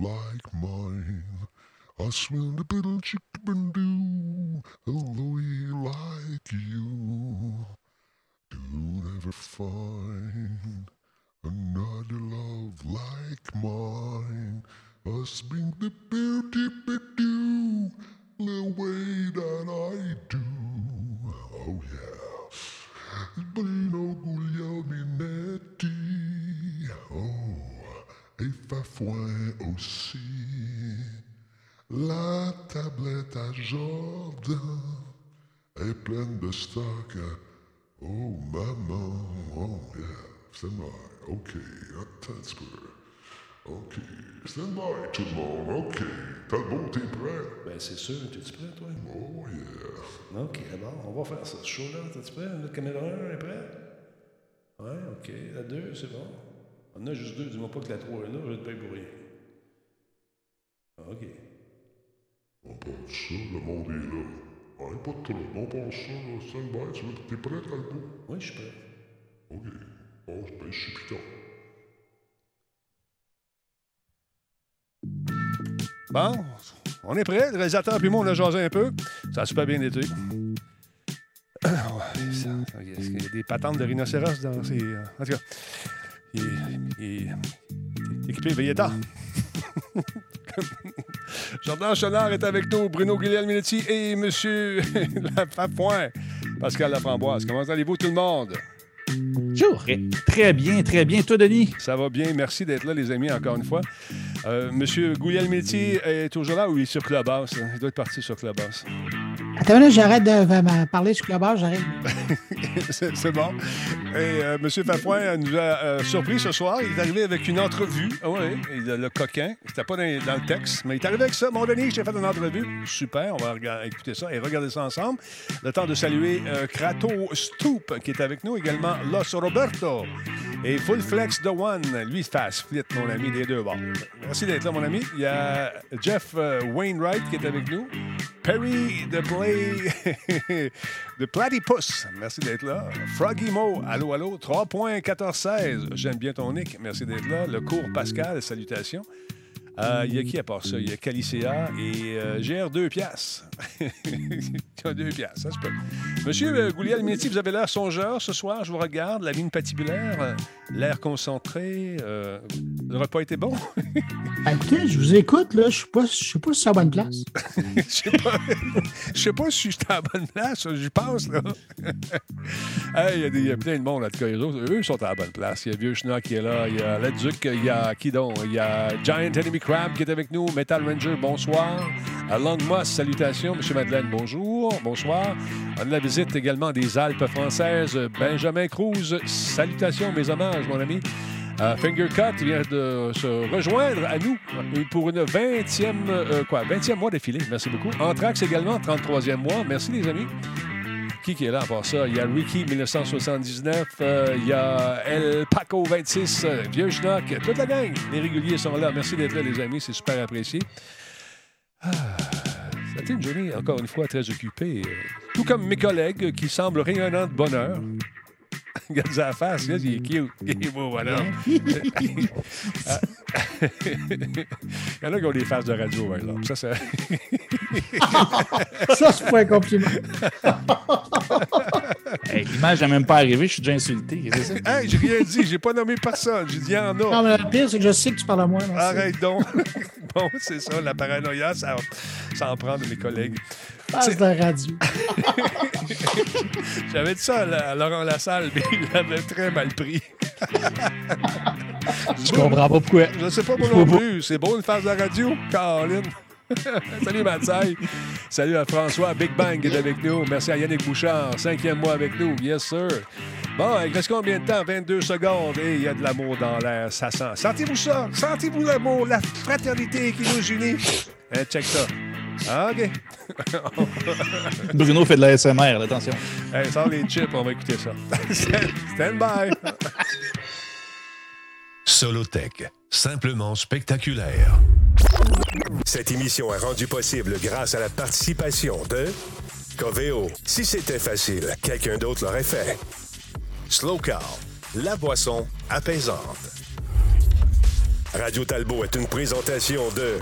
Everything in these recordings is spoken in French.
like mine. I smell the little chicken do, although he like you. Do never find another love like mine. Us being the beauty but do the way that I do. Oh yeah. Bruno Guglielminetti. Oh, et Fafouin aussi. La tablette à Jordan est pleine de stock. Oh, maman. Oh, yeah. Stand by. OK. Attends un peu. OK. Stand by, tout le monde. OK. T'as le beau, t'es prêt? Ben, c'est sûr. T'es-tu prêt, toi? Oh, yeah. OK, bon, on va faire ça. Ce show-là, t'es-tu prêt? Le caméra 1 est prêt? Ouais, OK. La 2, c'est bon. On en a juste deux. Dis-moi pas que la 3 est là, je vais te payer pour rien. OK. On passe ça, le monde est là. Ouais, pas de trouble. On passe ça, là. Stand by. Tu veux- T'es prêt, Talbot? Oui, je suis prêt. OK. Bon, ben, je suis piquant. Bon, on est prêt. Le réalisateur puis moi, on a jasé un peu. Ça a super bien été. Ah, ouais, ça- Il y a- il y a des patentes de rhinocéros dans ces... euh, En tout cas, il, il- il est équipé Vegeta. Jordan Chenard est avec nous, Bruno Guglielminetti et M. Lafafouin. Pascal Laframboise. Comment allez-vous, tout le monde? Bonjour. Très bien, très bien. Toi, Denis? Ça va bien. Merci d'être là, les amis, encore une fois. Euh, Monsieur Guglielminetti est toujours là ou il est sur Clubhouse? Il doit être parti sur Clubhouse. Attends, là, j'arrête de parler sur Clubhouse, j'arrête. c'est c'est bon. Et euh, M. Fafouin nous a euh, surpris ce soir. Il est arrivé avec une entrevue. Ah oui, le coquin. C'était pas dans, dans le texte, mais il est arrivé avec ça. Mon Denis, j'ai fait une entrevue. Super, on va écouter ça et regarder ça ensemble. Le temps de saluer Krato Stoop, qui est avec nous également. Los Roberto. Et Full Flex The One. Lui, fast split, mon ami, des deux bords. Merci d'être là, mon ami. Il y a Jeff euh, Wainwright qui est avec nous. Perry de Play de Platypus. Merci d'être là. Froggy Mo, allô, allô. 3.1416. J'aime bien ton nick. Merci d'être là. Le cours Pascal, salutations. Euh, Il y a qui à part ça? Il y a Calicea et euh, GR 2 piastres. Il y a 2 piastres, ça se peut. Monsieur euh, Gouliel-Minetti, vous avez l'air songeur ce soir. Je vous regarde. La mine patibulaire, euh, l'air concentré. euh, le repas était bon? Ben, écoutez, je vous écoute, là, je je sais pas si c'est à la bonne place. Je sais pas. Je sais pas si j'étais à la bonne place, j'y pense, là. Hey, Il y, a des- il y a plein de monde, là, cas, eux sont à la bonne place. Il y a Vieux Schnock qui est là, il y a Duc, il y a qui donc? Il y a Giant Enemy Crab qui est avec nous, Metal Ranger, bonsoir. Long Moss, salutations. Monsieur Madeleine, bonjour, bonsoir. On a la visite également des Alpes françaises. Benjamin Cruz, salutations, mes hommages, mon ami. Euh, Fingercut vient de se rejoindre à nous pour une 20e, euh, quoi, 20e mois d'affilée. Merci beaucoup. Anthrax également, 33e mois. Merci, les amis. Qui est là à part ça? Il y a Ricky, 1979. euh, il y a El Paco, 26. euh, Vieux Schnock. Toute la gang. Les réguliers sont là. Merci d'être là, les amis. C'est super apprécié. Ah, ça a été une journée, encore une fois, très occupée. euh, Tout comme mes collègues qui semblent rayonnants de bonheur. Regarde sa face, là, il est cute. Il est beau, voilà. Il y en a qui ont des faces de radio, par exemple. Ça, ça... Ça, c'est pas un compliment. Hey, L'image n'est même pas arrivée, je suis déjà insulté. Ça? Hey, j'ai rien dit, j'ai pas nommé personne. J'ai dit, il y en a. Non, mais le pire, c'est que je sais que tu parles à moi. Arrête donc. bon, c'est ça, la paranoïa, ça, ça en prend de mes collègues. Passe de radio. J'avais dit ça à, Laurent Lassalle, mais il l'avait très mal pris. Je comprends pas pourquoi. Je sais pas moi non plus. C'est beau une phase de radio, Caroline. Salut Mathieu. Salut à François Big Bang qui est avec nous. Merci à Yannick Bouchard, cinquième mois avec nous. Yes, sir. Bon, il reste combien de temps? 22 secondes. Et il y a de l'amour dans l'air. Ça sent. Sentez-vous ça? Sentez-vous l'amour, la fraternité qui nous unit? Hein, check ça. Ah, OK. Bruno fait de la SMR, attention. Hey, sors les chips, on va écouter ça. Stand by. Solotech, simplement spectaculaire. Cette émission est rendue possible grâce à la participation de Coveo. Si c'était facile, quelqu'un d'autre l'aurait fait. Slow Car, la boisson apaisante. Radio Talbot est une présentation de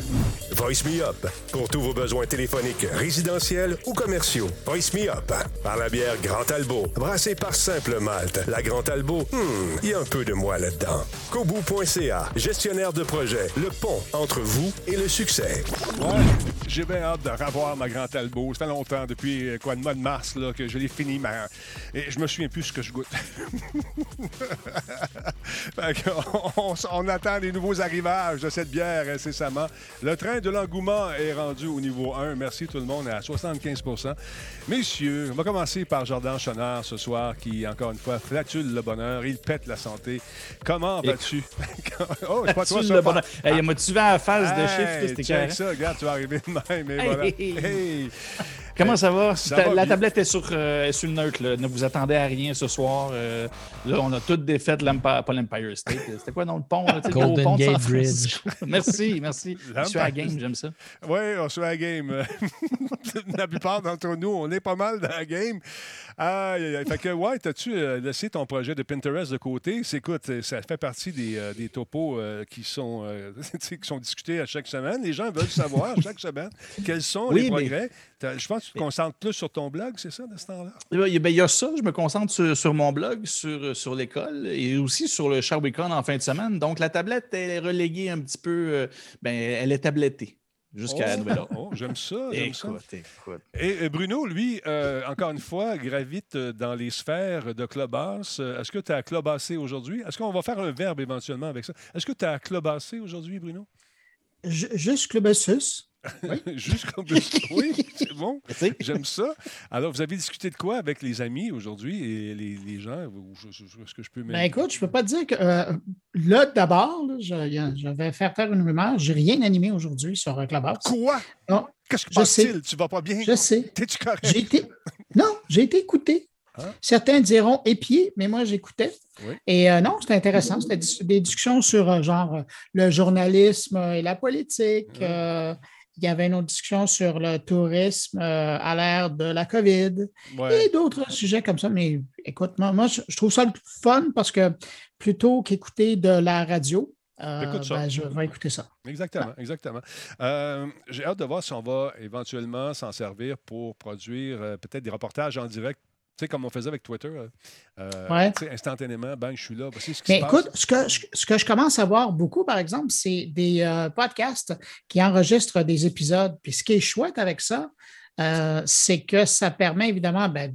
Voice Me Up pour tous vos besoins téléphoniques, résidentiels ou commerciaux. Voice Me Up par la bière Grand Talbot, brassée par Simple Malte. La Grand Talbot, hmm, il y a un peu de moi là-dedans. Kobu.ca, gestionnaire de projet, le pont entre vous et le succès. Ouais, j'ai bien hâte de revoir ma Grand Talbot. Ça fait longtemps, depuis euh, quoi, le mois de mars, là, que je l'ai fini. Ma... Et je me souviens plus ce que je goûte. On, on attend les nouveaux arrivages de cette bière incessamment. Le train de l'engouement est rendu au niveau 1. Merci tout le monde à 75% Messieurs, on va commencer par Jordan Chenard ce soir qui, encore une fois, flatule le bonheur. Il pète la santé. Comment vas-tu? oh, c'est pas toi, Tu ça. Hey, il m'a tué à la de Hey, chiffres, c'était check carré. ça, regarde, tu vas arriver de même, et Hey, voilà. hey, hey. Hey. Comment ça va? Ça Ta- va la bien. tablette est sur, euh, est sur le neutre. là. Ne vous attendez à rien ce soir. Euh, là, on a tout défait l'Empire, pas l'Empire State. C'était quoi dans le pont? Là, sais, le Golden pont de Gate Francisco? merci, merci. Je suis à la game, j'aime ça. Oui, on se fait la game. la plupart d'entre nous, on est pas mal dans la game. Aïe. Fait que, ouais, t'as-tu euh, laissé ton projet de Pinterest de côté? C'est, écoute, ça fait partie des, euh, des topos euh, qui, sont, euh, qui sont discutés à chaque semaine. Les gens veulent savoir chaque semaine quels sont Oui, les progrès. Je pense que tu te concentres plus sur ton blog, c'est ça, de ce temps-là? Il y a- ben, il y a ça, je me concentre sur, sur mon blog, sur, sur l'école et aussi sur le Sharwicon en fin de semaine. Donc, la tablette, elle est reléguée un petit peu, euh, ben, elle est tablettée jusqu'à Oh, nouvel ordre. oh, j'aime ça, j'aime ça. Écoute, écoute. Et euh, Bruno, lui, euh, encore une fois, gravite euh, dans les sphères de Clubhouse. Euh, Est-ce que tu as clubassé aujourd'hui? Est-ce qu'on va faire un verbe éventuellement avec ça? Est-ce que tu as clubassé aujourd'hui, Bruno? Ju- Juste Juste comme... Oui, c'est bon. J'aime ça. Alors, vous avez discuté de quoi avec les amis aujourd'hui et les, les gens? Est-ce que je peux Ben écoute, je peux pas te dire que euh, là, d'abord, je, vais faire faire une rumeur. J'ai rien animé aujourd'hui sur euh, Clubhouse. Quoi? Non, Qu'est-ce que Je passe-t-il? sais. Tu vas pas bien? je sais. T'es-tu correct? J'ai été. Non, j'ai été écouté. Hein? Certains diront épié, mais moi, j'écoutais. Oui. Et euh, non, c'était intéressant. C'était des discussions sur euh, genre le journalisme et la politique. Mhm. Il y avait une autre discussion sur le tourisme euh, à l'ère de la COVID Ouais. et d'autres sujets comme ça. Mais écoute, moi, moi, je, trouve ça le fun parce que plutôt qu'écouter de la radio, euh, ça. ben, je vais écouter ça. Exactement, exactement. Euh, J'ai hâte de voir si on va éventuellement s'en servir pour produire euh, peut-être des reportages en direct. Tu sais, comme on faisait avec Twitter. euh, euh, Ouais. instantanément, bang, je suis là. Ce qui Mais se écoute, passe. ce que, je- ce que je commence à voir beaucoup, par exemple, c'est des euh, podcasts qui enregistrent des épisodes. Puis ce qui est chouette avec ça, euh, c'est que ça permet évidemment, ben,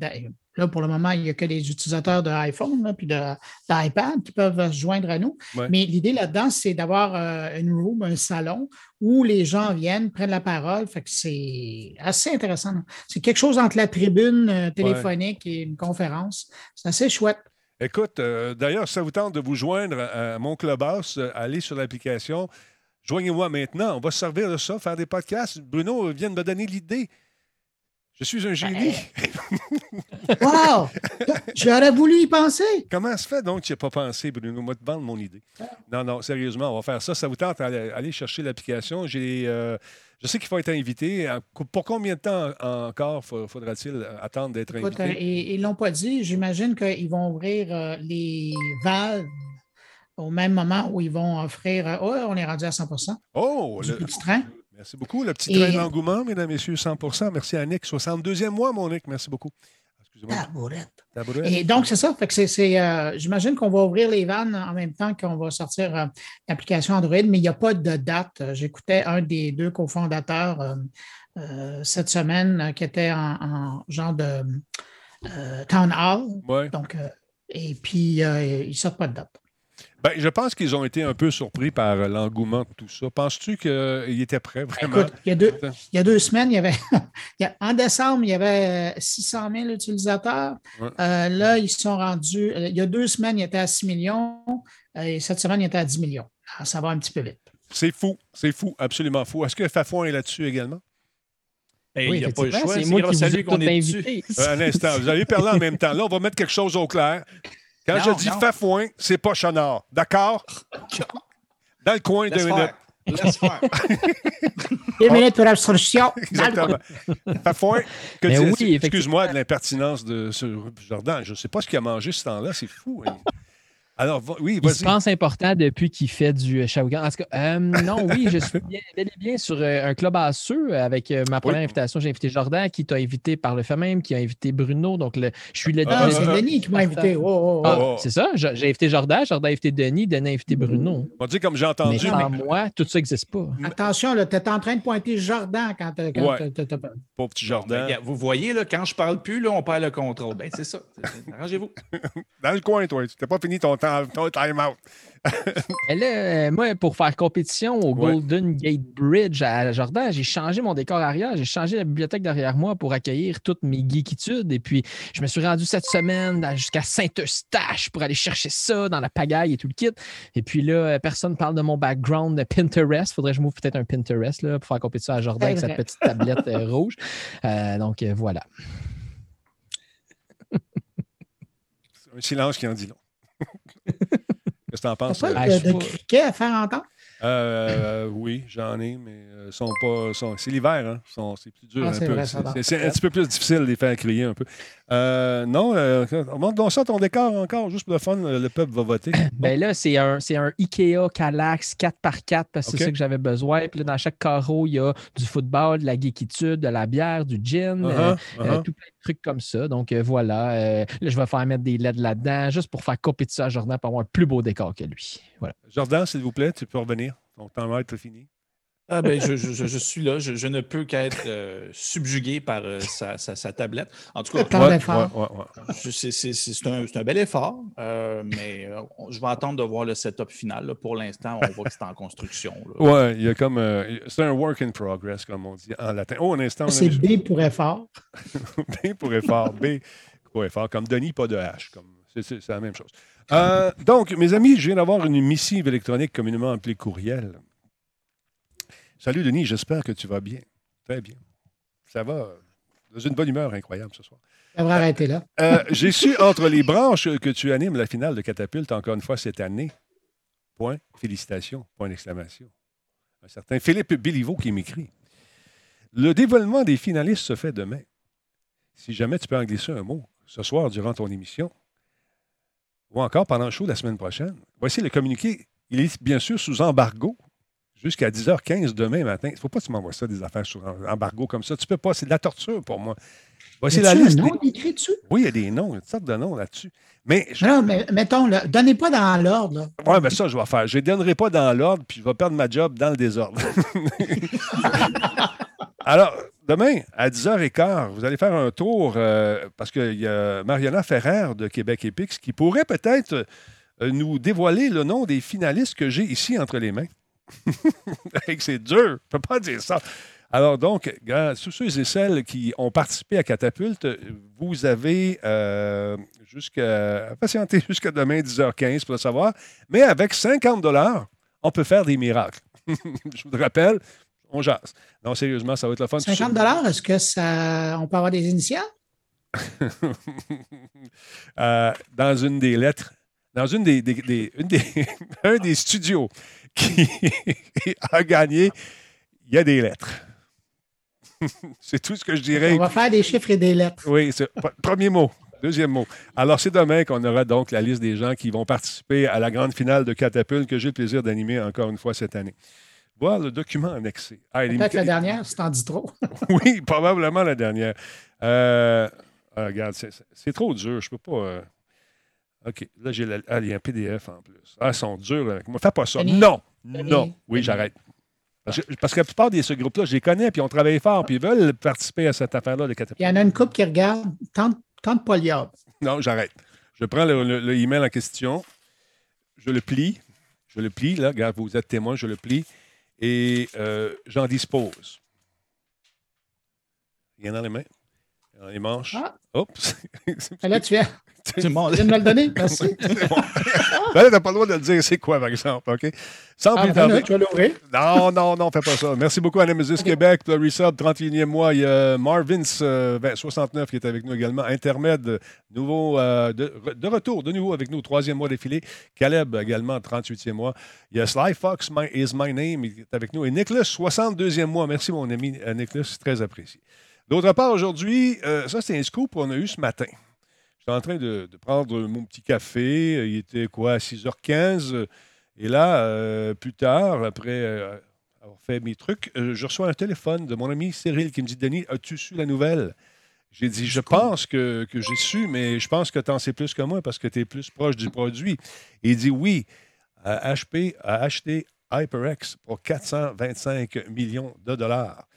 là, pour le moment, il n'y a que les utilisateurs de iPhone là, puis d'iPad qui peuvent se joindre à nous. Ouais. Mais l'idée là-dedans, c'est d'avoir euh, une room, un salon où les gens viennent, prennent la parole. Fait que c'est assez intéressant. C'est quelque chose entre la tribune euh, téléphonique et une conférence. C'est assez chouette. Écoute, euh, d'ailleurs, si ça vous tente de vous joindre à, mon clubhouse, allez sur l'application. Joignez-moi maintenant. On va se servir de ça, faire des podcasts. Bruno vient de me donner l'idée. Je suis un génie. Wow! J'aurais voulu y penser. Comment se fait donc que tu n'y as pas pensé, Bruno? Moi, te vendre mon idée. Non, non, sérieusement, on va faire ça. Ça vous tente d'aller aller chercher l'application. J'ai, euh, je sais qu'il faut être invité. Euh, Pour combien de temps encore fa- faudra-t-il attendre d'être Écoute, euh, invité? et- ils ne l'ont pas dit. J'imagine qu'ils vont ouvrir euh, les valves au même moment où ils vont offrir. euh, oh, on est rendu à 100 Oh, du le- petit train. Merci beaucoup. Le petit Et- train d'engouement, mesdames, messieurs, 100% Merci à Nick. 62e mois, mon Nick. Merci beaucoup. Excusez-moi. Tabourette. Tabouret. Et donc, c'est ça. Fait que c'est, c'est, euh, j'imagine qu'on va ouvrir les vannes en même temps qu'on va sortir euh, l'application Android, mais il n'y a pas de date. J'écoutais un des deux cofondateurs euh, euh, cette semaine euh, qui était en, en genre de euh, town hall. Ouais. Donc, euh, et puis, euh, ils ne sortent pas de date. Ben, je pense qu'ils ont été un peu surpris par euh, l'engouement de tout ça. Penses-tu qu'ils étaient prêts vraiment? Écoute, il y a deux, il y a deux semaines, il y avait, il y a- en décembre, il y avait euh, 600 000 utilisateurs. Ouais. Euh, là, ils sont rendus, euh, il y a deux semaines, il était à 6 millions euh, et cette semaine, il était à 10 millions. Alors, ça va un petit peu vite. C'est fou, c'est fou, absolument fou. Est-ce que Fafouin est là-dessus également? Hey, il Oui, n'y a pas le choix. c'est moi qui vous à ai tout invité. Euh, un instant, vous avez parlé en même temps. Là, on va mettre quelque chose au clair. Quand Non, je dis. Fafouin, c'est pas Chenard. D'accord? Dans le coin, Laisse deux minutes. faire. Laisse faire. Deux minutes pour l'abstraction. Exactement. Fafouin, que oui, excuse-moi de l'impertinence de ce Jordan. Je ne sais pas ce qu'il a mangé ce temps-là. C'est fou. hein. Alors, oui, Il se pense important depuis qu'il fait du euh, Shawgan. En tout cas, euh, non, oui, je suis bien, bel et bien sur euh, un club à ceux avec ma première invitation. J'ai invité Jordan, qui t'a invité par le fait même, qui a invité Bruno. Donc, le- je suis le. Ah, c'est Denis qui m'a invité. Oh, oh, oh. Ah, c'est ça. J'ai invité Jordan, Jordan a invité Denis, Denis a invité Bruno. On va dire comme j'ai Mais entendu. sans moi, tout ça n'existe pas. Attention, tu es en train de pointer Jordan quand tu quand Ouais. Pauvre petit Ben, Jordan. regarde, vous voyez, là, quand je parle plus, là, on perd le contrôle. Ben, c'est ça. Arrangez-vous. Dans le coin, toi. Tu n'as pas fini ton, temps, ton time-out. Mais là, euh, moi, pour faire compétition au Ouais. Golden Gate Bridge à Jordan, j'ai changé mon décor arrière, j'ai changé la bibliothèque derrière moi pour accueillir toutes mes geekitudes. Et puis, je me suis rendu cette semaine jusqu'à Saint-Eustache pour aller chercher ça dans la pagaille et tout le kit. Et puis là, euh, personne ne parle de mon background de Pinterest. Faudrait que je m'ouvre peut-être un Pinterest là, pour faire compétition à Jordan C'est avec cette vrai. petite tablette euh, rouge. Euh, donc, voilà. Un silence qui en dit long. Qu'est-ce que t'en T'as penses? pas euh? De, de pas. criquet à faire entendre? Euh, oui, j'en ai, mais euh, sont pas. sont- c'est l'hiver, hein? Sont- c'est plus dur Ah, un c'est peu. vrai, C'est- va. c'est, c'est un petit peu plus difficile de les faire crier un peu. Euh, non, euh, montre donc ça ton décor encore, juste pour le fun, le peuple va voter. Ben là, c'est un, c'est un IKEA Calax 4x4 parce que c'est ça que j'avais besoin. Puis là, dans chaque carreau, il y a du football, de la geekitude, de la bière, du gin, euh, Uh-huh, euh, uh-huh. tout plein de trucs comme ça. Donc euh, voilà. euh, là, je vais faire mettre des LED là-dedans juste pour faire compétition à Jordan pour avoir un plus beau décor que lui. Voilà. Jordan, s'il vous plaît, tu peux revenir. Ton temps va être fini. Ah ben, je, je- je- suis là. Je, je ne peux qu'être euh, subjugué par euh, sa, sa- sa tablette. En tout cas, Parle Ouais, fort. ouais, ouais, ouais. je- c'est- c'est c'est un, c'est un bel effort, euh, mais euh, on- je vais attendre de voir le setup final. là. Pour l'instant, on voit que c'est en construction. Ouais, il y a comme. euh, c'est un work in progress, comme on dit en latin. Oh, un instant, C'est B pour effort. B pour effort, B pour effort, comme Denis, pas de H. Comme, c'est, c'est- c'est la même chose. Euh, donc, mes amis, je viens d'avoir une missive électronique communément appelée courriel. Salut Denis, j'espère que tu vas bien. Très bien. Ça va euh, dans une bonne humeur incroyable ce soir. Ça devrait arrêter là. Euh, j'ai su entre les branches que tu animes la finale de Catapulte encore une fois cette année. Point. Félicitations. Point d'exclamation. Un certain Philippe Béliveau qui m'écrit. Le dévoilement des finalistes se fait demain. Si jamais tu peux en glisser un mot ce soir durant ton émission ou encore pendant le show la semaine prochaine, voici le communiqué. Il est bien sûr sous embargo jusqu'à 10h15 demain matin. Il ne faut pas que tu m'envoies ça, des affaires sous embargo comme ça. Tu peux pas. C'est de la torture pour moi. Voici la liste. nom des- écrit dessus? oui, il y a des noms, il y a toutes sortes de noms là-dessus. Mais, je... Non, mais mettons, là, donnez pas dans l'ordre. ouais, ben ça, je vais faire. Je ne donnerai pas dans l'ordre, puis je vais perdre ma job dans le désordre. Alors, demain, à 10h15, vous allez faire un tour, euh, parce qu'il y a Mariana Ferrer de Québec Epix qui pourrait peut-être euh, nous dévoiler le nom des finalistes que j'ai ici entre les mains. C'est dur, je ne peux pas dire ça. Alors donc, tous ceux et celles qui ont participé à Catapulte, vous avez euh, jusqu'à patienter jusqu'à demain 10h15 pour le savoir. Mais avec 50 dollars, on peut faire des miracles. Je vous le rappelle, on jase. Non, sérieusement, ça va être le fun. 50 est-ce que ça, on peut avoir des initiales? Euh, dans une des lettres, dans une des, des- des- une des- un des studios qui a gagné, il y a des lettres. c'est tout ce que je dirais. On va faire des chiffres et des lettres. Oui, c'est premier mot. Deuxième mot. Alors, c'est demain qu'on aura donc la liste des gens qui vont participer à la grande finale de Catapulte que j'ai le plaisir d'animer encore une fois cette année. Voir le document annexé. Ah, Peut-être la dernière, si t'en dis trop. oui, probablement la dernière. Euh, ah, regarde, c'est trop dur. Je peux pas. euh, OK. Là, j'ai la- ah, il y a un PDF en plus. Ah, ils sont durs. avec moi. Fais pas ça. Denis. Non. Denis. Non. Oui, j'arrête. Parce que, parce que la plupart de ce groupe-là, je les connais, puis ils ont travaillé fort, puis ils veulent participer à cette affaire-là de Il y en a une couple qui regarde. Tente, tente pas. Non, j'arrête. Je prends le, le- le email en question, je le plie, je le plie, là, regarde, vous êtes témoin, je le plie, et euh, j'en dispose. Rien dans les mains, dans les manches. Ah. Oups! Ah, Là, tu viens, tu viens de me le donner? Merci. C'est bon. Ben là, t'as pas le droit de le dire, c'est quoi, par exemple, OK? Sans Ah, plus ben tarder. tu vas l'ouvrir. Non, non, non, fais pas ça. Merci beaucoup à Québec pour le resub, 31e mois. Il y a Marvins, euh, ben, 69, qui est avec nous également. Intermède, nouveau, euh, de, de retour, de nouveau avec nous, troisième mois défilé. Caleb également, 38e mois. Il y a Sly Fox, my, is my name, il est avec nous. Et Nicholas, 62e mois. Merci, mon ami euh, Nicholas, c'est très apprécié. D'autre part, aujourd'hui, euh, ça, c'est un scoop qu'on a eu ce matin. J'étais en train de, de prendre mon petit café. Il était quoi, à 6h15. Et là, euh, plus tard, après euh, avoir fait mes trucs, je reçois un téléphone de mon ami Cyril qui me dit Denis, as-tu su la nouvelle? J'ai dit Je pense que, que j'ai su, mais je pense que tu en sais plus que moi parce que tu es plus proche du produit. Et il dit Oui, HP a acheté HyperX pour 425 millions de dollars.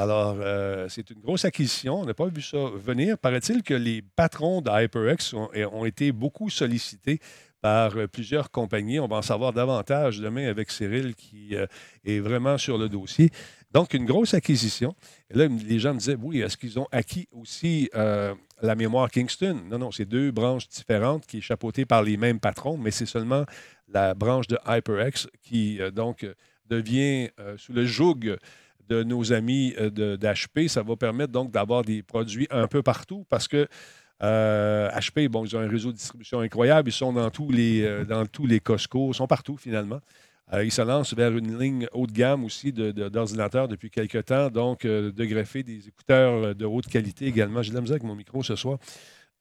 Alors, euh, c'est une grosse acquisition. On n'a pas vu ça venir. Paraît-il que les patrons de HyperX ont, été beaucoup sollicités par euh, plusieurs compagnies. On va en savoir davantage demain avec Cyril qui euh, est vraiment sur le dossier. Donc, une grosse acquisition. Et là, les gens me disaient, oui, est-ce qu'ils ont acquis aussi la mémoire Kingston? Non, non, c'est deux branches différentes qui sont chapeautées par les mêmes patrons, mais c'est seulement la branche de HyperX qui, donc, devient sous le joug de nos amis euh, d'HP. Ça va permettre donc d'avoir des produits un peu partout parce que euh, HP, bon, ils ont un réseau de distribution incroyable. Ils sont dans tous les, euh, dans Costco. Ils sont partout, finalement. Euh, ils se lancent vers une ligne haut de gamme aussi d'ordinateurs depuis quelques temps. Donc, euh, de greffer des écouteurs euh, de haute qualité également. J'ai la misère avec mon micro ce soir.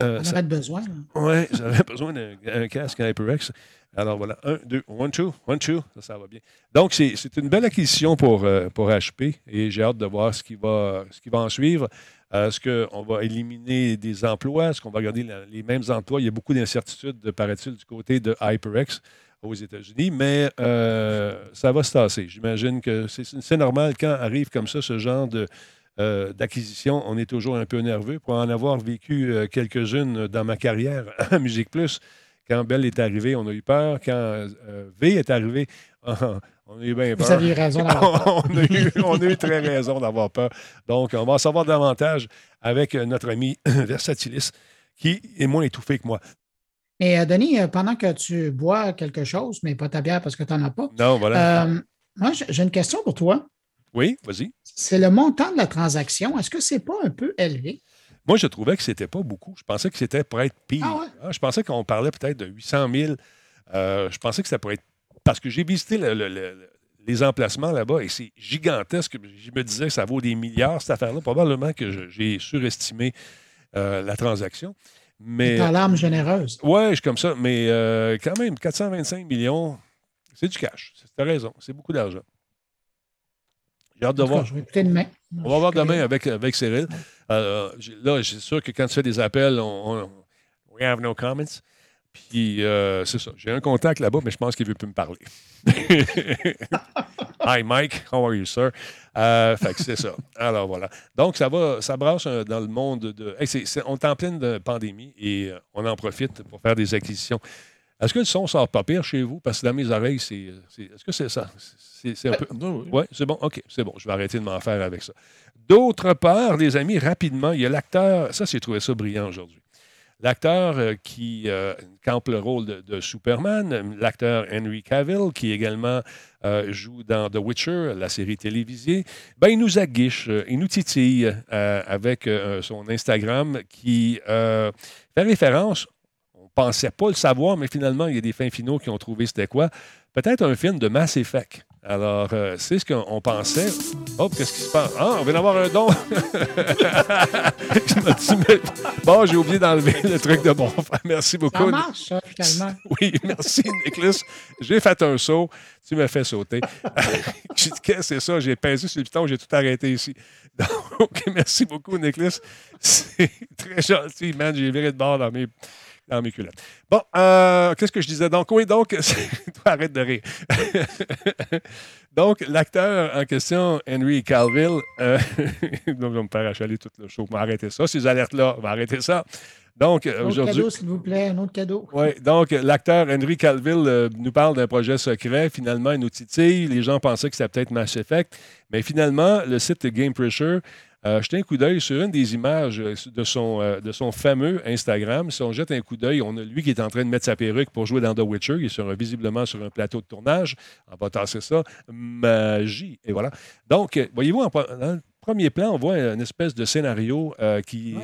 Euh, On ça- besoin. là. oui, j'avais besoin d'un un casque HyperX. Alors voilà, un, deux, one, two, one, two, ça, ça va bien. Donc, c'est une belle acquisition pour, euh, pour HP et j'ai hâte de voir ce qui va, ce qui va en suivre. Euh, Est-ce qu'on va éliminer des emplois? Est-ce qu'on va garder la- les mêmes emplois? Il y a beaucoup d'incertitudes, paraît-il, du côté de HyperX aux États-Unis, mais euh, ça va se tasser. J'imagine que c'est normal quand arrive comme ça ce genre de, euh, d'acquisition, on est toujours un peu nerveux. Pour en avoir vécu euh, quelques-unes dans ma carrière à Musique Plus, quand Belle est arrivée, on a eu peur. Quand euh, V est arrivé, on a eu bien peur. Vous aviez raison d'avoir peur. on, a eu, on a eu très raison d'avoir peur. Donc, on va en savoir davantage avec notre ami Versatilis, qui est moins étouffé que moi. Et euh, Denis, pendant que tu bois quelque chose, mais pas ta bière parce que tu n'en as pas, Non, voilà. moi, j'ai une question pour toi. Oui, vas-y. C'est le montant de la transaction. Est-ce que c'est pas un peu élevé? Moi, je trouvais que c'était pas beaucoup. Je pensais que c'était pour être pire. Ah ouais? Ah, Je pensais qu'on parlait peut-être de 800 000. Euh, je pensais que c'était pour être. Parce que j'ai visité le- le- le- les emplacements là-bas et c'est gigantesque. Je me disais que ça vaut des milliards, cette affaire-là. Probablement que j'ai surestimé euh, la transaction. Mais. Dans l'arme généreuse. Ouais, je suis comme ça. Mais euh, quand même, 425 millions, c'est du cash. Tu as raison. C'est beaucoup d'argent. J'ai hâte de cas, voir. je vais. On va voir demain avec, avec Cyril. Euh, j'ai- là, c'est sûr que quand tu fais des appels, on, on- we have no comments. Puis, euh, c'est ça. J'ai un contact là-bas, mais je pense qu'il ne veut plus me parler. Hi, Mike. How are you, sir? Euh, fait que c'est ça. Alors, voilà. Donc, ça va, ça brasse euh, dans le monde de. Hey, on est en pleine de pandémie et euh, on en profite pour faire des acquisitions. Est-ce que le son sort pas pire chez vous? Parce que dans mes oreilles, c'est. Est-ce que c'est ça? C'est un peu. Oui, c'est bon. OK, c'est bon. Je vais arrêter de m'en faire avec ça. D'autre part, les amis, rapidement, il y a l'acteur. Ça, j'ai trouvé ça brillant aujourd'hui. L'acteur euh, qui euh, campe le rôle de, de Superman, l'acteur Henry Cavill, qui également euh, joue dans The Witcher, la série télévisée, ben, il nous aguiche, euh, il nous titille avec son Instagram qui fait référence, pensait pas le savoir, mais finalement, il y a des fins finaux qui ont trouvé c'était quoi. Peut-être un film de Mass Effect. Alors, euh, c'est ce qu'on pensait. Oh, qu'est-ce qui se passe? Ah, on vient d'avoir un don. Je me Bon, j'ai oublié d'enlever le truc de bon frère. Merci Ça beaucoup. marche, ça, finalement. Oui, merci, Nicholas. J'ai fait un saut. Tu m'as fait sauter. j'ai dit, qu'est-ce que c'est ça? J'ai pesé sur le piton, j'ai tout arrêté ici. Donc, merci beaucoup, Nicholas. C'est très gentil, man. J'ai viré de bord dans mes, dans mes culottes. Bon, euh, qu'est-ce que je disais? Donc, oui, donc, arrête de rire. donc, l'acteur en question, Henry Calville, euh, donc, je vais me faire achaler tout le show. Arrêter ça. Ces alertes-là, on va arrêter ça. Donc, Un autre cadeau, s'il vous plaît, un autre cadeau. Oui, donc l'acteur Henry Calville euh, nous parle d'un projet secret. Finalement, il nous titille. Les gens pensaient que c'était peut-être Mass Effect. Mais finalement, le site Game Pressure jeté un coup d'œil sur une des images euh, de son, euh, de son fameux Instagram. Si on jette un coup d'œil, on a lui qui est en train de mettre sa perruque pour jouer dans The Witcher. Il un- visiblement sur un plateau de tournage. On va tasser ça. Magie. Et voilà. Donc, euh, voyez-vous, en premier plan, on voit une espèce de scénario euh, qui,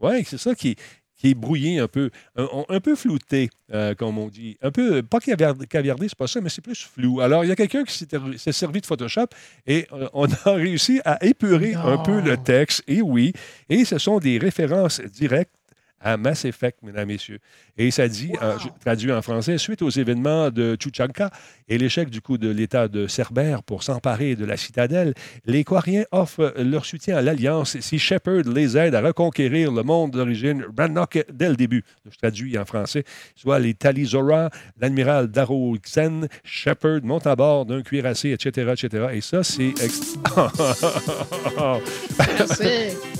Ouais, est- c'est ça qui, qui est brouillé un peu, un, un peu flouté, euh, comme on dit. Un peu, pas caviardé, caviardé, c'est pas ça, mais c'est plus flou. Alors, il y a quelqu'un qui s'est servi de Photoshop et euh, on a réussi à épurer un peu le texte. Et oui, et ce sont des références directes à Mass Effect, mesdames, messieurs. Et ça dit, euh, je traduis en français, suite aux événements de Chuchanka et l'échec du coup de l'État de Cerbère pour s'emparer de la citadelle, les Quariens offrent leur soutien à l'Alliance si Shepard les aide à reconquérir le monde d'origine Rannoch dès le début. Je traduis en français, soit les Talizora, l'admiral Darrow Xen, Shepard monte à bord d'un cuirassé, etc., etc. Et ça, c'est... ex-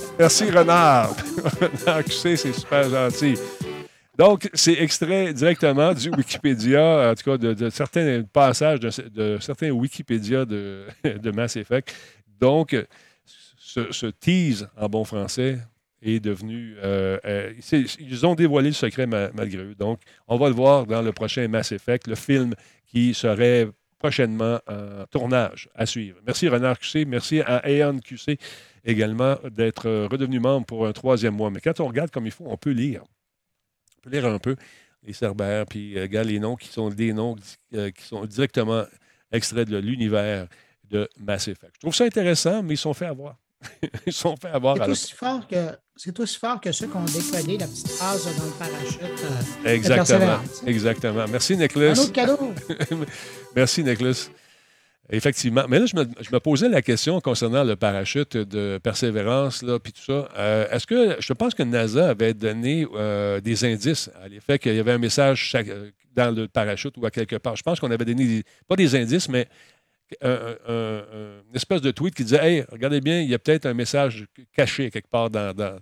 Merci. Renard. Renard QC, c'est super gentil. Donc, c'est extrait directement du Wikipédia, en tout cas de, de certains passages de, de certains Wikipédia de, de Mass Effect. Donc, ce, tease en bon français est devenu. euh, euh, ils ont dévoilé le secret ma- malgré eux. Donc, on va le voir dans le prochain Mass Effect, le film qui serait prochainement en tournage à suivre. Merci Renard QC, merci à Aeon QC également d'être euh, redevenu membre pour un troisième mois. Mais quand on regarde comme il faut, on peut lire. On peut lire un peu les Cerbères, puis euh, regarde les noms qui sont des noms euh, qui sont directement extraits de l'univers de Mass Effect. Je trouve ça intéressant, mais ils sont fait avoir. ils sont fait avoir. C'est aussi fort que c'est aussi fort que ceux qui ont décodé la petite phrase dans le parachute. euh, Exactement. Exactement. Merci, Un Nicholas. autre cadeau. Merci, Nicholas. Effectivement. Mais là, je me, posais la question concernant le parachute de persévérance, là, puis tout ça. Euh, Est-ce que, je pense que NASA avait donné euh, des indices à l'effet qu'il y avait un message euh, dans le parachute ou à quelque part. Je pense qu'on avait donné, des- pas des indices, mais un- un- un- une espèce de tweet qui disait Hey, regardez bien, il y a peut-être un message caché quelque part dans, dans,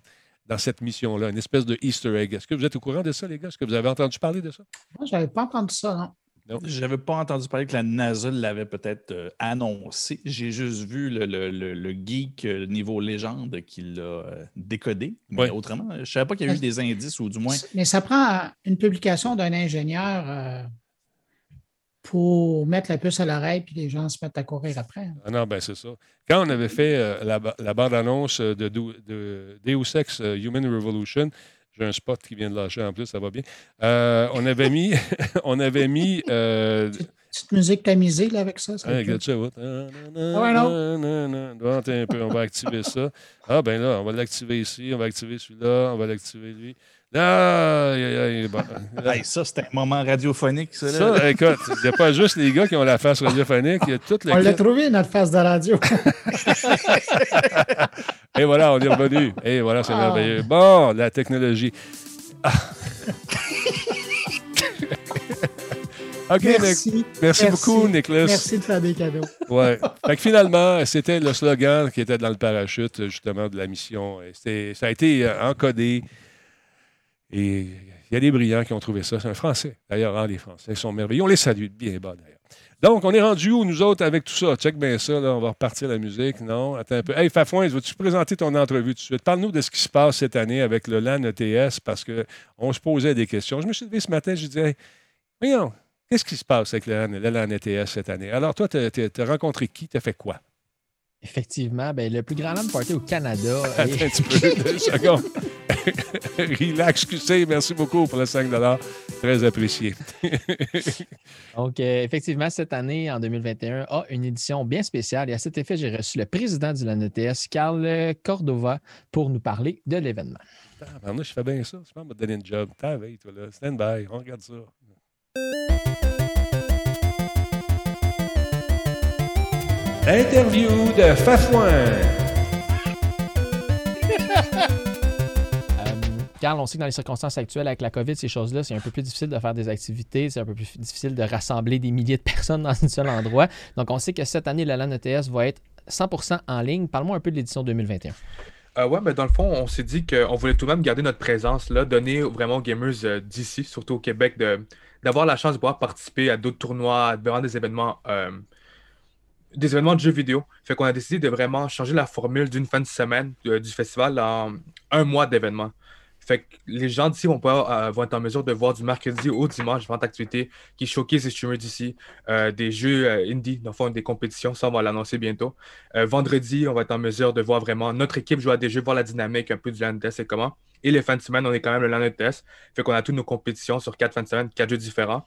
dans cette mission-là, une espèce de Easter egg. Est-ce que vous êtes au courant de ça, les gars? Est-ce que vous avez entendu parler de ça? Moi, je n'avais pas entendu ça, non. Je n'avais pas entendu parler que la NASA l'avait peut-être euh, annoncé. J'ai juste vu le, le- le- le geek euh, niveau légende qui l'a euh, décodé. Mais Ouais. autrement, je ne savais pas qu'il y avait eu des indices, ou du moins. Mais ça prend une publication d'un ingénieur euh, pour mettre la puce à l'oreille puis les gens se mettent à courir après. Ah non, ben c'est ça. Quand on avait fait euh, la, ba- la bande-annonce de, Dou- de Deus Ex Human Revolution, j'ai un spot qui vient de lâcher en plus, ça va bien. Euh, on avait mis, on avait mis euh, Petite musique tamisée là, avec ça. ça être regarde ça, what? Ah ouais, non? Un peu, on va activer ça. Ah, ben là, on va l'activer ici, on va activer celui-là, on va l'activer lui. Aïe, aïe, aïe, bon. Hey, ça, c'était un moment radiophonique, ça. là. ça, écoute, il n'y a pas juste les gars qui ont la face radiophonique, il y a toute On l'a trouvé, notre face de radio. Et voilà, on est revenu. Et voilà, c'est Ah. merveilleux. Bon, la technologie. Ah. Nick. Merci. Merci, beaucoup, Nicholas. Merci de faire des cadeaux. Ouais. Fait que finalement, c'était le slogan qui était dans le parachute, justement, de la mission. Et ça a été euh, encodé. Et il y a des brillants qui ont trouvé ça. C'est un Français. D'ailleurs, hein, les Français sont merveilleux. On les salue bien bas, d'ailleurs. Donc, on est rendu où, nous autres, avec tout ça? Check bien ça, là. On va repartir la musique. Non? Attends un peu. Hey, Fafouin, veux-tu présenter ton entrevue tout de suite? Parle-nous de ce qui se passe cette année avec le LAN ETS parce qu'on se posait des questions. Je me suis levé ce matin, je disais, voyons, qu'est-ce qui se passe avec le LAN, le LAN ETS cette année? Alors, toi, tu as rencontré qui? Tu as fait quoi? Effectivement, ben, le plus grand LAN party au Canada. Attends un petit peu, deux secondes. Relax, QC, merci beaucoup pour le 5 Très apprécié. Donc, euh, effectivement, cette année, en 2021, a une édition bien spéciale. Et à cet effet, j'ai reçu le président du LAN ETS, Carl Cordova, pour nous parler de l'événement. Maintenant, je fais bien ça. Je pense me donner une job. T'as toi, là. Stand by. On regarde ça. Interview de Fafouin. Euh, Carl, on sait que dans les circonstances actuelles, avec la COVID, ces choses-là, c'est un peu plus difficile de faire des activités, c'est un peu plus difficile de rassembler des milliers de personnes dans un seul endroit. Donc, on sait que cette année, le LAN ETS va être 100% en ligne. Parle-moi un peu de l'édition 2021. Euh, ouais, mais dans le fond, on s'est dit qu'on voulait tout de même garder notre présence, là, donner vraiment aux gamers euh, d'ici, surtout au Québec, de, d'avoir la chance de pouvoir participer à d'autres tournois, à vraiment des événements, euh, des événements de jeux vidéo. Fait qu'on a décidé de vraiment changer la formule d'une fin de semaine euh, du festival en un mois d'événements. Fait que les gens d'ici vont, euh, vont être en mesure de voir du mercredi au dimanche différentes activités qui showcase les streamers d'ici, euh, des jeux indie, dans le fond, des compétitions, ça on va l'annoncer bientôt. Vendredi, on va être en mesure de voir vraiment notre équipe jouer à des jeux, voir la dynamique un peu du LAN test et comment. Et les fins de semaine, on est quand même le LAN test. Fait qu'on a toutes nos compétitions sur quatre fins de semaine, quatre jeux différents,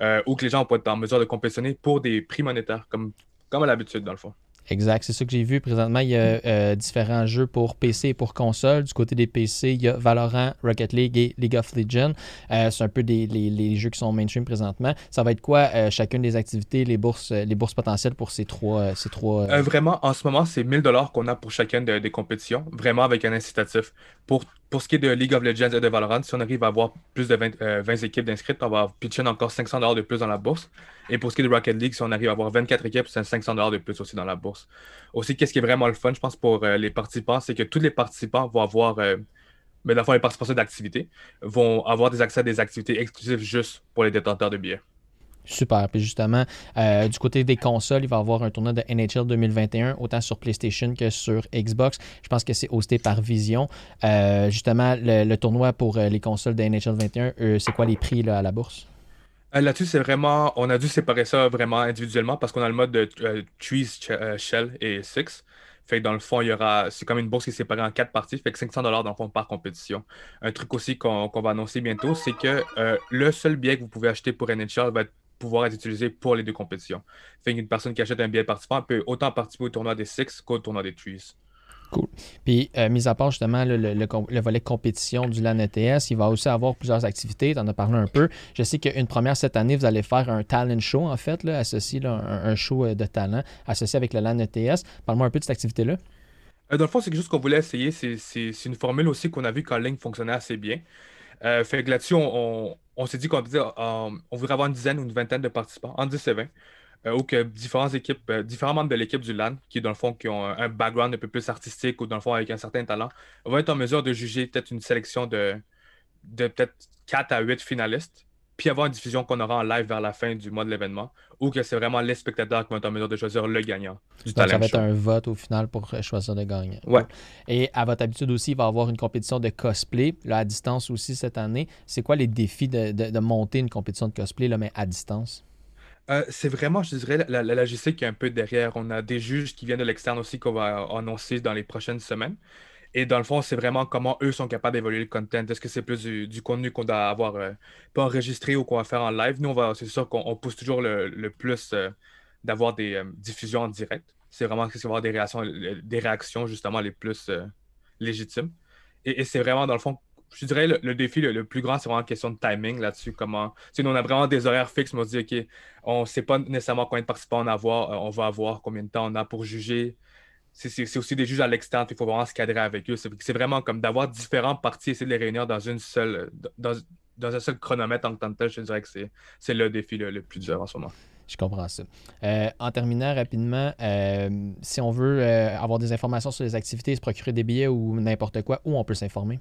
euh, où que les gens vont être en mesure de compétitionner pour des prix monétaires, comme, comme à l'habitude, dans le fond. Exact, c'est ça que j'ai vu. Présentement, il y a euh, différents jeux pour PC et pour console. Du côté des PC, il y a Valorant, Rocket League et League of Legends. Euh, c'est un peu des, les, les jeux qui sont mainstream présentement. Ça va être quoi euh, chacune des activités, les bourses, les bourses potentielles pour ces trois. ces trois vraiment, en ce moment, c'est 1000 dollars qu'on a pour chacune de- des compétitions, vraiment avec un incitatif. Pour, pour ce qui est de League of Legends et de Valorant, si on arrive à avoir plus de 20, euh, 20 équipes d'inscrites, on va pitcher encore 500 dollars de plus dans la bourse. Et pour ce qui est de Rocket League, si on arrive à avoir 24 équipes, c'est 500 dollars de plus aussi dans la bourse. Aussi, qu'est-ce qui est vraiment le fun, je pense, pour euh, les participants, c'est que tous les participants vont avoir, euh, mais dans le fond, les participants d'activités vont avoir des accès à des activités exclusives juste pour les détenteurs de billets. Super. Puis justement, euh, du côté des consoles, il va y avoir un tournoi de NHL 2021, autant sur PlayStation que sur Xbox. Je pense que c'est hosté par Vision. Euh, justement, le, tournoi pour euh, les consoles de NHL 21, euh, c'est quoi les prix à la bourse? Là-dessus, c'est vraiment. On a dû séparer ça vraiment individuellement parce qu'on a le mode de Trees, Shell et Six. Fait que dans le fond, il y aura. C'est comme une bourse qui est séparée en quatre parties. Fait que 500 dans le fond par compétition. Un truc aussi qu'on va annoncer bientôt, c'est que le seul billet que vous pouvez acheter pour NHL va être- pouvoir être utilisé pour les deux compétitions. Fait qu'une personne qui achète un billet participant peut autant participer au tournoi des Six qu'au tournoi des Trees. Puis, euh, mis à part justement le, le- le com- le volet compétition du LAN ETS, il va aussi avoir plusieurs activités. Tu en as parlé un peu. Je sais qu'une première cette année, vous allez faire un talent show, en fait, là, associé, là, un, un show euh, de talent associé avec le LAN ETS. Parle-moi un peu de cette activité-là. Euh, dans le fond, c'est quelque chose qu'on voulait essayer. C'est une formule aussi qu'on a vu qu'en ligne fonctionnait assez bien. Euh, fait que là-dessus, on, on- on s'est dit qu'on disait, euh, on voudrait avoir une dizaine ou une vingtaine de participants, entre 10 et 20, euh, ou que différentes équipes, différents membres de l'équipe du LAN, qui dans le fond, qui ont un, un background un peu plus artistique ou dans le fond avec un certain talent, vont être en mesure de juger peut-être une sélection de, de peut-être 4 à 8 finalistes, puis avoir une diffusion qu'on aura en live vers la fin du mois de l'événement, ou que c'est vraiment les spectateurs qui vont être en mesure de choisir le gagnant du Donc, ça va être un vote au final pour euh, choisir le gagnant. Ouais. Et à votre habitude aussi, il va y avoir une compétition de cosplay, là, à distance aussi cette année. C'est quoi les défis de, de- de monter une compétition de cosplay, là, mais à distance? Euh, c'est vraiment, je dirais, la, la logistique qui est un peu derrière. On a des juges qui viennent de l'externe aussi qu'on va annoncer dans les prochaines semaines. Et dans le fond, c'est vraiment comment eux sont capables d'évoluer le content. Est-ce que c'est plus du, contenu qu'on doit avoir euh, pas enregistré ou qu'on va faire en live? Nous, on va, c'est sûr qu'on on pousse toujours le, le plus euh, d'avoir des euh, diffusions en direct. C'est vraiment va y avoir des réactions, des réactions justement les plus légitimes. Et, c'est vraiment, dans le fond, je dirais le, le défi le, plus grand, c'est vraiment une question de timing là-dessus. Comment. Nous, on a vraiment des horaires fixes, mais on se dit, OK, on ne sait pas nécessairement combien de participants on va avoir, on va avoir, combien de temps on a pour juger. C'est- aussi des juges à l'externe, il faut vraiment se cadrer avec eux. C'est vraiment comme d'avoir différentes parties, essayer de les réunir dans une seule, dans, dans un seul chronomètre en tant que tel. Je dirais que c'est le défi le, le plus dur en ce moment. Je comprends ça. Euh, en terminant rapidement, euh, si on veut euh, avoir des informations sur les activités, se procurer des billets ou n'importe quoi, où on peut s'informer?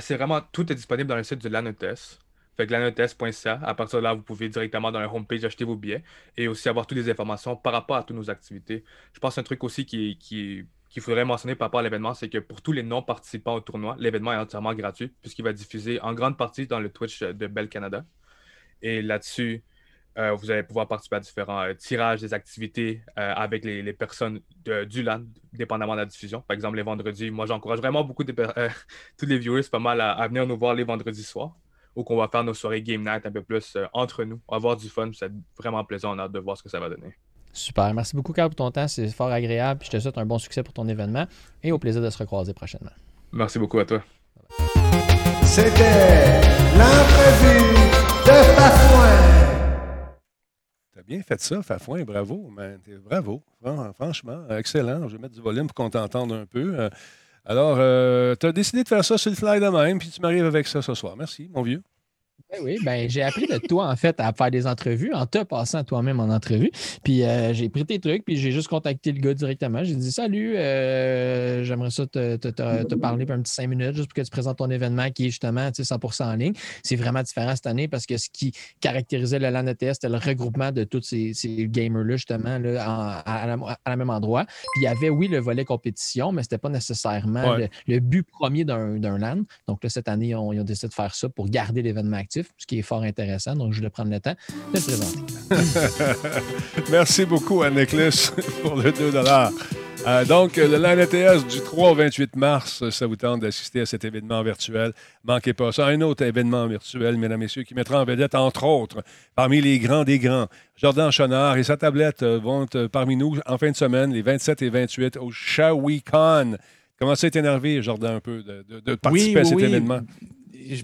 C'est vraiment, tout est disponible dans le site du LANETS. Fait que LANETS.ca. À partir de là, vous pouvez directement dans la homepage acheter vos billets et aussi avoir toutes les informations par rapport à toutes nos activités. Je pense un truc aussi qui, qui, qu'il faudrait mentionner par rapport à l'événement, c'est que pour tous les non-participants au tournoi, l'événement est entièrement gratuit puisqu'il va diffuser en grande partie dans le Twitch de Bell Canada. Et là-dessus, euh, vous allez pouvoir participer à différents euh, tirages des activités euh, avec les, les personnes de- du LAN, dépendamment de la diffusion. Par exemple, les vendredis, moi j'encourage vraiment beaucoup de, tous les viewers pas mal à, à venir nous voir les vendredis soirs, ou qu'on va faire nos soirées game night un peu plus euh, entre nous. On va avoir du fun, c'est vraiment plaisant, on a hâte de voir ce que ça va donner. Super. Merci beaucoup, Carl, pour ton temps. C'est fort agréable. Puis je te souhaite un bon succès pour ton événement et au plaisir de se recroiser prochainement. Merci beaucoup à toi. C'était l'entrevue de Fafouin. T'as bien fait ça, Fafouin, bravo, man. T'es- Bravo, Fran- franchement, excellent. Je vais mettre du volume pour qu'on t'entende un peu. Euh, Alors, tu as décidé de faire ça sur le fly de même, puis tu m'arrives avec ça ce soir. Merci, mon vieux. Ben oui, ben, j'ai appris de toi, en fait, à faire des entrevues, en te passant toi-même en entrevue. Puis euh, j'ai pris tes trucs, puis j'ai juste contacté le gars directement. J'ai dit Salut, euh, j'aimerais ça te, te- te- te parler pour un petit cinq minutes, juste pour que tu présentes ton événement qui est justement tu sais, 100% en ligne. C'est vraiment différent cette année parce que ce qui caractérisait le LAN ETS, c'était le regroupement de tous ces, ces gamers-là, justement, là, en- à, la, à la même endroit. Puis il y avait, oui, le volet compétition, mais ce n'était pas nécessairement Ouais. le, le but premier d'un LAN. Donc là, cette année, ils ont, ils ont décidé de faire ça pour garder l'événement actif, ce qui est fort intéressant. Donc, je voulais prendre le temps de le présenter. Merci beaucoup à Necklace pour le 2 Euh, donc, le LAN ETS du 3 au 28 mars, ça vous tente d'assister à cet événement virtuel. Manquez pas ça. Un autre événement virtuel, mesdames, messieurs, qui mettra en vedette, entre autres, parmi les grands des grands, Jordan Chonard et sa tablette euh, vont être parmi nous en fin de semaine, les 27 et 28, au ShawiCon. Comment ça est énervé, Jordan, un peu, de, de- de participer à oui, cet oui. événement?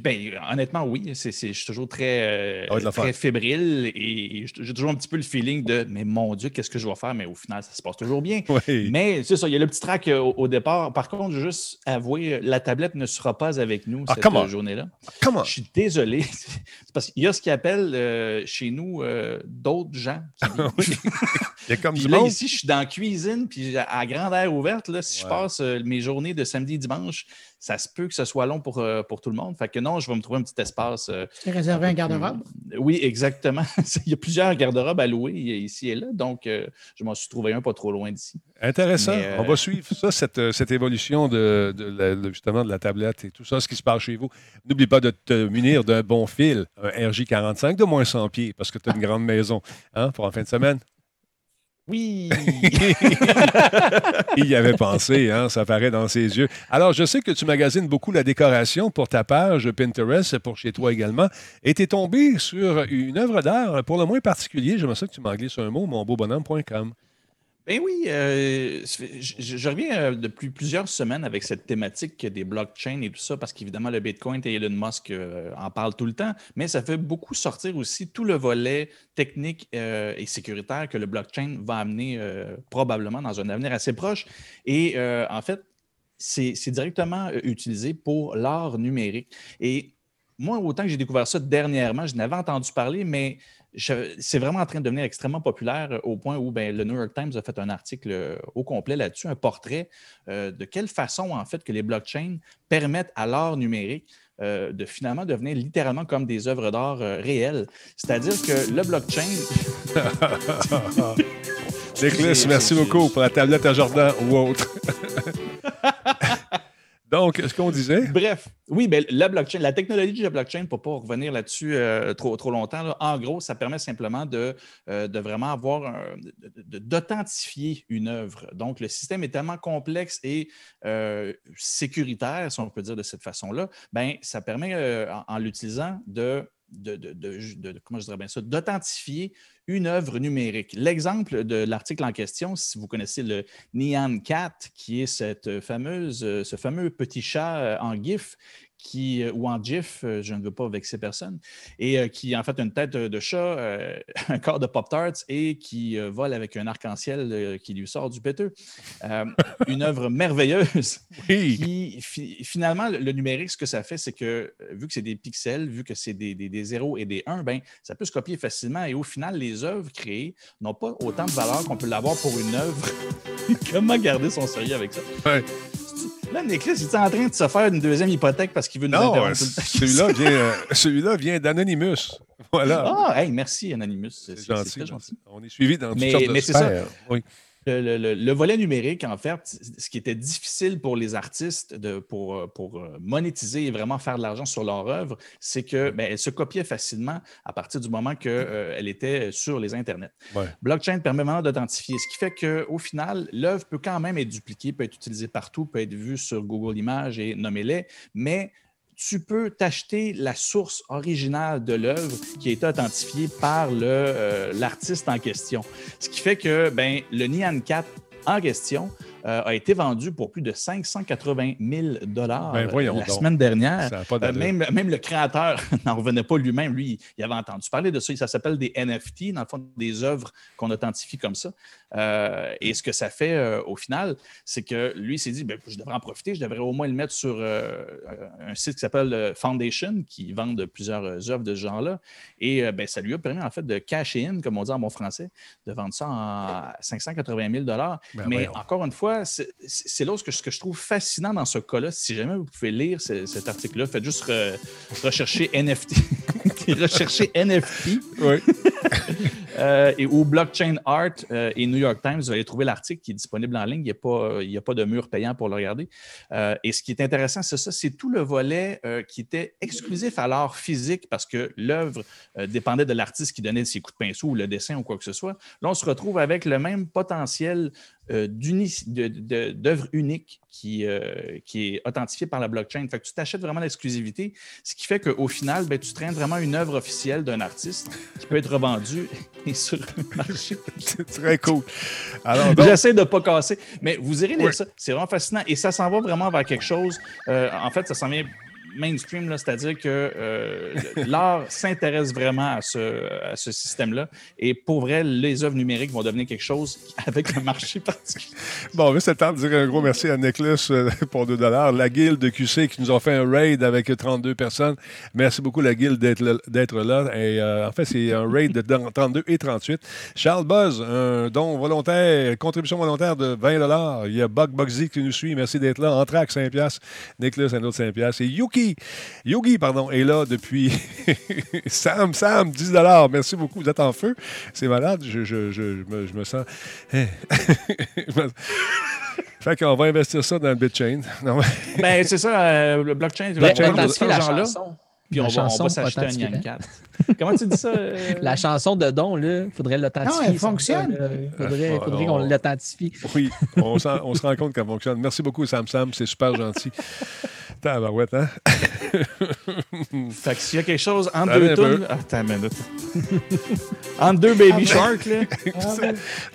Ben, honnêtement, oui. C'est, c'est- je suis toujours très, euh, Ah la très fébrile et j'ai j'ai toujours un petit peu le feeling de Mais mon Dieu, qu'est-ce que je vais faire? Mais au final, ça se passe toujours bien. Oui. Mais c'est ça, il y a le petit track euh, au, au départ. Par contre, juste avouer, euh, la tablette ne sera pas avec nous Ah, cette euh, journée-là. Comment? Je suis désolé. Parce qu'il y a ce qu'ils appellent euh, chez nous euh, d'autres gens. qui. Il y a comme Puis du là, monde. ici, je suis dans la cuisine, puis à grande air ouverte, là, si je passe euh, mes journées de samedi et dimanche, ça se peut que ce soit long pour, euh, pour tout le monde. Fait que non, je vais me trouver un petit espace. euh, C'est réservé un garde-robe? oui, exactement. Il y a plusieurs garde-robes à louer ici et là, donc euh, je m'en suis trouvé un pas trop loin d'ici. Intéressant. Mais, euh, On va suivre ça, cette, cette évolution de, de la- de- justement de la tablette et tout ça, ce qui se passe chez vous. N'oublie pas de te munir d'un bon fil, un RJ45 de moins 100 pieds, parce que tu as une grande maison hein, pour en fin de semaine. Oui! Il y avait pensé, hein, ça paraît dans ses yeux. Alors, je sais que tu magasines beaucoup la décoration pour ta page Pinterest, pour chez toi également, et tu es tombé sur une œuvre d'art pour le moins particulier. J'aimerais ça que tu m'en glisses un mot, monbeaubonhomme.com. Ben oui, euh, je, reviens euh, depuis plusieurs semaines avec cette thématique des blockchains et tout ça, parce qu'évidemment, le Bitcoin et Elon Musk euh, en parlent tout le temps, mais ça fait beaucoup sortir aussi tout le volet technique et sécuritaire que le blockchain va amener probablement dans un avenir assez proche. Et en fait, c'est directement utilisé pour l'art numérique. Et moi, autant que j'ai découvert ça dernièrement, je n'avais entendu parler, mais c'est vraiment en train de devenir extrêmement populaire euh, au point où ben, le New York Times a fait un article euh, au complet là-dessus, un portrait euh, de quelle façon, en fait, que les blockchains permettent à l'art numérique euh, de finalement devenir littéralement comme des œuvres d'art euh, réelles. C'est-à-dire que le blockchain. Nicholas, merci beaucoup pour la tablette à Jordan ou autre. Donc, ce qu'on disait, Bref, oui, ben, la blockchain, la technologie de la blockchain, pour ne pas revenir là-dessus euh, trop, longtemps, en gros, ça permet simplement de, euh, vraiment avoir d'authentifier une œuvre. Donc, le système est tellement complexe et euh, sécuritaire, si on peut dire de cette façon-là, ben, ça permet, en l'utilisant, de, de, comment d'authentifier une œuvre numérique. L'exemple de l'article en question, si vous connaissez le Nyan Cat, qui est cette fameuse, ce fameux petit chat euh, en GIF qui, euh, ou en GIF, euh, je ne veux pas vexer personne, et euh, qui a en fait une tête de chat, un corps de Pop-Tarts et qui vole avec un arc-en-ciel qui lui sort du péteux. Une œuvre merveilleuse oui, qui, finalement, le, numérique, ce que ça fait, c'est que vu que c'est des pixels, vu que c'est des, des, des 0 et des 1, ben, ça peut se copier facilement. Et au final, les œuvres créées n'ont pas autant de valeur qu'on peut l'avoir pour une œuvre. Comment garder son sérieux avec ça? Ouais. Là, Nicolas, il est en train de se faire une deuxième hypothèque parce qu'il veut nous non, temps? celui-là vient, euh, celui-là vient d'Anonymous. Voilà. Ah, hey, merci, Anonymous. C'est gentil. très gentil. On est suivi dans toutes Mais- sortes de mais c'est ça. sphères. Oui. Le, le- le- le volet numérique, en fait, ce qui était difficile pour les artistes de, pour, euh, pour euh, monétiser et vraiment faire de l'argent sur leur œuvre, c'est que ben, se copiait facilement à partir du moment qu'elle était sur les Internets. Ouais. Blockchain permet vraiment d'authentifier, ce qui fait qu'au final, l'œuvre peut quand même être dupliquée, peut être utilisée partout, peut être vue sur Google Images et nommez-les, mais tu peux t'acheter la source originale de l'œuvre qui a été authentifiée par euh, l'artiste en question. Ce qui fait que ben, le Nyan 4 en question euh, a été vendu pour plus de 580 000 dollars Ben, la donc. semaine dernière. Ça a pas Euh, même, même le créateur n'en revenait pas lui-même. Lui, il avait entendu parler de ça. Ça s'appelle des NFT, dans le fond, des œuvres qu'on authentifie comme ça. Euh, et ce que ça fait euh, au final, c'est que lui s'est dit ben, je devrais en profiter, je devrais au moins le mettre sur euh, un site qui s'appelle Foundation, qui vend de plusieurs œuvres de ce genre-là. Et ben, ça lui a permis en fait de cash in, comme on dit en bon français, de vendre ça en 580 000 Ben, Mais voyons. encore une fois, c'est c'est là ce que, je trouve fascinant dans ce cas-là. Si jamais vous pouvez lire ce- cet article-là, faites juste re- rechercher NFT. rechercher NFT Oui. euh, et, ou Blockchain Art euh, et New York Times. Vous allez trouver l'article qui est disponible en ligne. Il n'y a, pas- il y a pas de mur payant pour le regarder. Euh, et ce qui est intéressant, c'est ça, c'est tout le volet qui était exclusif à l'art physique parce que l'œuvre dépendait de l'artiste qui donnait ses coups de pinceau ou le dessin ou quoi que ce soit. Là, on se retrouve avec le même potentiel euh, d'œuvres uniques qui, euh, qui est authentifiée par la blockchain. Fait que tu t'achètes vraiment l'exclusivité, ce qui fait qu'au final, ben, tu traînes vraiment une œuvre officielle d'un artiste qui peut être revendue et sur le marché. C'est très cool. Alors, donc, J'essaie de ne pas casser, mais vous irez lire Oui. ça. C'est vraiment fascinant et ça s'en va vraiment vers quelque chose. euh, en fait, ça s'en vient mainstream, c'est-à-dire que euh, l'art s'intéresse vraiment à ce, système-là. Et pour vrai, les œuvres numériques vont devenir quelque chose avec un marché particulier. Bon, mais c'est le temps de dire un gros merci à Nicholas euh, pour 2 La guilde de QC qui nous a fait un raid avec 32 personnes. Merci beaucoup, la guilde, d'être là-. Et euh, en fait, c'est un raid de 32 et 38. Charles Buzz, un don volontaire, contribution volontaire de 20 Il y a Bug Bugsy qui nous suit. Merci d'être là. Entraque, 5 piastres. Nicholas, un autre 5 piastres. Et Yuki, Yogi, pardon, est là depuis Sam, Sam, 10 Merci beaucoup. Vous êtes en feu. C'est malade. Je, je- je- je me, je me sens. Je me- fait qu'on va investir ça dans le BitChain. Non, mais- Ben, c'est ça, euh, le blockchain. Ben, blockchain, authentifier de la chanson. Puis on va, on chanson va s'acheter un. Nyan 4. Comment tu dis ça? euh? La chanson de Don, là, il faudrait l'authentifier. Non, elle ça, fonctionne. Il faudrait, Ah, faudrait on- qu'on l'authentifie. Oui, on, on se rend compte qu'elle fonctionne. Merci beaucoup, Sam Sam. C'est super gentil. Tabarouette, hein? Fait que s'il y a quelque chose entre deux tunes. Attends une minute. entre deux Baby Shark, là?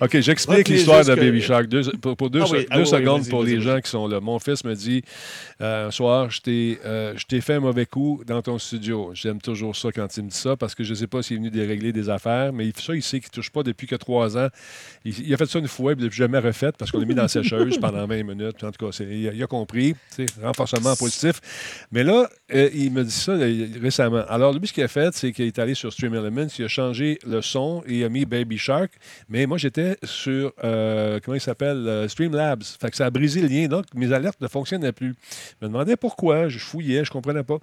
OK, j'explique l'histoire de que- Baby Shark. Deux- pour pour deux, Ah se- oui, ah deux oui, oui, secondes pour les gens qui sont là. Mon fils me dit euh, un soir, je t'ai euh, je t'ai fait un mauvais coup dans ton studio. J'aime toujours ça quand il me dit ça parce que je ne sais pas s'il est venu dérégler des affaires, mais il- ça, il sait qu'il ne touche pas depuis que trois ans. Il, il a fait ça une fois, puis depuis jamais refait parce qu'on l'a mis dans la sécheuse pendant 20 minutes. En tout cas, il, a, il a compris. Renforcement positif. Mais là, euh, il me dit ça euh, récemment. Alors, lui, ce qu'il a fait, c'est qu'il est allé sur Stream Elements, il a changé le son et il a mis Baby Shark. Mais moi, j'étais sur, euh, comment il s'appelle, euh, Streamlabs. Fait que ça a brisé le lien. Donc, mes alertes ne fonctionnaient plus. Je me demandais pourquoi. Je fouillais, je ne comprenais pas.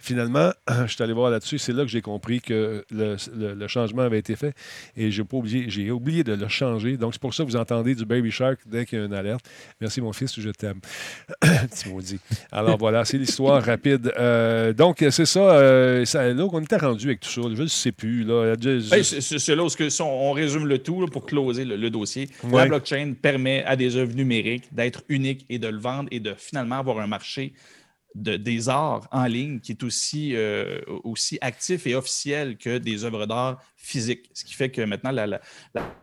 Finalement, je suis allé voir là-dessus. C'est là que j'ai compris que le, le- le changement avait été fait. Et j'ai oublié, de le changer. Donc, c'est pour ça que vous entendez du Baby Shark dès qu'il y a une alerte. Merci, mon fils, je t'aime. Petit maudit. Alors, voilà, c'est l'histoire rapide. Euh, donc, c'est ça. euh, ça là, on était rendu avec tout ça. Je ne sais plus. Là. Je- c'est là où on, on résume le tout là, pour closer le, le dossier. Ouais. La blockchain permet à des œuvres numériques d'être uniques et de le vendre et de finalement avoir un marché de, des arts en ligne qui est aussi, euh, aussi actif et officiel que des œuvres d'art physiques. Ce qui fait que maintenant, la, la- la-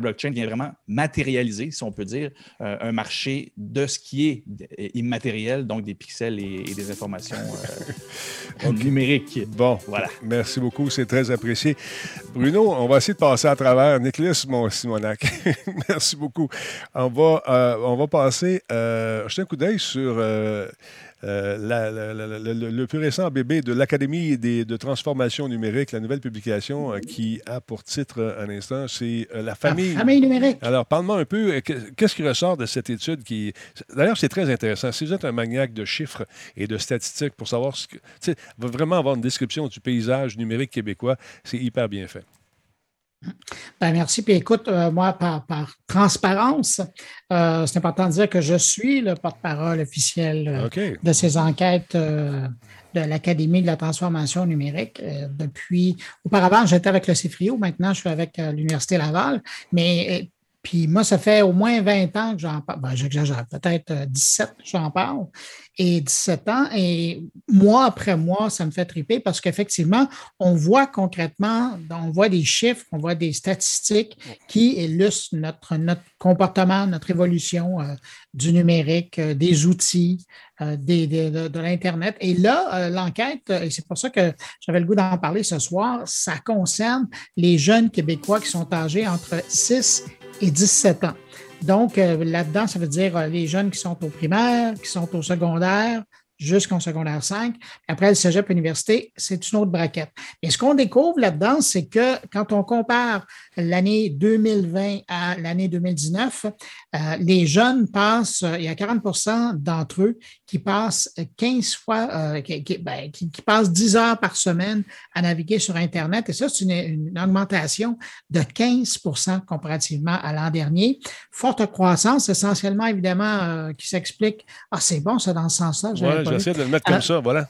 blockchain vient vraiment matérialiser, si on peut dire, euh, un marché de ce qui est immatériel, donc des pixels et, et des informations euh, numériques. Bon, Voilà. Merci beaucoup, c'est très apprécié. Bruno, on va essayer de passer à travers. Nicolas mon Simonac, merci beaucoup. On va, euh, on va passer, jeter un coup d'œil sur la- la- la- la- le, plus récent bébé de l'Académie de transformation numérique, la nouvelle publication euh, qui a pour titre euh, un instant, c'est euh, La famille. La famille numérique. Alors, parle-moi un peu, euh, que- qu'est-ce qui ressort de cette étude qui... D'ailleurs, c'est très intéressant. Si vous êtes un maniaque de chiffres et de statistiques pour savoir ce que... Vraiment avoir une description du paysage numérique québécois, c'est hyper bien fait. Ben, merci. Puis écoute, euh, moi, par, par transparence, euh, c'est important de dire que je suis le porte-parole officiel euh, de ces enquêtes de l'Académie de la transformation numérique. Depuis, auparavant, j'étais avec le CIFRIO, maintenant je suis avec l'Université Laval, mais puis moi, ça fait au moins 20 ans que j'en parle. Ben, j'exagère, peut-être euh, 17 que j'en parle. Et 17 ans. Et mois après mois, ça me fait triper parce qu'effectivement, on voit concrètement, on voit des chiffres, on voit des statistiques qui illustrent notre, notre comportement, notre évolution euh, du numérique, euh, des outils, euh, des, des- de, de l'Internet. Et là, euh, l'enquête, euh, et c'est pour ça que j'avais le goût d'en parler ce soir, ça concerne les jeunes Québécois qui sont âgés entre 6 et 17 ans. Donc, euh, là-dedans, ça veut dire euh, les jeunes qui sont au primaire, qui sont au secondaire, jusqu'en secondaire 5. Après, le cégep université, c'est une autre braquette. Et ce qu'on découvre là-dedans, c'est que quand on compare l'année 2020 à l'année 2019, euh, les jeunes passent, euh, il y a 40% d'entre eux qui passent 15 fois, euh, qui, qui- ben, qui- qui passent 10 heures par semaine à naviguer sur Internet. Et ça, c'est une, une augmentation de 15% comparativement à l'an dernier. Forte croissance, essentiellement, évidemment, euh, qui s'explique. Ah, c'est bon, ça, dans ce sens-là. J'essaie de le mettre comme Ah. ça, voilà.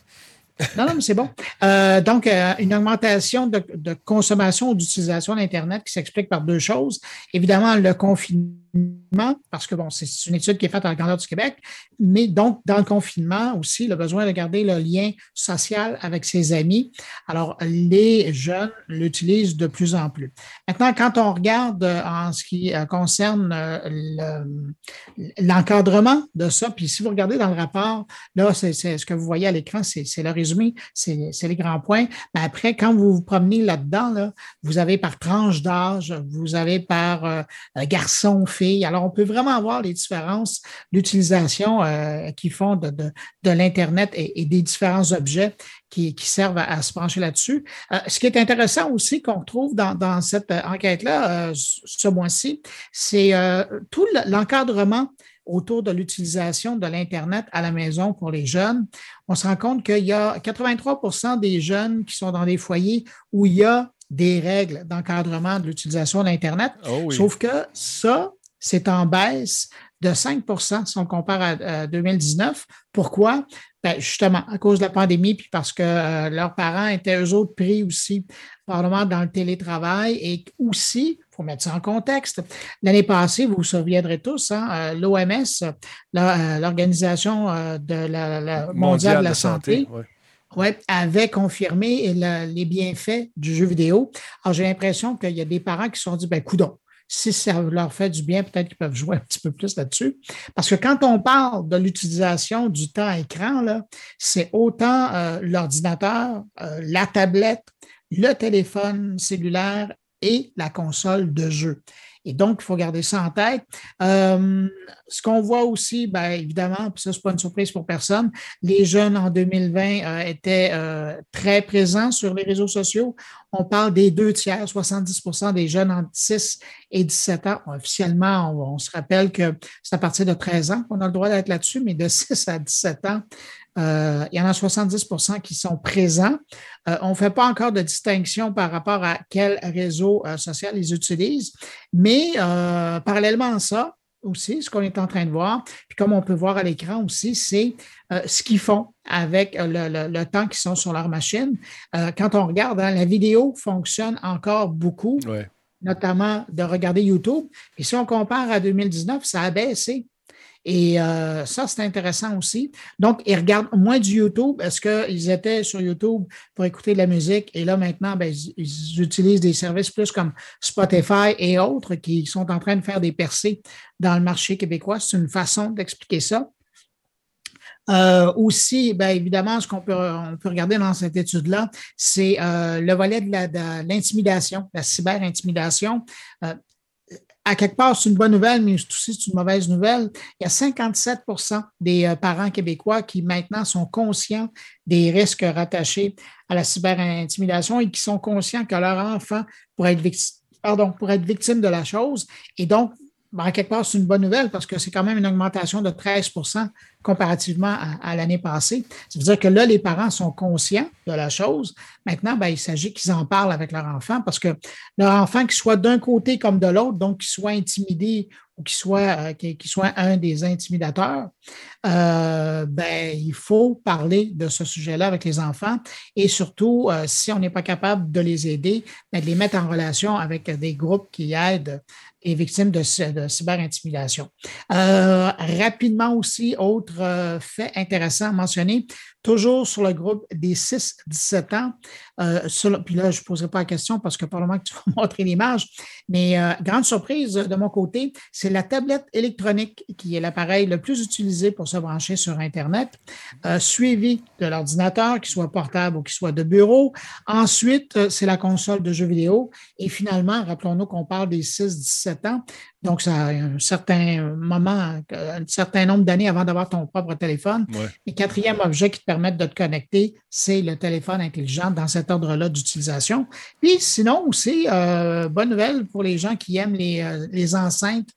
Non, non, mais c'est bon. Euh, donc, euh, une augmentation de, consommation ou d'utilisation d'Internet qui s'explique par deux choses. Évidemment, le confinement, parce que bon, c'est une étude qui est faite à la grandeur du Québec, mais donc, dans le confinement aussi, le besoin de garder le lien social avec ses amis. Alors, les jeunes l'utilisent de plus en plus. Maintenant, quand on regarde euh, en ce qui concerne le- l'encadrement de ça, puis si vous regardez dans le rapport, là, c'est ce que vous voyez à l'écran, c'est le résumé, c'est les grands points. Mais après, quand vous vous promenez là-dedans, là, vous avez par tranche d'âge, vous avez par euh, garçon, fille. Alors, on peut vraiment voir les différences d'utilisation euh, qui font de, l'Internet et, des différents objets qui, servent à, se pencher là-dessus. Euh, ce qui est intéressant aussi qu'on retrouve dans, cette enquête-là, ce mois-ci, c'est tout le- l'encadrement autour de l'utilisation de l'Internet à la maison pour les jeunes. On se rend compte qu'il y a 83% des jeunes qui sont dans des foyers où il y a des règles d'encadrement de l'utilisation de l'Internet. Oh oui. Sauf que ça, c'est en baisse de 5% si on compare à, à 2019. Pourquoi? Ben, justement, à cause de la pandémie, puis parce que euh, leurs parents étaient eux autres pris aussi, probablement dans le télétravail et aussi, il faut mettre ça en contexte. L'année passée, vous vous souviendrez tous, hein, l'OMS, l'Organisation euh, de la, la mondiale de la santé, ouais. ouais, avait confirmé le- les bienfaits du jeu vidéo. Alors, j'ai l'impression qu'il y a des parents qui se sont dit, ben, coudon, si ça leur fait du bien, peut-être qu'ils peuvent jouer un petit peu plus là-dessus. Parce que quand on parle de l'utilisation du temps à écran, c'est autant euh, l'ordinateur, euh, la tablette, le téléphone cellulaire et la console de jeu. Et donc, il faut garder ça en tête. Euh, ce qu'on voit aussi, bien évidemment, puis ça, ce n'est pas une surprise pour personne, les jeunes en 2020 euh, étaient euh, très présents sur les réseaux sociaux. On parle des deux tiers, 70% des jeunes entre 6 et 17 ans. Officiellement, on, on se rappelle que c'est à partir de 13 ans qu'on a le droit d'être là-dessus, mais de 6 à 17 ans, euh, il y en a 70% qui sont présents. Euh, on ne fait pas encore de distinction par rapport à quel réseau euh, social ils utilisent, mais parallèlement à ça, aussi, ce qu'on est en train de voir, puis comme on peut voir à l'écran aussi, c'est euh, ce qu'ils font avec le, le- le temps qu'ils sont sur leur machine. Euh, quand on regarde, hein, la vidéo fonctionne encore beaucoup, Ouais. notamment de regarder YouTube. Et si on compare à 2019, ça a baissé. Et euh, ça, c'est intéressant aussi. Donc, ils regardent moins du YouTube. Est-ce qu'ils étaient sur YouTube pour écouter de la musique? Et là, maintenant, ben, ils, utilisent des services plus comme Spotify et autres qui sont en train de faire des percées dans le marché québécois. C'est une façon d'expliquer ça. Euh, aussi, bien évidemment, ce qu'on peut, regarder dans cette étude-là, c'est euh, le volet de la- de l'intimidation, la cyber-intimidation. À quelque part, c'est une bonne nouvelle, mais aussi c'est une mauvaise nouvelle. Il y a 57% des euh, parents québécois qui maintenant sont conscients des risques rattachés à la cyber-intimidation et qui sont conscients que leur enfant pourrait être victime, pourrait être victime de la chose. Et donc, ben, quelque part, c'est une bonne nouvelle parce que c'est quand même une augmentation de 13% comparativement à, à l'année passée. Ça veut dire que là, les parents sont conscients de la chose. Maintenant, ben, il s'agit qu'ils en parlent avec leur enfant parce que leur enfant, qu'il soit d'un côté comme de l'autre, donc qu'il soit intimidé ou qu'il soit, euh, un des intimidateurs, euh, ben, il faut parler de ce sujet-là avec les enfants et surtout, euh, si on n'est pas capable de les aider, ben, de les mettre en relation avec des groupes qui aident de, cy- de cyber-intimidation. Euh, rapidement aussi, autre euh, fait intéressant à mentionner, toujours sur le groupe des 6-17 ans, euh, puis là, je ne poserai pas la question parce que probablement que tu vas montrer l'image, mais euh, grande surprise de mon côté, c'est la tablette électronique qui est l'appareil le plus utilisé pour se brancher sur Internet, euh, suivi de l'ordinateur, qu'il soit portable ou qu'il soit de bureau. Ensuite, c'est la console de jeux vidéo. Et finalement, rappelons-nous qu'on parle des 6-17 ans. Donc, ça a un certain moment, un certain nombre d'années avant d'avoir ton propre téléphone. Ouais. Et quatrième objet qui te permet de te connecter, c'est le téléphone intelligent dans cet ordre-là d'utilisation. Puis sinon aussi, euh, bonne nouvelle pour les gens qui aiment les, euh, les enceintes,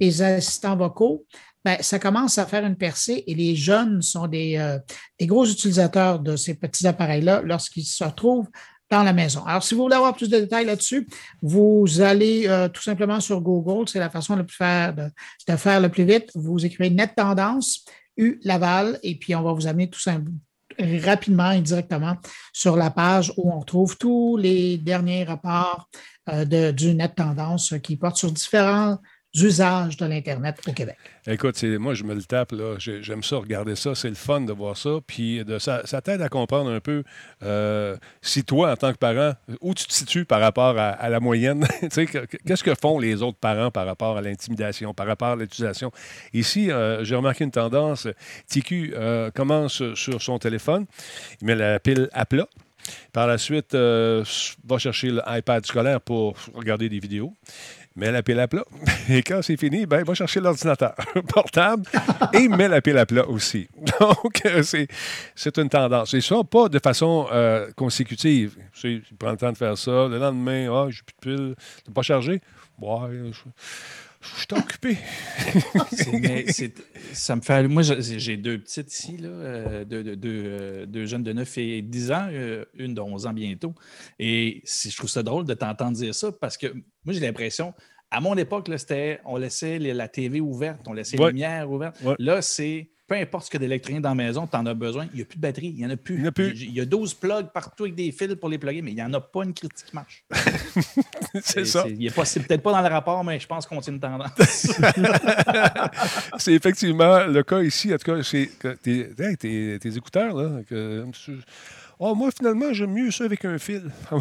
les assistants vocaux. Ben, ça commence à faire une percée et les jeunes sont des, euh, des gros utilisateurs de ces petits appareils-là lorsqu'ils se retrouvent dans la maison. Alors, si vous voulez avoir plus de détails là-dessus, vous allez euh, tout simplement sur Google, c'est la façon de, faire, de, de faire le plus vite. Vous écrivez Net Tendance, U Laval, et puis on va vous amener tout simplement rapidement et directement sur la page où on trouve tous les derniers rapports euh, du Net Tendance qui portent sur différents usages de l'Internet au Québec. Écoute, moi, je me le tape, là. J'ai- J'aime ça, regarder ça. C'est le fun de voir ça. Puis de, ça, t'aide à comprendre un peu euh, si toi, en tant que parent, où tu te situes par rapport à, la moyenne? Qu'est-ce que font les autres parents par rapport à l'intimidation, par rapport à l'utilisation? Ici, euh, j'ai remarqué une tendance. TQ euh, commence sur son téléphone, il met la pile à plat. Par la suite, va chercher l'iPad scolaire pour regarder des vidéos. Met la pile à plat. Et quand c'est fini, ben, il va chercher l'ordinateur portable et il met la pile à plat aussi. Donc, euh, c'est, une tendance. Et ça, pas de façon euh, consécutive. Tu sais, il prend le temps de faire ça. Le lendemain, ah, j'ai plus de pile. T'as pas chargé? Ouais, je suis occupé. Mais ça me fait. Moi, j'ai deux petites ici, là, euh, deux, deux- deux, euh, deux jeunes de 9 et 10 ans, euh, une de 11 ans bientôt. Et je trouve ça drôle de t'entendre dire ça parce que moi, j'ai l'impression, à mon époque, là, c'était on laissait la TV ouverte, on laissait Ouais. les lumières ouvertes. Ouais. Là, c'est peu importe ce que d'électronique dans la maison, tu en as besoin, il n'y a plus de batterie, il n'y en a plus. Il y a plus. Il y a 12 plugs partout avec des fils pour les plugger, mais il n'y en a pas une critique qui marche. c'est ça. il est pas- C'est peut-être pas dans le rapport, mais je pense qu'on tient une tendance. c'est effectivement le cas ici. En tout cas, tes, hey, tes- tes écouteurs, là. Que, oh, moi, finalement, j'aime mieux ça avec un fil. Ah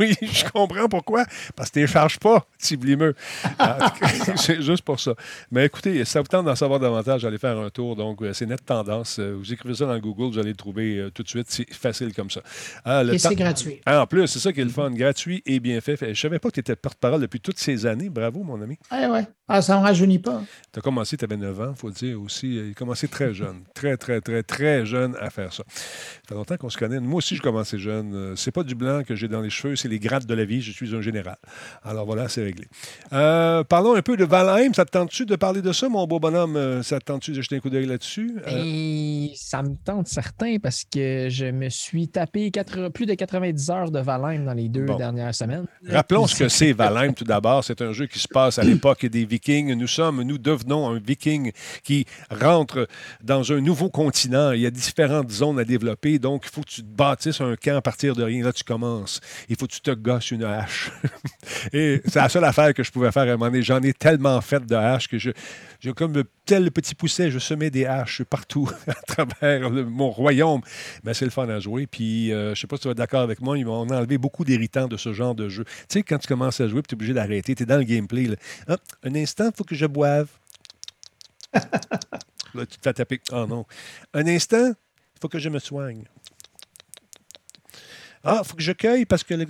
oui, je comprends pourquoi. Parce que tu ne charges pas, petit blimeux. C'est juste pour ça. Mais écoutez, si ça vous tente d'en savoir davantage, allez faire un tour. Donc, euh, c'est Net Tendance. Euh, Vous écrivez ça dans Google, vous allez le trouver euh, tout de suite. C'est facile comme ça. Ah, le Et c'est gratuit. Ah, en plus, c'est ça qui est le fun. Gratuit et bien fait. Je savais pas que tu étais porte-parole depuis toutes ces années. Bravo, mon ami. Ouais, ouais. Ah, ça ne me rajeunit pas. Tu as commencé, tu avais 9 ans, il faut le dire aussi. Il a commencé très jeune. Très, très, très, très jeune à faire ça. Ça fait longtemps qu'on se connaît. Moi aussi, je commençais jeune. Euh, C'est pas du blanc que j'ai dans les cheveux, c'est les grattes de la vie. Je suis un général. Alors voilà, c'est réglé. Euh, parlons un peu de Valheim. Ça te tente-tu de parler de ça, mon beau bonhomme? Euh, Ça te tente-tu de jeter un coup d'œil là-dessus? Euh, Et ça me tente certain parce que je me suis tapé plus de 90 heures de Valheim dans les deux Bon. dernières semaines. Rappelons ce que c'est Valheim tout d'abord. C'est un jeu qui se passe à l'époque des Vikings. Nous sommes, nous devenons un Viking qui rentre dans un nouveau continent. Il y a différentes zones à développer. Donc, il faut que tu te bâtisses un camp à partir de rien. Là, tu commences. Il faut que tu te gosses une hache. Et c'est la seule affaire que je pouvais faire à un moment donné. J'en ai tellement fait de haches que je, comme tel petit pousset, je semais des haches partout à travers mon royaume. Mais c'est le fun à jouer. Puis, euh, je sais pas si tu vas être d'accord avec moi, ils m'ont enlevé beaucoup d'irritants de ce genre de jeu. Tu sais, quand tu commences à jouer, tu es obligé d'arrêter. Tu es dans le gameplay. Ah, un instant, il faut que je boive. là, tu te fais taper. Oh non. Un instant, il faut que je me soigne. Ah, faut que je cueille parce que le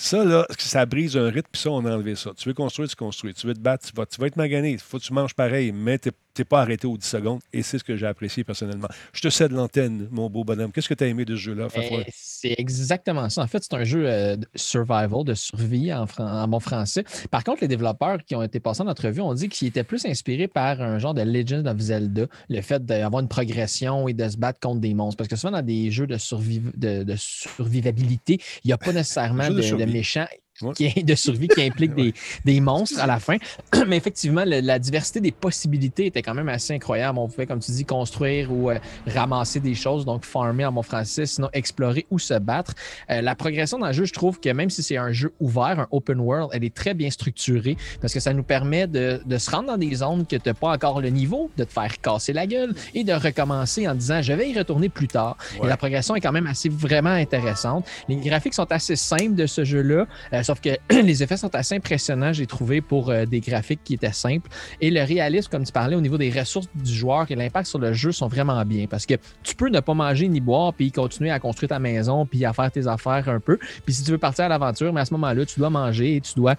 Ça, là, ça brise un rythme, puis ça, on a enlevé ça. Tu veux construire, tu construis. Tu veux te battre, tu vas, tu vas être magané. Il faut que tu manges pareil, mais tu n'es pas arrêté aux 10 secondes. Et c'est ce que j'ai apprécié personnellement. Je te cède l'antenne, mon beau bonhomme. Qu'est-ce que tu as aimé de ce jeu-là? Eh, C'est exactement ça. En fait, c'est un jeu euh, de survival, de survie en, en bon français. Par contre, les développeurs qui ont été passés en entrevue ont dit qu'ils étaient plus inspirés par un genre de Legend of Zelda, le fait d'avoir une progression et de se battre contre des monstres. Parce que souvent, dans des jeux de, surviv- de, de survivabilité, il n'y a pas nécessairement de de, méchants Ouais. Qui, de survie qui impliquent des, des monstres à la fin. Mais effectivement, le- la diversité des possibilités était quand même assez incroyable. On pouvait, comme tu dis, construire ou euh, ramasser des choses, donc farmer en bon français, sinon explorer ou se battre. Euh, la progression dans le jeu, je trouve que même si c'est un jeu ouvert, un open world, elle est très bien structurée parce que ça nous permet de, de se rendre dans des zones que tu n'as pas encore le niveau, de te faire casser la gueule et de recommencer en disant je vais y retourner plus tard. Et la progression est quand même assez vraiment intéressante. Les graphiques sont assez simples de ce jeu-là, euh, sauf que les effets sont assez impressionnants, j'ai trouvé, pour euh, des graphiques qui étaient simples. Et le réalisme, comme tu parlais, au niveau des ressources du joueur et l'impact sur le jeu sont vraiment bien parce que tu peux ne pas manger ni boire puis continuer à construire ta maison puis à faire tes affaires un peu. Puis si tu veux partir à l'aventure, mais à ce moment-là, tu dois manger et tu dois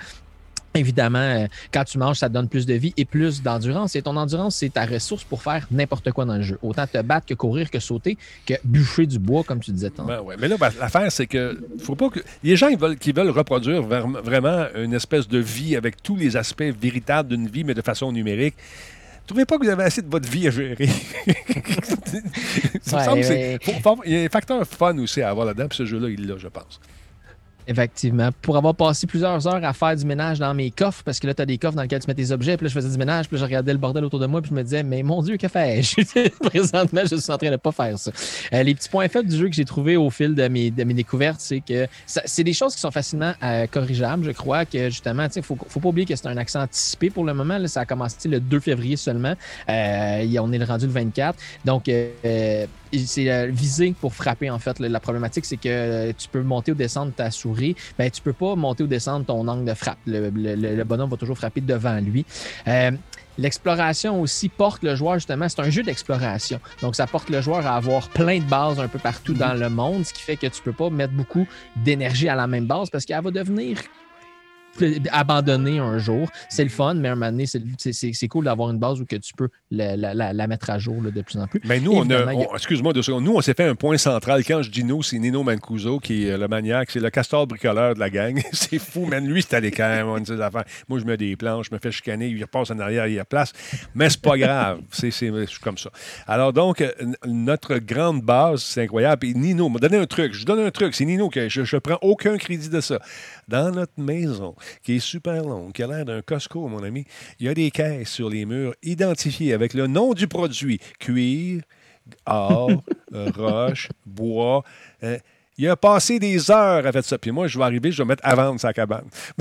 Évidemment, euh, quand tu manges, ça te donne plus de vie et plus d'endurance. Et ton endurance, c'est ta ressource pour faire n'importe quoi dans le jeu. Autant te battre que courir, que sauter, que bûcher du bois, comme tu disais. tantôt. Ben ouais. Mais là, ben, l'affaire, c'est que faut pas que. Les gens ils veulent, qui veulent reproduire vraiment une espèce de vie avec tous les aspects véritables d'une vie, mais de façon numérique. Trouvez pas que vous avez assez de votre vie à gérer. Ouais, ouais. il y a un facteur fun aussi à avoir là-dedans, puis ce jeu-là, il l'a, je pense. Effectivement. Pour avoir passé plusieurs heures à faire du ménage dans mes coffres, parce que là, tu as des coffres dans lesquels tu mets tes objets, puis là, je faisais du ménage, puis là, je regardais le bordel autour de moi, puis je me disais, mais mon Dieu, que fais-je? Présentement, je suis en train de pas faire ça. Euh, les petits points faibles du jeu que j'ai trouvé au fil de mes, de mes découvertes, c'est que c'est des choses qui sont facilement euh, corrigeables. Je crois que justement, il ne faut, faut pas oublier que c'est un accent anticipé pour le moment. là. ça a commencé le 2 février seulement. Euh, on est rendu le 24. Donc, euh, euh, c'est euh, visé pour frapper, en fait. La problématique, c'est que euh, tu peux monter ou descendre ta souris. Ben, tu peux pas monter ou descendre ton angle de frappe. Le, le- le- le bonhomme va toujours frapper devant lui. Euh, L'exploration aussi porte le joueur, justement, c'est un jeu d'exploration. Donc, ça porte le joueur à avoir plein de bases un peu partout dans le monde, ce qui fait que tu peux pas mettre beaucoup d'énergie à la même base parce qu'elle va devenir abandonnée un jour. C'est le fun, mais à un moment donné, c'est- cool d'avoir une base où que tu peux la, la- la- la mettre à jour là, de plus en plus. Mais nous, on a, excuse-moi deux secondes. Nous, on s'est fait un point central. Quand je dis nous, c'est Nino Mancuso qui est le maniaque, c'est le castor bricoleur de la gang. c'est fou, man. Lui, c'est à l'écart. Moi, je mets des planches, je me fais chicaner, il repasse en arrière, il y a place. Mais c'est pas grave. C'est, c'est, je suis comme ça. Alors, donc, notre grande base, c'est incroyable. Et Nino m'a donné un truc. Je donne un truc. C'est Nino que je, je prends aucun crédit de ça. Dans notre maison, qui est super longue, qui a l'air d'un Costco, mon ami, il y a des caisses sur les murs identifiées avec le nom du produit. Cuir, or, roche, bois. euh, il a passé des heures à faire ça. Puis moi, je vais arriver, je vais mettre à vendre sa cabane.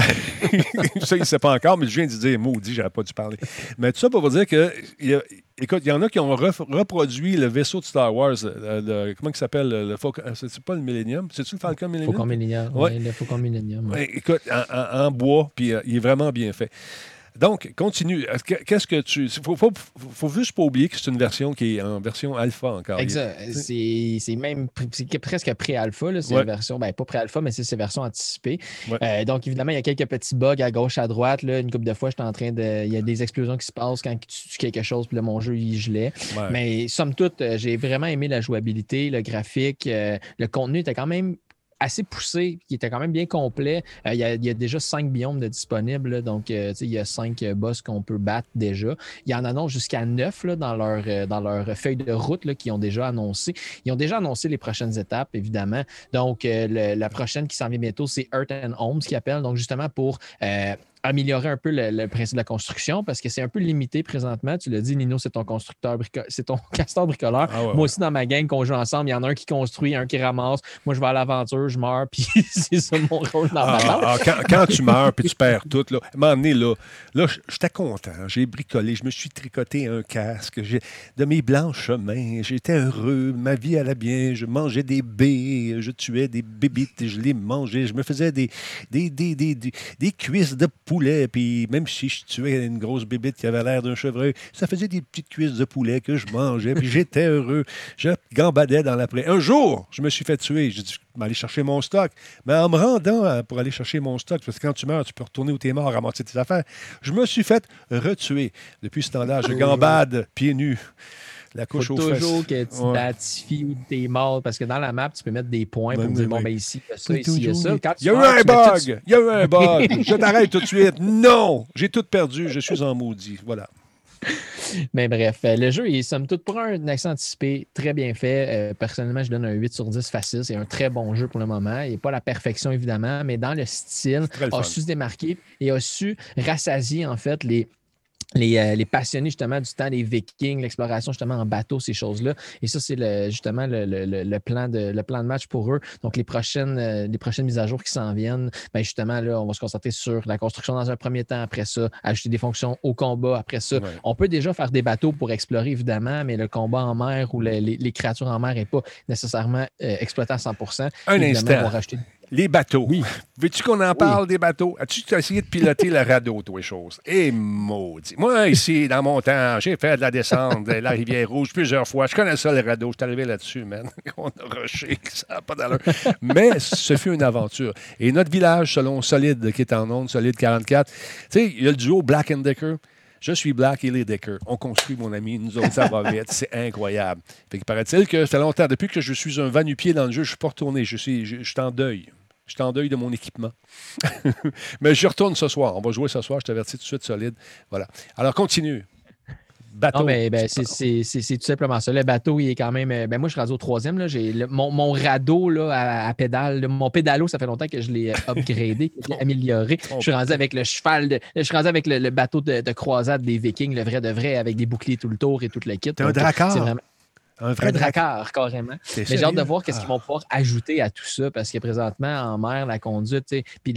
ça, il ne sait pas encore, mais je viens de dire, maudit, j'aurais pas dû parler. Mais tout ça pour vous dire que, il y a- écoute, il y en a qui ont reproduit le vaisseau de Star Wars. le- comment il s'appelle? Le, Faucon- euh, c'est pas le Millennium? C'est-tu le Falcon Millennium? Faucon Millennium. Ouais. ouais, le Faucon Millennium. Ouais, écoute, en, en- en bois, puis euh, il est vraiment bien fait. Donc, continue. Est-ce que- Qu'est-ce que tu. Il faut, faut, faut juste pas oublier que c'est une version qui est en version alpha encore. Exact. C'est même presque pré-alpha. C'est Ouais. une version, ben, pas pré-alpha, mais c'est ces versions anticipées. Ouais. Euh, donc, évidemment, il y a quelques petits bugs à gauche, à droite. Là. Une couple de fois, j'étais en train de. Il y a des explosions qui se passent quand tu tues quelque chose, puis là, mon jeu, il gelait. Ouais. Mais somme toute, euh, j'ai vraiment aimé la jouabilité, le graphique. euh, le contenu était quand même assez poussé, qui était quand même bien complet. Euh, il, y a, déjà cinq biomes de disponibles, donc euh, il y a cinq euh, boss qu'on peut battre déjà. Il y en annonce jusqu'à neuf là, dans, leur, dans leur feuille de route là, qui ont déjà annoncé. Ils ont déjà annoncé les prochaines étapes, évidemment. Donc, la prochaine qui s'en vient bientôt, c'est Earth and Home, ce qu'ils. Donc, justement, pour améliorer un peu le, le principe de la construction, parce que c'est un peu limité présentement. Tu l'as dit, Nino, c'est ton constructeur, c'est ton castor bricoleur. Ah ouais, Moi ouais. aussi, dans ma gang qu'on joue ensemble, il y en a un qui construit, un qui ramasse. Moi, je vais à l'aventure, je meurs, puis c'est ça mon rôle dans Ah, ma ah, quand, quand tu meurs puis tu perds tout, là, donné, là, là j'étais content. J'ai bricolé, je me suis tricoté un casque. j'ai- De mes blancs chemins, j'étais heureux, ma vie allait bien. Je mangeais des baies, je tuais des bébites, je les mangeais. Je me faisais des, des, des, des, des- cuisses de poulet. Puis même si je tuais une grosse bébite qui avait l'air d'un chevreuil, ça faisait des petites cuisses de poulet que je mangeais. Puis j'étais heureux. Je gambadais dans la plaie. Un jour, je me suis fait tuer. J'ai dû aller chercher mon stock. Mais en me rendant pour aller chercher mon stock, parce que quand tu meurs, tu peux retourner où tu es mort, ramasser tes affaires, je me suis fait retuer. Depuis ce temps-là, je gambade pieds nus. La Faut couche toujours que tu Ouais. t'identifies où t'es mort, parce que dans la map, tu peux mettre des points Ouais, pour dire, bon, ben ici, il y a ça, ici, il y a ça. Il y a eu un bug! Il y a eu un bug! Je t'arrête tout de suite. Non! J'ai tout perdu. Je suis en maudit. Voilà. Mais bref, euh, le jeu est somme toute pour un accent anticipé, très bien fait. Euh, personnellement, je donne un 8 sur 10 facile. C'est un très bon jeu pour le moment. Il n'est pas la perfection, évidemment, mais dans le style, a fun. su se démarquer et a su rassasier, en fait, les. Les, euh, les passionnés justement du temps des Vikings, l'exploration justement en bateau, ces choses-là. Et ça, c'est le- justement le, le- le- le plan de, le plan de match pour eux. Donc, les prochaines, euh, les prochaines mises à jour qui s'en viennent, ben justement, là, on va se concentrer sur la construction dans un premier temps. Après ça, ajouter des fonctions au combat. Après ça, Ouais. on peut déjà faire des bateaux pour explorer, évidemment, mais le combat en mer ou le- les, les créatures en mer n'est pas nécessairement euh, exploité à 100 Un Évidemment, instant. on va rajouter- Les bateaux. Oui. Veux-tu qu'on en parle des bateaux? As-tu essayé de piloter le radeau, toi, les choses? Eh, maudit. Moi, ici, dans mon temps, j'ai fait de la descente de la rivière Rouge plusieurs fois. Je connais ça, le radeau. Je suis arrivé là-dessus, man. On a rushé, ça n'a pas d'allure. Mais ce fut une aventure. Et notre village, selon Solide, qui est en onde, Solide 44, tu sais, il y a le duo Black and Decker. Je suis Black, il est Decker. On construit, mon ami. Nous autres, ça va vite. C'est incroyable. Fait qu'il paraît-il que ça fait longtemps. Depuis que je suis un va-nu-pied dans le jeu, je ne suis pas retourné. Je suis, je, je suis en deuil. Je suis en deuil de mon équipement. Mais je retourne ce soir. On va jouer ce soir. Je t'avertis tout de suite solide. Voilà. Alors, continue. Bateau. Non, mais ben, c'est- c'est tout simplement ça. Le bateau, il est quand même. euh, Ben, moi, je suis rendu au troisième. là. J'ai le- mon, mon radeau là, à, à pédale, mon pédalo, ça fait longtemps que je l'ai euh, upgradé, que je l'ai amélioré. Je suis rendu avec le cheval, de- je suis rendu avec le, le bateau de, de croisade des Vikings, le vrai de vrai, avec des boucliers tout le tour et tout le kit. T'es un dracard. C'est vraiment Un vrai dracard. carrément. Mais j'ai hâte de voir qu'est-ce Ah. qu'ils vont pouvoir ajouter à tout ça, parce que présentement, en mer, la conduite, tu sais, puis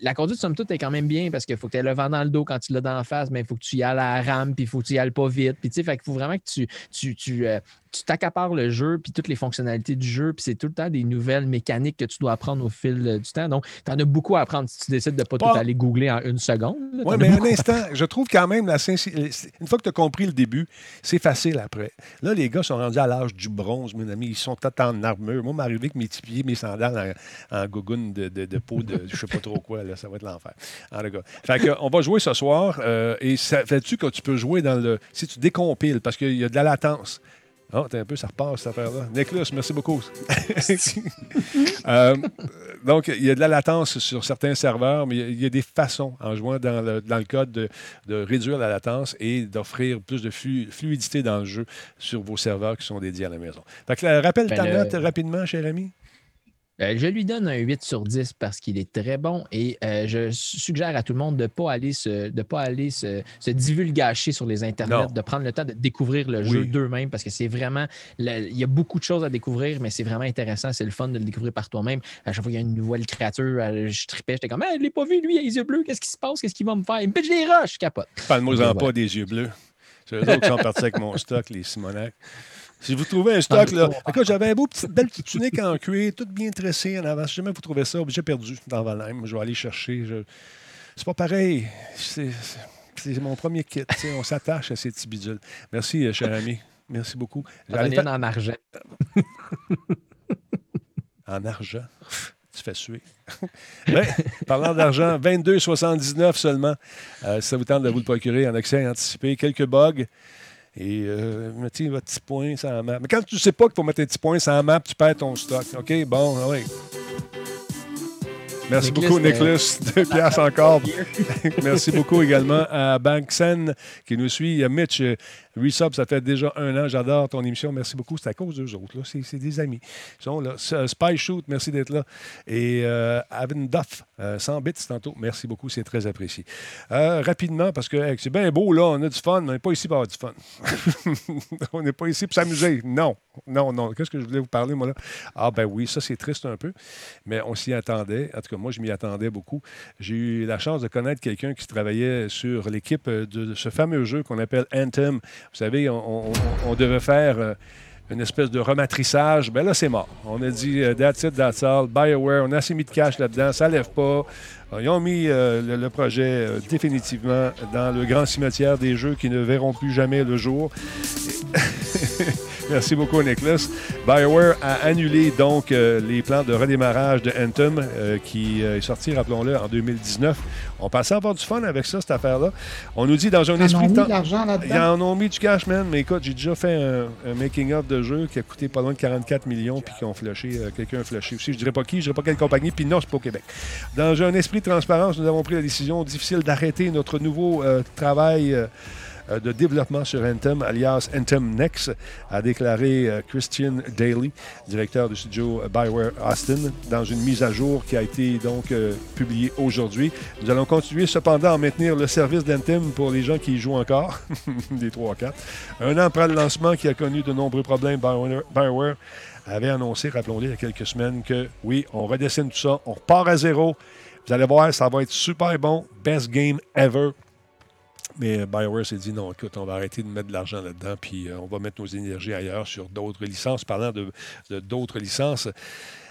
la conduite, somme toute, est quand même bien, parce qu'il faut que tu aies le vent dans le dos quand tu l'as dans la face, mais il faut que tu y ailles à la rame, puis il faut que tu y ailles pas vite. Puis tu sais, fait qu'il faut vraiment que tu, tu, tu, euh, tu t'accapares le jeu, puis toutes les fonctionnalités du jeu, puis c'est tout le temps des nouvelles mécaniques que tu dois apprendre au fil euh, du temps. Donc, tu en as beaucoup à apprendre si tu décides de pas, Pas- tout aller googler en une seconde. Oui, mais un instant, je trouve quand même, la une fois que tu as compris le début, c'est facile après. Là, les gars sont rendus à l'âge du bronze, mes amis. Ils sont peut-être en armure. Moi, m'arriver avec mes petits pieds, mes sandales en, en gougoune de, de- de peau de je sais pas trop quoi, là, ça va être l'enfer. En tout cas. Fait que, on va jouer ce soir. euh, et ça fait-tu que tu peux jouer dans le. Si tu décompiles, parce qu'il y a de la latence. Oh, t'es un peu, ça repart, cette affaire-là. Nicolas, merci beaucoup. Euh, donc, il y a de la latence sur certains serveurs, mais il y a- il y a des façons, en jouant dans le, dans le code, de, de réduire la latence et d'offrir plus de flu- fluidité dans le jeu sur vos serveurs qui sont dédiés à la maison. Que, euh, rappelle Ben, ta le- note rapidement, cher ami. Euh, je lui donne un 8 sur 10 parce qu'il est très bon et euh, je suggère à tout le monde de ne pas aller, se, de pas aller se, se divulgacher sur les internets, Non. de prendre le temps de découvrir le Oui. jeu d'eux-mêmes parce que c'est vraiment. il y a beaucoup de choses à découvrir, mais c'est vraiment intéressant. C'est le fun de le découvrir par toi-même. À chaque fois qu'il y a une nouvelle créature, euh, je tripais, j'étais comme, hey, je l'ai pas vu, lui, il a les yeux bleus, qu'est-ce qui se passe, qu'est-ce qu'il va me faire? Il me pitch des roches, capote. Parle-moi-en Ouais. pas des yeux bleus. C'est eux autres qui sont partis avec mon stock, les Simonac. Si vous trouvez un stock, là. Écoute, j'avais un beau petit, belle petite tunique en cuir, toute bien tressée en avant. Si jamais vous trouvez ça, j'ai perdu dans Valheim. Je vais aller chercher. je- C'est pas pareil. C'est mon premier kit. On s'attache à ces petits bidules. Merci, euh, cher ami. Merci beaucoup. J'en ai en argent. en argent? Tu fais suer. Ben, parlant d'argent, 22,79 seulement. Euh, si ça vous tente de vous le procurer en accès anticipé, quelques bugs. Et euh, mettez votre petit point sur la map. Mais quand tu ne sais pas qu'il faut mettre un petit point sur la map, tu perds ton stock. OK? Bon, ah oui. Merci beaucoup, Nicholas. Deux piastres encore. Merci beaucoup également à Banksen qui nous suit. Il y a Mitch. Resub, ça fait déjà un an. J'adore ton émission. Merci beaucoup. C'est à cause d'eux autres. C'est des amis. Ils sont là. Euh, Spy Shoot, merci d'être là. Et euh, Avin Duff, euh, 100 bits tantôt. Merci beaucoup. C'est très apprécié. Euh, rapidement, parce que c'est bien beau, là. On a du fun, mais on n'est pas ici pour avoir du fun. on n'est pas ici pour s'amuser. Non. Non, non. Qu'est-ce que je voulais vous parler, moi, là? Ah, ben oui, ça, c'est triste un peu. Mais on s'y attendait. En tout cas, moi, je m'y attendais beaucoup. J'ai eu la chance de connaître quelqu'un qui travaillait sur l'équipe euh, de ce fameux jeu qu'on appelle Anthem. Vous savez, on, devait faire euh, une espèce de rematrissage. Ben là, c'est mort. On a dit euh, that's it, that's all. BioWare, on a assez mis de cash là-dedans, ça lève pas. Euh, Ils ont mis euh, le, projet définitivement dans le grand cimetière des jeux qui ne verront plus jamais le jour. Merci beaucoup, Nicholas. BioWare a annulé donc euh, les plans de redémarrage de Anthem euh, qui euh, est sorti, rappelons-le, en 2019. On pensait avoir du fun avec ça, cette affaire-là. On nous dit dans un Ils en esprit ont mis temps- de l'argent Ils là-dedans. en ont mis du cash, man. Mais écoute, j'ai déjà fait un, un making-of de jeu qui a coûté pas loin de 44 millions puis qui ont flashé. Quelqu'un a flashé aussi. Je dirais pas qui, je dirais pas quelle compagnie. Puis non, c'est pas au Québec. Dans un esprit de transparence, nous avons pris la décision difficile d'arrêter notre nouveau travail. Euh, de développement sur Anthem, alias Anthem Next, a déclaré euh, Christian Daly, directeur du studio Bioware Austin, dans une mise à jour qui a été donc euh, publiée aujourd'hui. Nous allons continuer cependant à maintenir le service d'Anthem pour les gens qui y jouent encore, des 3-4. Un an après le lancement qui a connu de nombreux problèmes, BioWare avait annoncé, rappelons-le, il y a quelques semaines, que oui, on redessine tout ça, on repart à zéro. Vous allez voir, ça va être super bon. Best game ever. Mais euh, BioWare s'est dit non, écoute, on va arrêter de mettre de l'argent là-dedans, puis euh, on va mettre nos énergies ailleurs sur d'autres licences. Parlant de d'autres licences,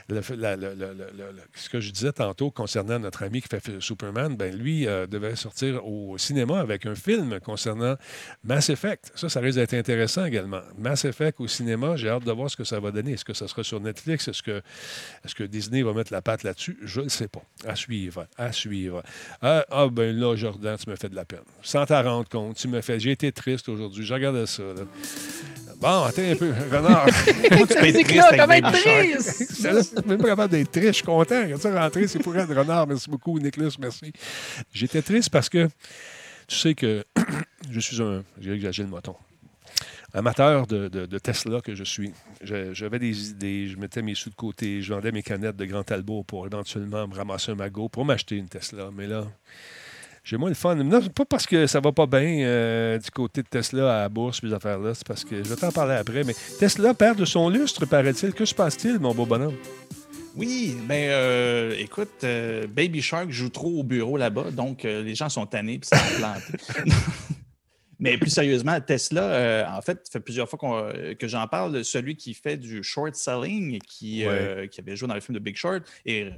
ce que je disais tantôt concernant notre ami qui fait Superman, ben lui euh, devait sortir au cinéma avec un film concernant Mass Effect. Ça, ça risque d'être intéressant également. Mass Effect au cinéma, j'ai hâte de voir ce que ça va donner. Est-ce que ça sera sur Netflix? Est-ce que, Disney va mettre la patte là-dessus? Je ne sais pas. À suivre. À suivre. Ah, ah, ben là, Jordan, tu me fais de la peine. Sans t'en rendre compte, tu me fais. J'ai été triste aujourd'hui. Je regardais ça. Bon, attends un peu. Renard. Là, comment être triste? Là, je suis même pas capable d'être triste. Je suis content. Quand ça rentrer, c'est pour être renard. Merci beaucoup, Nicolas. Merci. J'étais triste parce que tu sais que je suis un, j'exagère le moton, amateur de, de- de Tesla que je suis. J'avais des idées, je mettais mes sous de côté, je vendais mes canettes de Grand Talbot pour éventuellement me ramasser un magot pour m'acheter une Tesla. Mais là, j'ai moins le fun. Non, pas parce que ça va pas bien euh, du côté de Tesla à la bourse, ces affaires-là. C'est parce que je vais t'en parler après. Mais Tesla perd de son lustre, paraît-il. Que se passe-t-il, mon beau bonhomme? Oui, ben euh, écoute, euh, Baby Shark joue trop au bureau là-bas, donc les gens sont tannés puis ça planté. Mais plus sérieusement, Tesla, euh, en fait, ça fait plusieurs fois euh, que j'en parle. Celui qui fait du short selling, qui, euh, qui avait joué dans le film de Big Short, et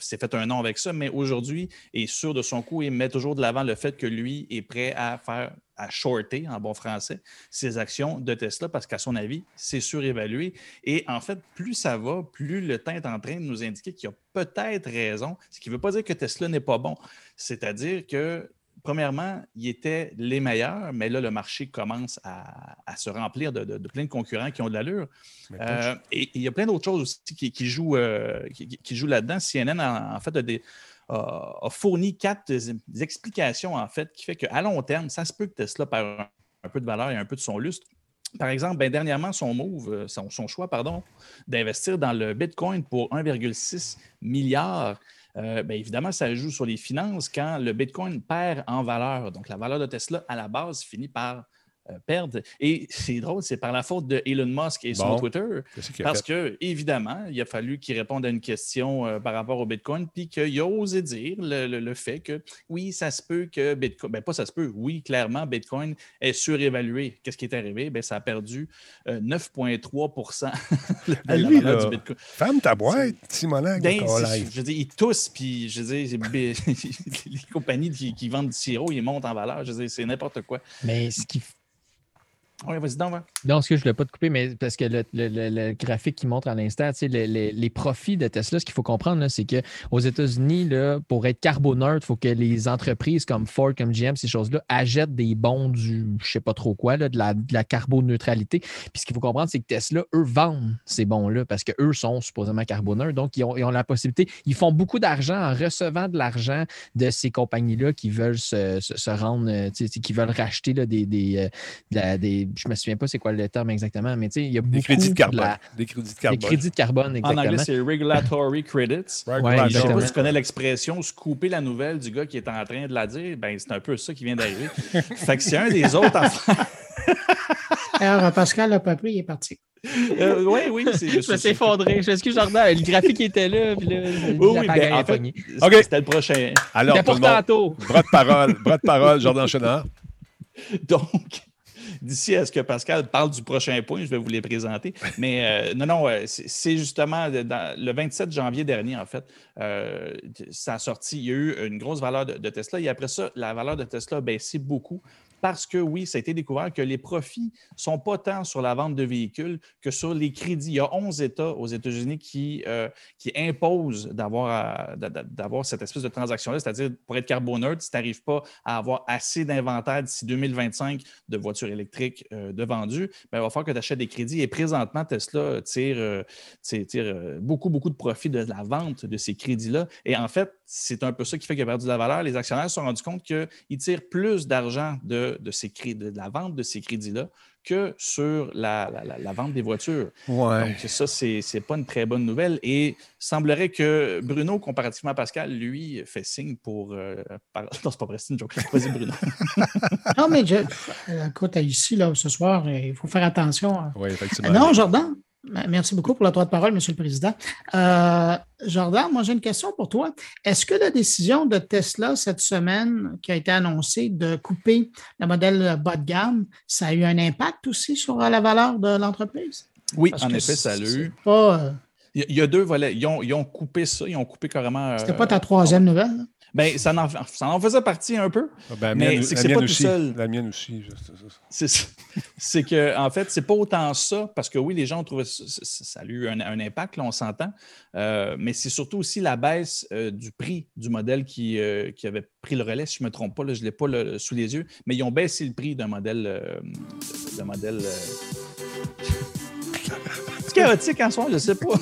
s'est fait un nom avec ça, mais aujourd'hui est sûr de son coup et met toujours de l'avant le fait que lui est prêt à faire à shorter, en bon français, ses actions de Tesla parce qu'à son avis, c'est surévalué. Et en fait, plus ça va, plus le temps est en train de nous indiquer qu'il a peut-être raison, ce qui ne veut pas dire que Tesla n'est pas bon. C'est-à-dire que premièrement, ils étaient les meilleurs, mais là, le marché commence à, à se remplir de, de- de plein de concurrents qui ont de l'allure. Euh, et il y a plein d'autres choses aussi qui, qui jouent, euh, qui, qui- qui jouent là-dedans. CNN, en, en fait, a, des- a- a fourni quatre explications, en fait, qui fait qu'à long terme, ça se peut que Tesla perd un, un peu de valeur et un peu de son lustre. Par exemple, ben, dernièrement, son move, euh, son, son choix, pardon, d'investir dans le Bitcoin pour 1,6 milliard. Euh, ben, évidemment, ça joue sur les finances quand le Bitcoin perd en valeur. Donc, la valeur de Tesla, à la base, finit par perdre. Et c'est drôle, c'est par la faute de Elon Musk et son Bon. Twitter. Parce fait? que, évidemment, il a fallu qu'il réponde à une question euh, par rapport au Bitcoin, puis qu'il a osé dire le, le- le fait que oui, ça se peut que Bitcoin, ben pas ça se peut, oui, clairement, Bitcoin est surévalué. Qu'est-ce qui est arrivé? Ben, ça a perdu euh, 9,3 de Ah, la lui, valeur là, du Bitcoin. Ferme ta boîte, Simonac, de Ben, je veux dire, ils toussent, puis je veux dire, les compagnies qui, qui vendent du sirop, ils montent en valeur. Je veux dire, c'est n'importe quoi. Mais ce qui Oui, vas-y donc, ouais. Non, ce que je ne voulais pas te couper, mais parce que le, graphique qui montre à l'instant, tu sais, le- le- les profits de Tesla, ce qu'il faut comprendre, c'est qu'aux États-Unis, pour être carboneutre, il faut que les entreprises comme Ford, comme GM, ces choses-là, achètent des bons du je ne sais pas trop quoi, là, de, la, carboneutralité. Puis ce qu'il faut comprendre, c'est que Tesla, eux, vendent ces bons-là parce qu'eux sont supposément carboneutres. Donc, ils ont, la possibilité, ils font beaucoup d'argent en recevant de l'argent de ces compagnies-là qui veulent se, rendre, euh, qui veulent racheter des, euh, des. Je me souviens pas c'est quoi le terme exactement, mais tu sais, il y a beaucoup Des crédits de carbone. la- Des crédits de des carbone. crédits de carbone, En exactement. anglais, c'est Regulatory Credits. Ouais, Je sais pas si tu connais l'expression scooper la nouvelle du gars qui est en train de la dire. Ben, c'est un peu ça qui vient d'arriver. fait que c'est un des autres affaires. Alors, Pascal n'a pas pris, il est parti. Euh, oui, oui. c'est- Je me suis effondré. Je m'excuse, Jordan. Le graphique était là, puis là, Oui, la ben, en a fait, c'était le prochain. Alors, C'était tout le pour monde, tantôt. bras de parole, bras de parole, Jordan Chenard. Donc, d'ici à ce que Pascal parle du prochain point, je vais vous les présenter. Mais euh, non, non, euh, c'est justement dans- le 27 janvier dernier, en fait, euh, ça a sorti. Il y a eu une grosse valeur de, de Tesla. Et après ça, la valeur de Tesla a baissé beaucoup. Parce que oui, ça a été découvert que les profits ne sont pas tant sur la vente de véhicules que sur les crédits. Il y a 11 États aux États-Unis qui, euh, qui imposent d'a- d'avoir cette espèce de transaction-là, c'est-à-dire pour être carboneutre, si tu n'arrives pas à avoir assez d'inventaire d'ici 2025 de voitures électriques euh, de vendues, ben, il va falloir que tu achètes des crédits. Et présentement, Tesla tire, euh, tire- euh, beaucoup, beaucoup de profit de la vente de ces crédits-là. Et en fait, c'est un peu ça qui fait qu'il a perdu de la valeur. Les actionnaires se sont rendus compte qu'ils tirent plus d'argent de, de, ces de la vente de ces crédits-là que sur la, la- la- la vente des voitures. Ouais. Donc, ça, c'est n'est pas une très bonne nouvelle. Et semblerait que Bruno, comparativement à Pascal, lui, fait signe pour. euh, par- Non, c'est pas vrai, c'est une joke. Vas-y, Bruno. Non, mais je, euh, écoute, ici, là, ce soir, euh, il faut faire attention. à- Oui, effectivement. Non, Jordan, merci beaucoup pour le droit de parole, Monsieur le Président. Euh, Jordan, moi, j'ai une question pour toi. Est-ce que la décision de Tesla cette semaine qui a été annoncée de couper le modèle bas de gamme, ça a eu un impact aussi sur euh, la valeur de l'entreprise? Oui, Parce en effet, ça l'a eu. Pas, euh, Il y a- deux volets. Ils ont, ils ont coupé ça. Ils ont coupé carrément. euh, C'était pas ta troisième nouvelle? là? Ben, ça en, ça en faisait partie un peu. Ah, ben, mais c'est que c'est pas tout seul. La mienne aussi. c'est que, en fait, c'est pas autant ça, parce que oui, les gens ont trouvé ça, a eu un, un impact, là, on s'entend, euh, mais c'est surtout aussi la baisse euh, du prix du modèle qui, euh, qui avait pris le relais, si je ne me trompe pas, là, je ne l'ai pas là, sous les yeux, mais ils ont baissé le prix d'un modèle. d'un modèle chaotique en soi, je sais pas.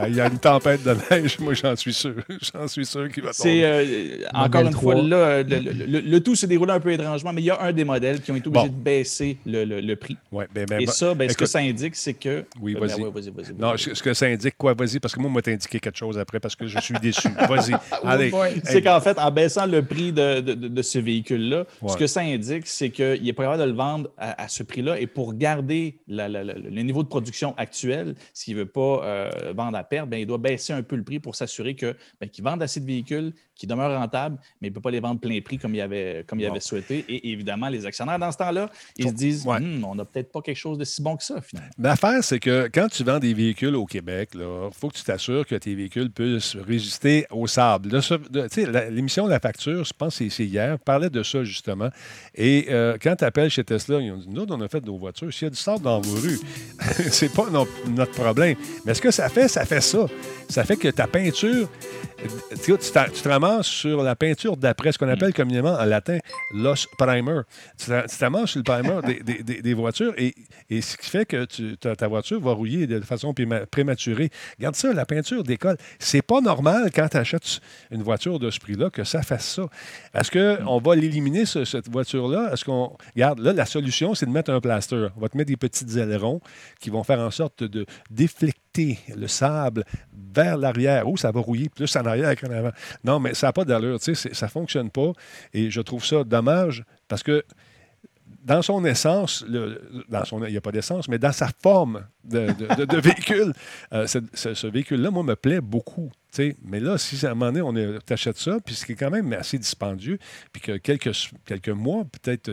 Ah, Il y a une tempête de neige, moi j'en suis sûr. J'en suis sûr qu'il va C'est tomber. euh, encore une fois 3. là, euh, le, le- le- le tout s'est déroulé un peu étrangement, mais il y a un des modèles qui ont été obligés Bon. de baisser le, le- le prix. Ouais, ben, ben, Et ben, ça, ben, ce que ça indique, c'est que. Oui, ben vas-y. ouais, vas-y, vas-y, Non, vas-y. ce que ça indique, quoi? Vas-y, parce que moi, on m'a indiqué quelque chose après parce que je suis déçu. Vas-y. Allez. C'est Hey, qu'en fait, en baissant le prix de, de- de- de ce véhicule-là, Ouais. ce que ça indique, c'est qu'il est pas capable de le vendre à, à ce prix-là. Et pour garder la- la- la- le niveau de production actuel, s'il ne veut pas euh, vendre à perte, ben, il doit baisser un peu le prix pour s'assurer que, ben, qu'il vende assez de véhicules, qu'il demeure rentable, mais il ne peut pas les vendre plein prix comme il avait, comme il Bon. avait souhaité. Et évidemment, les actionnaires, dans ce temps-là, ils se disent Ouais. Hum, on n'a peut-être pas quelque chose de si bon que ça, finalement. L'affaire, c'est que quand tu vends des véhicules au Québec, il faut que tu t'assures que tes véhicules puissent résister au sable. L'émission de la facture, je pense que c'est- hier, parlait de ça justement. Et euh, quand tu appelles chez Tesla, ils ont dit Nous, on a fait nos voitures. S'il y a du sable dans vos rues, c'est pas no- notre problème. Mais ce que ça fait, ça fait ça? Ça fait que ta peinture, tu, te ramasses sur la peinture d'après, ce qu'on appelle communément en latin l'os primer. Tu te ramasses sur le primer des, des- des- des voitures et, et ce qui fait que tu- ta, ta voiture va rouiller de façon préma- prématurée. Regarde ça, la peinture décolle. C'est pas normal quand tu achètes une voiture de ce prix-là que ça fasse ça. Est-ce qu'on va l'éliminer, ce- cette voiture-là? Est-ce qu'on. Regarde, là, la solution, c'est de mettre un plaster. On va te mettre des petits ailerons qui vont faire en sorte de déflecter le sable vers l'arrière. Où ça va rouiller plus en arrière qu'en avant. Non, mais ça n'a pas d'allure. tu Ça ne fonctionne pas. Et je trouve ça dommage parce que dans son essence, dans son, il n'y a pas d'essence, mais dans sa forme de, véhicule, euh, ce véhicule-là, moi, me plaît beaucoup. Mais là, si à un moment donné, on t'achète ça, puis ce qui est quand même assez dispendieux, puis que quelques, quelques mois, peut-être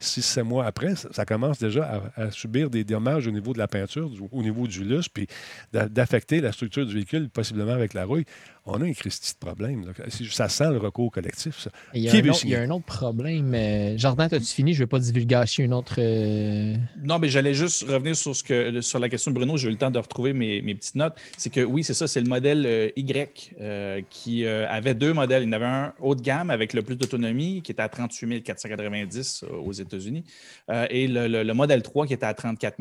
6-7 mois après, ça, ça commence déjà à, à subir des dommages au niveau de la peinture, du- au niveau du lustre, puis d'a- d'affecter la structure du véhicule, possiblement avec la rouille, on a un Christy de problème. là. Ça sent le recours collectif, ça. Il y, a Qui un veut autre, il y a signer? un autre problème. euh, Jardin, as-tu fini? Je ne vais pas divulgacher une autre. euh, Non, mais j'allais juste revenir sur, ce que, sur la question de Bruno. J'ai eu le temps de retrouver mes, mes petites notes. C'est que oui, c'est ça, c'est le modèle euh, Y euh, qui euh, avait deux modèles. Il y en avait un haut de gamme avec le plus d'autonomie qui était à 38 490 euh, aux États-Unis et le, le- le modèle 3 qui était à 34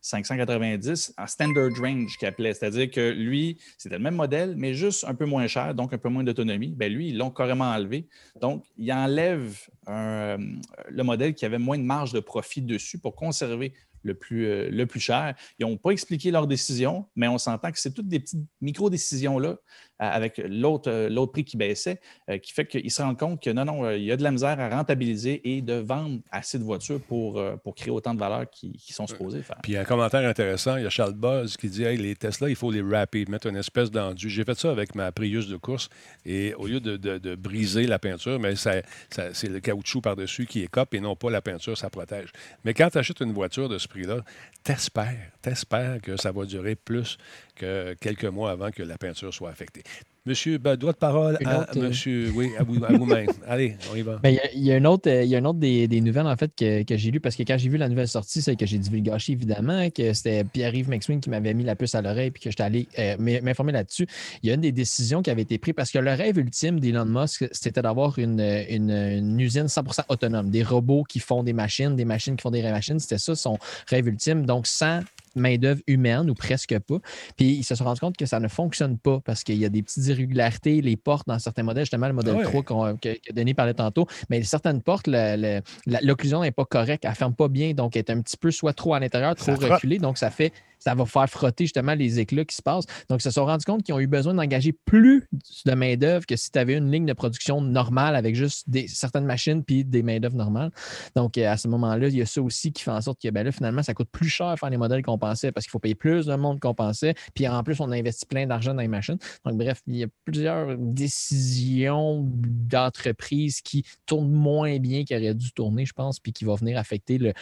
590 en standard range qu'il appelait. C'est-à-dire que lui, c'était le même modèle, mais juste un peu moins cher, donc un peu moins d'autonomie. Ben lui, ils l'ont carrément enlevé. Donc, il enlève le modèle qui avait moins de marge de profit dessus pour conserver le plus, euh, le plus cher. Ils n'ont pas expliqué leur décision, mais on s'entend que c'est toutes des petites micro-décisions-là avec l'autre euh, l'autre prix qui baissait, euh, qui fait qu'ils se rendent compte que non, non, euh, il y a de la misère à rentabiliser et de vendre assez de voitures pour, pour créer autant de valeur qu'ils qu'ils sont supposés faire. Puis un commentaire intéressant, il y a Charles Buzz qui dit Hey, les Tesla, il faut les wrapper, mettre une espèce d'enduit. J'ai fait ça avec ma Prius de course et au lieu de, de- de briser la peinture, mais ça, ça- c'est le caoutchouc par-dessus qui écope et non pas la peinture, ça protège. Mais quand tu achètes une voiture de ce prix-là, t'espères, t'espères que ça va durer plus que quelques mois avant que la peinture soit affectée. Monsieur, ben, droit de parole Une à autre, euh, monsieur, oui, à vous- à vous-même. Allez, on y va. Ben, Il y a- il y, a un autre, euh, y a autre des, des nouvelles en fait que, que j'ai lu parce que quand j'ai vu la nouvelle sortie, c'est que j'ai divulgaché évidemment que c'était Pierre-Yves McSween qui m'avait mis la puce à l'oreille puis que j'étais allé euh, m'in- m'informer là-dessus. Il y a une des décisions qui avait été prise parce que le rêve ultime d'Elon Musk, c'était d'avoir une, une- une usine 100% autonome, des robots qui font des machines, des machines qui font des machines. C'était ça son rêve ultime. Donc sans main-d'œuvre humaine ou presque pas. Puis ils se sont rendus compte que ça ne fonctionne pas parce qu'il y a des petites irrégularités, les portes dans certains modèles, justement le modèle Ah ouais. 3 qu'on- que, que Denis parlait tantôt, mais certaines portes, le- le- la- l'occlusion n'est pas correcte, elle ne ferme pas bien, donc elle est un petit peu soit trop à l'intérieur, trop Ça reculée, donc ça fait ça va faire frotter justement les éclats qui se passent. Donc, ils se sont rendus compte qu'ils ont eu besoin d'engager plus de main-d'œuvre que si tu avais une ligne de production normale avec juste des, certaines machines puis des main-d'œuvre normales. Donc, euh, à ce moment-là, il y a ça aussi qui fait en sorte que ben là, finalement, ça coûte plus cher faire les modèles qu'on pensait parce qu'il faut payer plus de monde qu'on pensait. Puis en plus, on a investi plein d'argent dans les machines. Donc, bref, il y a plusieurs décisions d'entreprises qui tournent moins bien qu'elles auraient dû tourner, je pense, puis qui vont venir affecter le,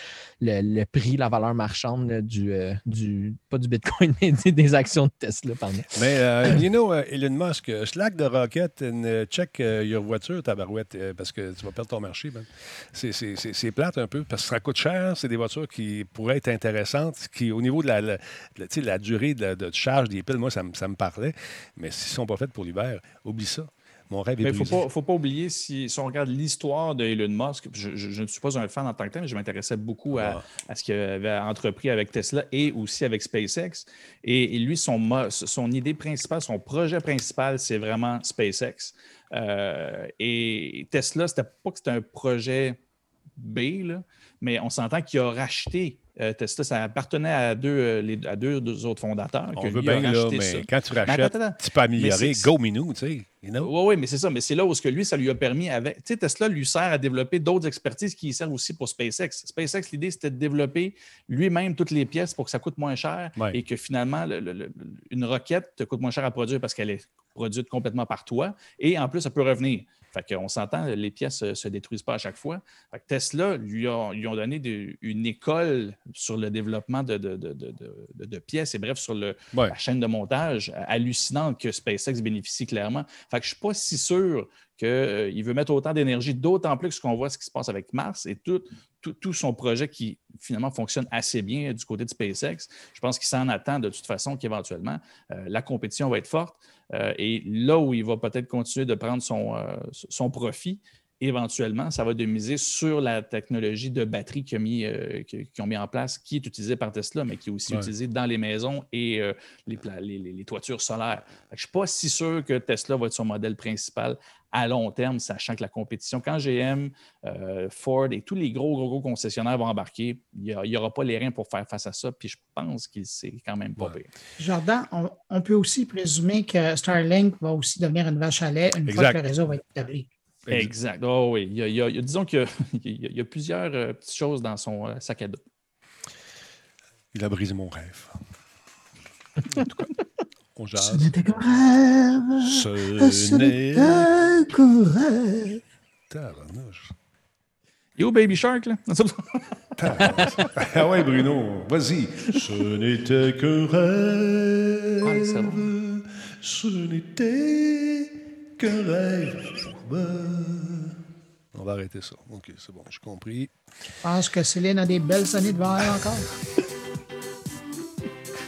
le, le prix, la valeur marchande du, euh, du, pas du Bitcoin, mais des, actions de Tesla, pardon. Mais, euh, you know, euh, Elon Musk, euh, slack de rocket and uh, check euh, your voiture, tabarouette, euh, parce que tu vas perdre ton marché. Ben. C'est- plate un peu, parce que ça coûte cher. C'est des voitures qui pourraient être intéressantes, qui, au niveau de la, la, durée de, charge des piles, moi, ça, ça me parlait. Mais s'ils ne sont pas faites pour l'hiver, oublie ça. Mon rêve est Mais il ne faut pas, oublier, si, si on regarde l'histoire de Elon Musk, je, je- je ne suis pas un fan en tant que tel, mais je m'intéressais beaucoup à, Ah. à ce qu'il avait entrepris avec Tesla et aussi avec SpaceX. Et, et lui, son, son idée principale, son projet principal, c'est vraiment SpaceX. Euh, et Tesla, c'était pas que c'était un projet B, là, mais on s'entend qu'il a racheté euh, Tesla. Ça appartenait à deux, euh, les- à deux, deux autres fondateurs. On que veut bien, là, mais ça. quand tu rachètes, attends, attends. tu peux améliorer. Go Minou, tu sais. you know? Oui, oui, mais c'est ça. Mais c'est là où ce que lui, ça lui a permis avec. Tu sais, Tesla lui sert à développer d'autres expertises qui servent aussi pour SpaceX. SpaceX, l'idée, c'était de développer lui-même toutes les pièces pour que ça coûte moins cher Ouais. et que finalement, le- le- le- une roquette te coûte moins cher à produire parce qu'elle est produite complètement par toi et en plus, ça peut revenir. Fait qu'on s'entend, les pièces ne se détruisent pas à chaque fois. Fait que Tesla lui, a- lui ont donné de- une école sur le développement de, pièces et bref, sur le, Ouais. la chaîne de montage hallucinante que SpaceX bénéficie clairement. Fait que je ne suis pas si sûr qu'il veut mettre autant d'énergie, d'autant plus qu'on voit ce qui se passe avec Mars et tout, tout, tout son projet qui finalement fonctionne assez bien du côté de SpaceX. Je pense qu'il s'en attend de toute façon qu'éventuellement euh, la compétition va être forte. Euh, et là où il va peut-être continuer de prendre son, euh, son profit, éventuellement, ça va de miser sur la technologie de batterie qu'ils ont, mis, euh, ont en place, qui est utilisée par Tesla, mais qui est aussi Ouais. utilisée dans les maisons et euh, les, les- toitures solaires. Je ne suis pas si sûr que Tesla va être son modèle principal à long terme, sachant que la compétition, quand GM, euh, Ford et tous les gros, gros, gros concessionnaires vont embarquer, il n'y aura pas les reins pour faire face à ça. Puis je pense qu'il c'est quand même pas Ouais. pire. Jordan, on, on peut aussi présumer que Starlink va aussi devenir une vache à lait une fois que le réseau va être établi. Exact. Oh oui. Il y a, il y disons qu'il y a, il y a- il y a plusieurs euh, petites choses dans son euh, sac à dos. Il a brisé mon rêve. En tout cas, on Ce n'était qu'un rêve. Ce n'était qu'un rêve. Tabarnouche. Yo, Baby Shark, là. Ah ouais, Bruno, vas-y. Ce n'était qu'un rêve. Ouais, c'est Ce n'était qu'un rêve. On va arrêter ça. OK, c'est bon, j'ai compris. Je pense que Céline a des belles années devant elle encore.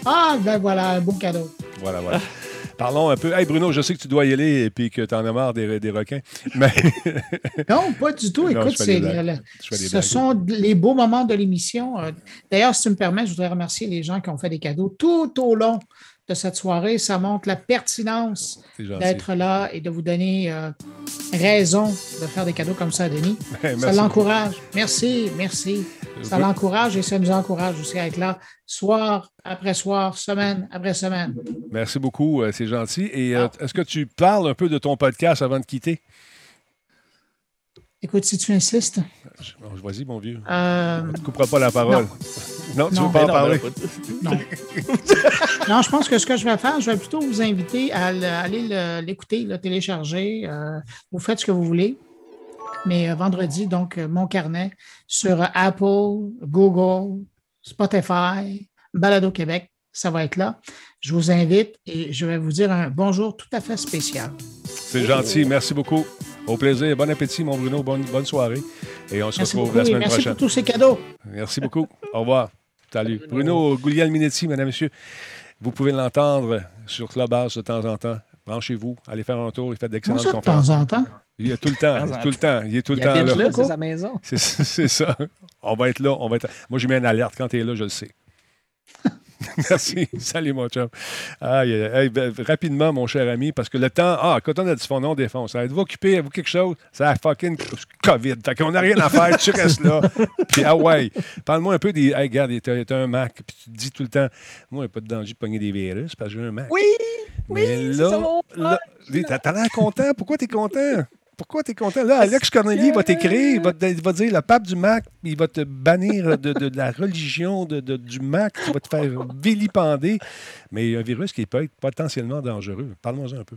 Ah, ben voilà, un beau cadeau. Voilà, voilà. Parlons un peu. Hey Bruno, je sais que tu dois y aller et puis que tu en as marre des, des requins. Mais Non, pas du tout. Écoute, le- ce sont les beaux moments de l'émission. Euh, D'ailleurs, si tu me permets, je voudrais remercier les gens qui ont fait des cadeaux tout au long de cette soirée. Ça montre la pertinence d'être là et de vous donner euh, raison de faire des cadeaux comme ça à Denis. Ça l'encourage. Merci, merci. Ça l'encourage et ça nous encourage aussi à être là soir après soir, semaine après semaine. Merci beaucoup, euh, c'est gentil. Et euh, Ah. est-ce que tu parles un peu de ton podcast avant de quitter? Écoute, si tu insistes, Vas-y, mon vieux. euh, On ne te coupera pas la parole. Non, tu Non. veux pas en non, parler? non. non, je pense que ce que je vais faire, je vais plutôt vous inviter à le- aller le- l'écouter, le télécharger. euh, vous faites ce que vous voulez. Mais euh, vendredi, donc, euh, mon carnet sur euh, Apple, Google, Spotify, Balado Québec, ça va être là. Je vous invite et je vais vous dire un bonjour tout à fait spécial. C'est gentil. Merci beaucoup. Au plaisir. Bon appétit, mon Bruno. Bonne, bonne soirée. Et on se Merci retrouve beaucoup la semaine merci prochaine. pour tous ces cadeaux. Merci beaucoup. Au revoir. Salut. Bruno Guglielminetti, mesdames et messieurs. Vous pouvez l'entendre sur Clubhouse de temps en temps. Branchez-vous, allez faire un tour, il fait d'excellentes ça, de conférences. temps en temps? Il est tout le temps, tout le temps. Il est tout le Il temps là. là, c'est sa maison. C'est c'est ça. On va être là. On va être... Moi, j'ai mis une alerte. Quand tu es là, je le sais. Merci. Salut, mon chum. Ben, rapidement, mon cher ami, parce que le temps. Ah, quand on a dit son nom, défonce. Êtes-vous occupé? Avez-vous quelque chose? C'est la fucking COVID. Fait qu'on n'a rien à faire. tu restes là. Puis, ah ouais. Parle-moi un peu des. Hey, regarde, t'as un Mac. Puis tu te dis tout le temps, moi, il n'y a pas de danger de pogner des virus parce que j'ai un Mac. Oui! Mais oui, c'est là, ça, mon- là, t'as t'as l'air content. Pourquoi t'es content? Pourquoi t'es content? Là, Alex Corneli va t'écrire, il va, te- il va dire le pape du Mac, il va te bannir de, de la religion de, de- du Mac, il va te faire vilipender. Mais il y a un virus qui peut être potentiellement dangereux. Parle-moi un peu.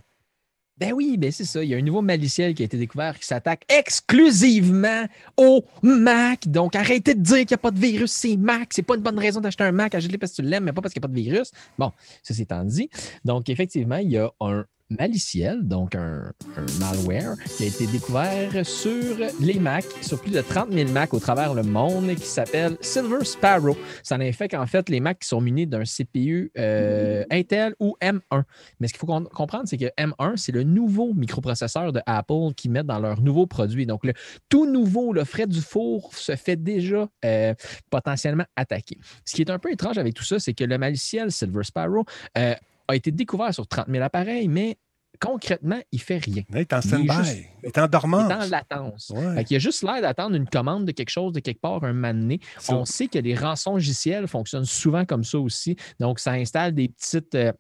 Ben oui, ben c'est ça. Il y a un nouveau maliciel qui a été découvert qui s'attaque exclusivement au Mac. Donc, arrêtez de dire qu'il n'y a pas de virus, c'est Mac. C'est pas une bonne raison d'acheter un Mac. Achète-le parce que tu l'aimes, mais pas parce qu'il n'y a pas de virus. Bon, ça c'est étant dit. Donc, effectivement, il y a un maliciel, donc un, un malware, qui a été découvert sur les Mac, sur plus de 30 000 Mac au travers le monde, qui s'appelle Silver Sparrow. Ça en fait qu'en fait, les Macs qui sont munis d'un CPU euh, Intel ou M1. Mais ce qu'il faut comprendre, c'est que M1, c'est le nouveau microprocesseur de Apple qu'ils mettent dans leur nouveau produit. Donc, le tout nouveau, le frais du four se fait déjà euh, potentiellement attaquer. Ce qui est un peu étrange avec tout ça, c'est que le maliciel Silver Sparrow euh, a été découvert sur 30 000 appareils, mais concrètement, il fait rien. Il est en Il stand-by. juste- Il est en dormance. Il est en latence. Ouais. Y a juste l'air d'attendre une commande de quelque chose de quelque part un moment donné. On sait que les rançons logiciels fonctionnent souvent comme ça aussi. Donc, ça installe des petites. euh,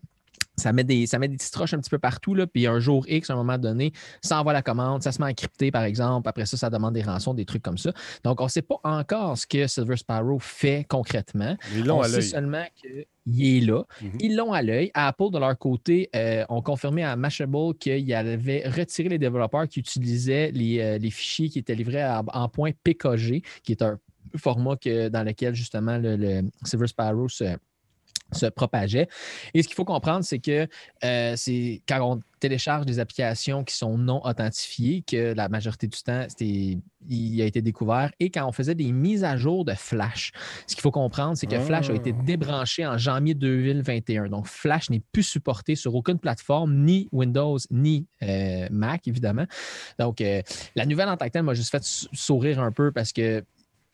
ça met, des, ça met des petites roches un petit peu partout, là, puis un jour X, à un moment donné, ça envoie la commande, ça se met à crypter, par exemple. Après ça, ça demande des rançons, des trucs comme ça. Donc, on ne sait pas encore ce que Silver Sparrow fait concrètement. Ils l'ont on à sait seulement qu'il est là. Mhm. Ils l'ont à l'œil. Apple, de leur côté, euh, ont confirmé à Mashable qu'ils avaient retiré les développeurs qui utilisaient les, euh, les fichiers qui étaient livrés à- en point PKG, qui est un format que, dans lequel justement le, le Silver Sparrow se, se propageait. Et ce qu'il faut comprendre, c'est que euh, c'est quand on télécharge des applications qui sont non authentifiées, que la majorité du temps, il a été découvert. Et quand on faisait des mises à jour de Flash, ce qu'il faut comprendre, c'est que Flash a été Ah. débranché en janvier 2021. Donc, Flash n'est plus supporté sur aucune plateforme, ni Windows, ni euh, Mac, évidemment. Donc, euh, la nouvelle en tant que telle m'a juste fait sou- sourire un peu parce que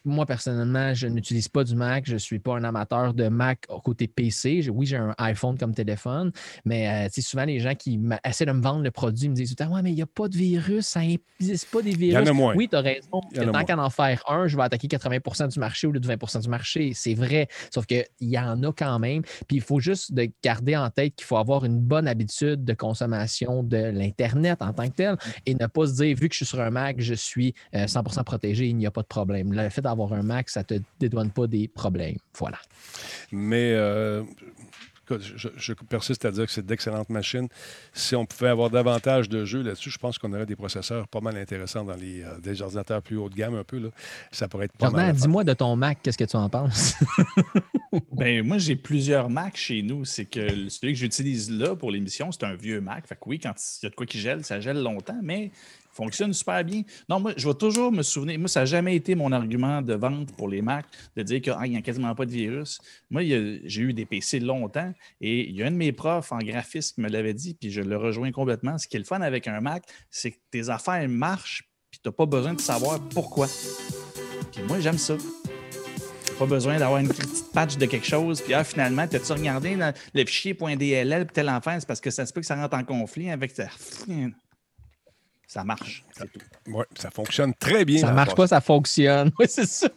moi, personnellement, je n'utilise pas du Mac. Je ne suis pas un amateur de Mac côté PC. Oui, j'ai un iPhone comme téléphone, mais euh, souvent, les gens qui essaient de me vendre le produit me disent tout le temps Ouais, mais il n'y a pas de virus, ça n'existe pas des virus. en a moins. Oui, tu as raison. Y tant qu'à en faire un, je vais attaquer 80% du marché au lieu de 20% du marché. C'est vrai. Sauf qu'il y en a quand même. Puis il faut juste de garder en tête qu'il faut avoir une bonne habitude de consommation de l'Internet en tant que tel et ne pas se dire, vu que je suis sur un Mac, je suis euh, 100% protégé, il n'y a pas de problème. Le fait d'avoir un Mac, ça ne te dédouane pas des problèmes. Voilà. Mais euh, je, je persiste à dire que c'est d'excellentes machines. Si on pouvait avoir davantage de jeux là-dessus, je pense qu'on aurait des processeurs pas mal intéressants dans les euh, des ordinateurs plus haut de gamme un peu. Là. Ça pourrait être pas Jordan, mal. dis-moi de ton Mac, qu'est-ce que tu en penses? Ben, moi, j'ai plusieurs Macs chez nous. C'est que celui que j'utilise là pour l'émission, c'est un vieux Mac. Fait que oui, quand il y a de quoi qui gèle, ça gèle longtemps, mais fonctionne super bien. Non, moi, je vais toujours me souvenir. Moi, ça n'a jamais été mon argument de vente pour les Macs de dire qu'il n'y a quasiment pas de virus. Moi, j'ai eu des PC longtemps et il y a un de mes profs en graphisme qui me l'avait dit, puis je le rejoins complètement. Ce qui est le fun avec un Mac, c'est que tes affaires marchent, puis tu n'as pas besoin de savoir pourquoi. Puis moi, j'aime ça. Pas besoin d'avoir une petite patch de quelque chose. Puis ah, finalement, t'as-tu regardé le fichier .dll puis tel enfant, c'est parce que ça se peut que ça rentre en conflit avec ça. Ça marche. c'est tout. Ouais, ça fonctionne très bien. ça marche pas, ça fonctionne. Oui, c'est ça.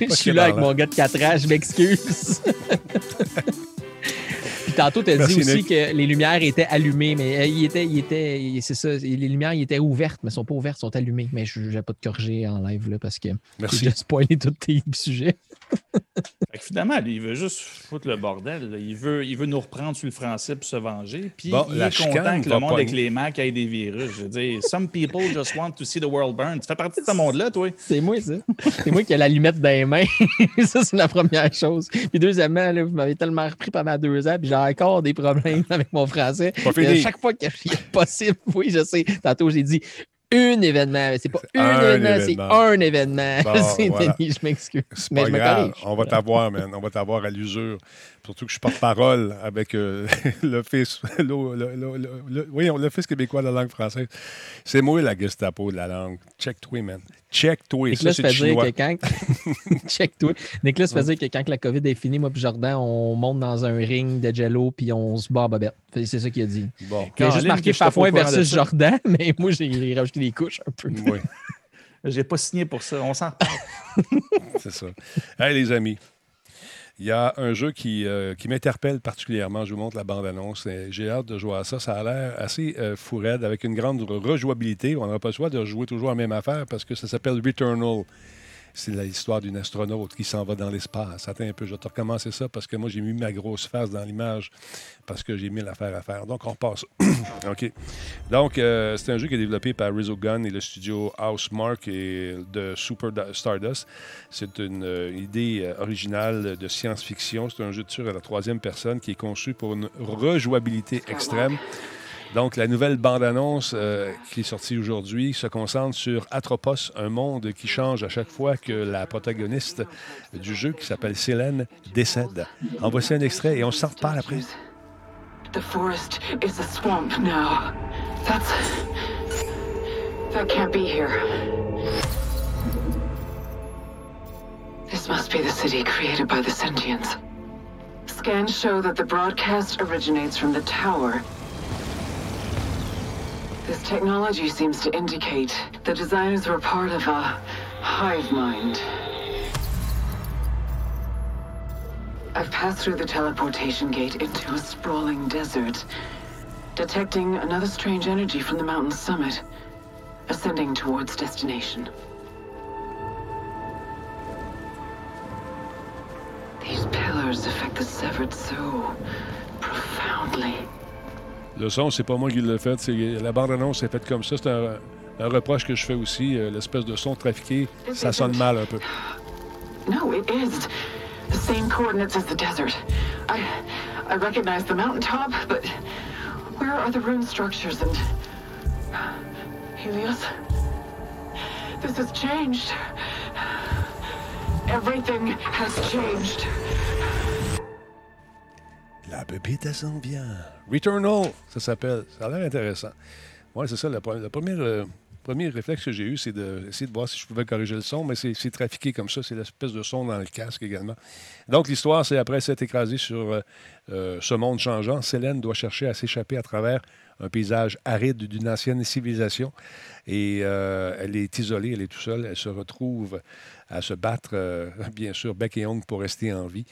Je suis là avec mon gars de 4 ans, je m'excuse. Puis tantôt, tu as dit aussi Nick. que les lumières étaient allumées, mais euh, il était, il était, il- c'est ça, les lumières ils étaient ouvertes, mais elles sont pas ouvertes, elles sont allumées. Mais je n'ai pas de corriger en live là, parce que Merci. j'ai spoilé tous tes sujets. Fait que finalement, lui, il veut juste foutre le bordel. là. Il veut, il veut nous reprendre sur le français pour se venger. Puis Bon, il la est content que le monde avec les Macs ait des virus. Je veux dire, some people just want to see the world burn. Tu fais partie de ce monde-là, toi? C'est moi, ça. C'est moi qui ai la limette dans les mains. ça, c'est la première chose. Puis deuxièmement, là, vous m'avez tellement repris pendant deux ans, puis j'ai encore des problèmes avec mon français. Chaque fois qu'il est possible, oui, je sais. Tantôt, j'ai dit un événement. mais C'est pas un, événement, c'est un événement. Bon, voilà. Je m'excuse. Mais pas je me grave. corrige. On va t'avoir, man. On va t'avoir à l'usure. Surtout que je suis porte-parole avec euh, l'Office le, le, le, le- le- oui, l'Office québécois de la langue française. C'est moi la Gestapo de la langue. Check-toi, man. Check-toi. Ça, Nicolas c'est fait du dire chinois. que quand. Check-toi. Nicolas fait dire que quand la COVID est finie, moi puis Jordan, on monte dans un ring de jello puis on se bat à bobette. C'est ça qu'il a dit. Bon. Il a juste marqué de versus. Jordan, mais moi, j'ai rajouté des couches un peu. Oui, J'ai pas signé pour ça. On s'en c'est ça. Hey, les amis. Il y a un jeu qui, euh, qui m'interpelle particulièrement. Je vous montre la bande-annonce. J'ai hâte de jouer à ça. Ça a l'air assez euh, avec une grande rejouabilité. On n'aura pas le choix de jouer toujours la même affaire parce que ça s'appelle Returnal. C'est l'histoire d'une astronaute qui s'en va dans l'espace. Attends un peu, je vais te recommencer ça parce que moi, j'ai mis ma grosse face dans l'image parce que j'ai mis l'affaire à faire. Donc, on repasse. OK. Donc, euh, c'est un jeu qui est développé par Gun et le studio Housemark et de Super Stardust. C'est une euh, idée euh, originale de science-fiction. C'est un jeu de tir à la troisième personne qui est conçu pour une rejouabilité extrême. Donc, la nouvelle bande-annonce euh, qui est sortie aujourd'hui se concentre sur Atropos, un monde qui change à chaque fois que la protagoniste du jeu, qui s'appelle Célène, décède. En voici un extrait et on s'en reparle après. The forest is a swamp now. That's. That can't be here. This must be the city created by the sentients. Scans show that the broadcast originates from the tower. This technology seems to indicate the designers were part of a hive mind. I've passed through the teleportation gate into a sprawling desert, detecting another strange energy from the mountain's summit, ascending towards destination. These pillars affect the severed soul profoundly. Le son, c'est pas moi qui l'ai fait. c'est- La bande-annonce est faite comme ça. C'est un, un reproche que je fais aussi. euh, L'espèce de son trafiqué, ça sonne mal un peu. No, it is the same coordinates as the desert. I I recognize the mountaintop, but where are the rune structures and Helios? This has changed. Everything has changed. La pépite, elle s'en vient. Returnal, ça s'appelle. Ça a l'air intéressant. Oui, c'est ça. Le, pre- le premier, euh, premier réflexe que j'ai eu, c'est d'essayer de voir si je pouvais corriger le son, mais c'est trafiqué comme ça. C'est l'espèce de son dans le casque également. Donc, l'histoire, c'est après s'être écrasée sur euh, euh, ce monde changeant, Célène doit chercher à s'échapper à travers un paysage aride d'une ancienne civilisation. Et elle est isolée, elle est tout seule. Elle se retrouve à se battre, bien sûr, bec et ongle pour rester en vie.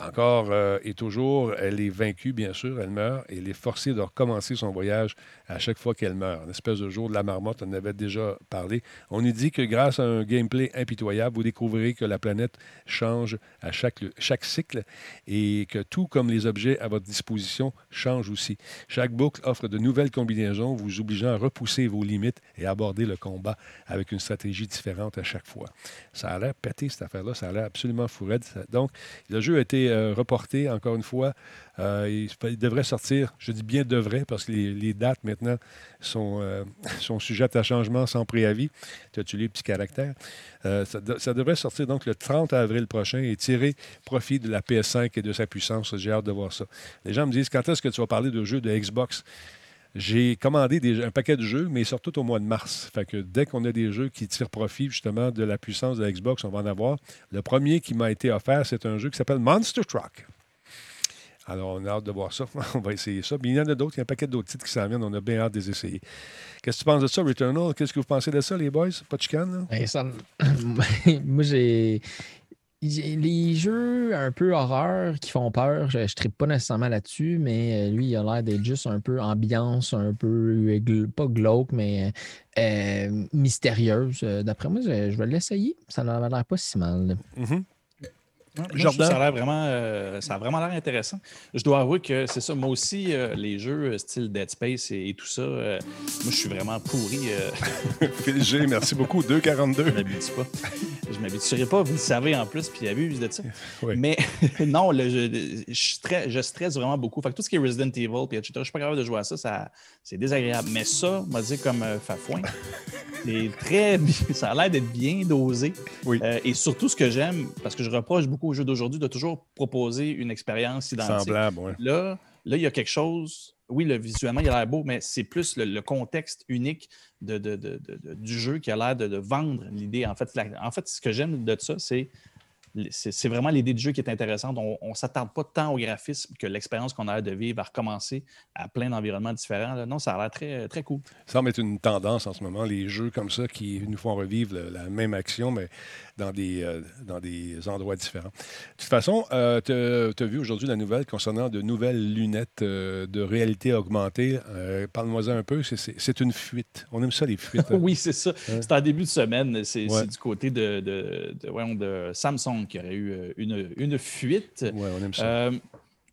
Encore euh, et toujours, elle est vaincue, bien sûr, elle meurt et elle est forcée de recommencer son voyage à chaque fois qu'elle meurt. Une espèce de jour de la marmotte, on en avait déjà parlé. On nous dit que grâce à un gameplay impitoyable, vous découvrirez que la planète change à chaque, chaque cycle et que tout comme les objets à votre disposition changent aussi. Chaque boucle offre de nouvelles combinaisons, vous obligeant à repousser vos limites et aborder le combat avec une stratégie différente à chaque fois. Ça a l'air pété, cette affaire-là. Ça a l'air absolument fou raide. Ça- Donc, le jeu a été euh, reporté, encore une fois. Euh, il, devrait sortir, je dis bien devrait, parce que les, dates maintenant sont, euh, sont sujettes à changement sans préavis. Tu as-tu les petits caractères? Ça, ça devrait sortir donc le 30 avril prochain et tirer profit de la PS5 et de sa puissance. J'ai hâte de voir ça. Les gens me disent quand est-ce que tu vas parler de jeux de Xbox? J'ai commandé un paquet de jeux, mais surtout au mois de mars. Fait que dès qu'on a des jeux qui tirent profit justement de la puissance de la Xbox, on va en avoir. Le premier qui m'a été offert, c'est un jeu qui s'appelle Monster Truck. Alors, on a hâte de voir ça. on va essayer ça. Mais il y en a d'autres. Il y a un paquet d'autres titres qui s'en viennent. On a bien hâte de les essayer. Qu'est-ce que tu penses de ça, Returnal? Qu'est-ce que vous pensez de ça, les boys? Pas de chicane, là? Ben, Moi, j'ai. Les jeux un peu horreur qui font peur, je ne tripe pas nécessairement là-dessus, mais euh, lui, il a l'air d'être juste un peu ambiance, un peu, pas glauque, mais euh, mystérieuse. Euh, D'après moi, je, vais l'essayer. Ça n'a l'air pas si mal. Mhm. Ouais, moi? Ça a l'air vraiment, euh, ça a vraiment l'air intéressant. Je dois avouer que c'est ça. Moi aussi, euh, les jeux euh, style Dead Space et, et tout ça, euh, moi, je suis vraiment pourri. euh, Phil G, merci beaucoup. 2,42. Je m'habitue pas. Je m'habituerai pas, vous le savez en plus, puis abuse de ça. Oui. Mais non, le je, je stresse vraiment beaucoup. Fait que tout ce qui est Resident Evil, puis etc., je suis pas capable de jouer à ça, ça c'est désagréable. Mais ça, on va dire comme Fafouin, c'est très ça a l'air d'être bien dosé. Et surtout, ce que j'aime, parce que je reproche beaucoup aux jeux d'aujourd'hui de toujours proposer une expérience identique. Semblable, ouais. Là, là, il y a quelque chose. Oui, le, visuellement, il a l'air beau, mais c'est plus le, le contexte unique de, de- de- du jeu qui a l'air de, vendre l'idée. En fait, la- en fait, ce que j'aime de ça, c'est c'est c'est vraiment l'idée du jeu qui est intéressante. On ne s'attarde pas tant au graphisme que l'expérience qu'on a l'air de vivre à recommencer à plein d'environnements différents. là. Non, ça a l'air très, très cool. Ça semble être une tendance en ce moment, les jeux comme ça qui nous font revivre le- la même action, mais dans des, euh, dans des endroits différents. De toute façon, euh, tu as vu aujourd'hui la nouvelle concernant de nouvelles lunettes euh, de réalité augmentée. Parle-moi un peu. C'est- une fuite. On aime ça, les fuites. hein? oui, c'est ça. C'est en début de semaine. C'est Ouais. du côté de, de, de- voyons, de Samsung qui aurait eu une, une fuite. Ouais, on aime ça.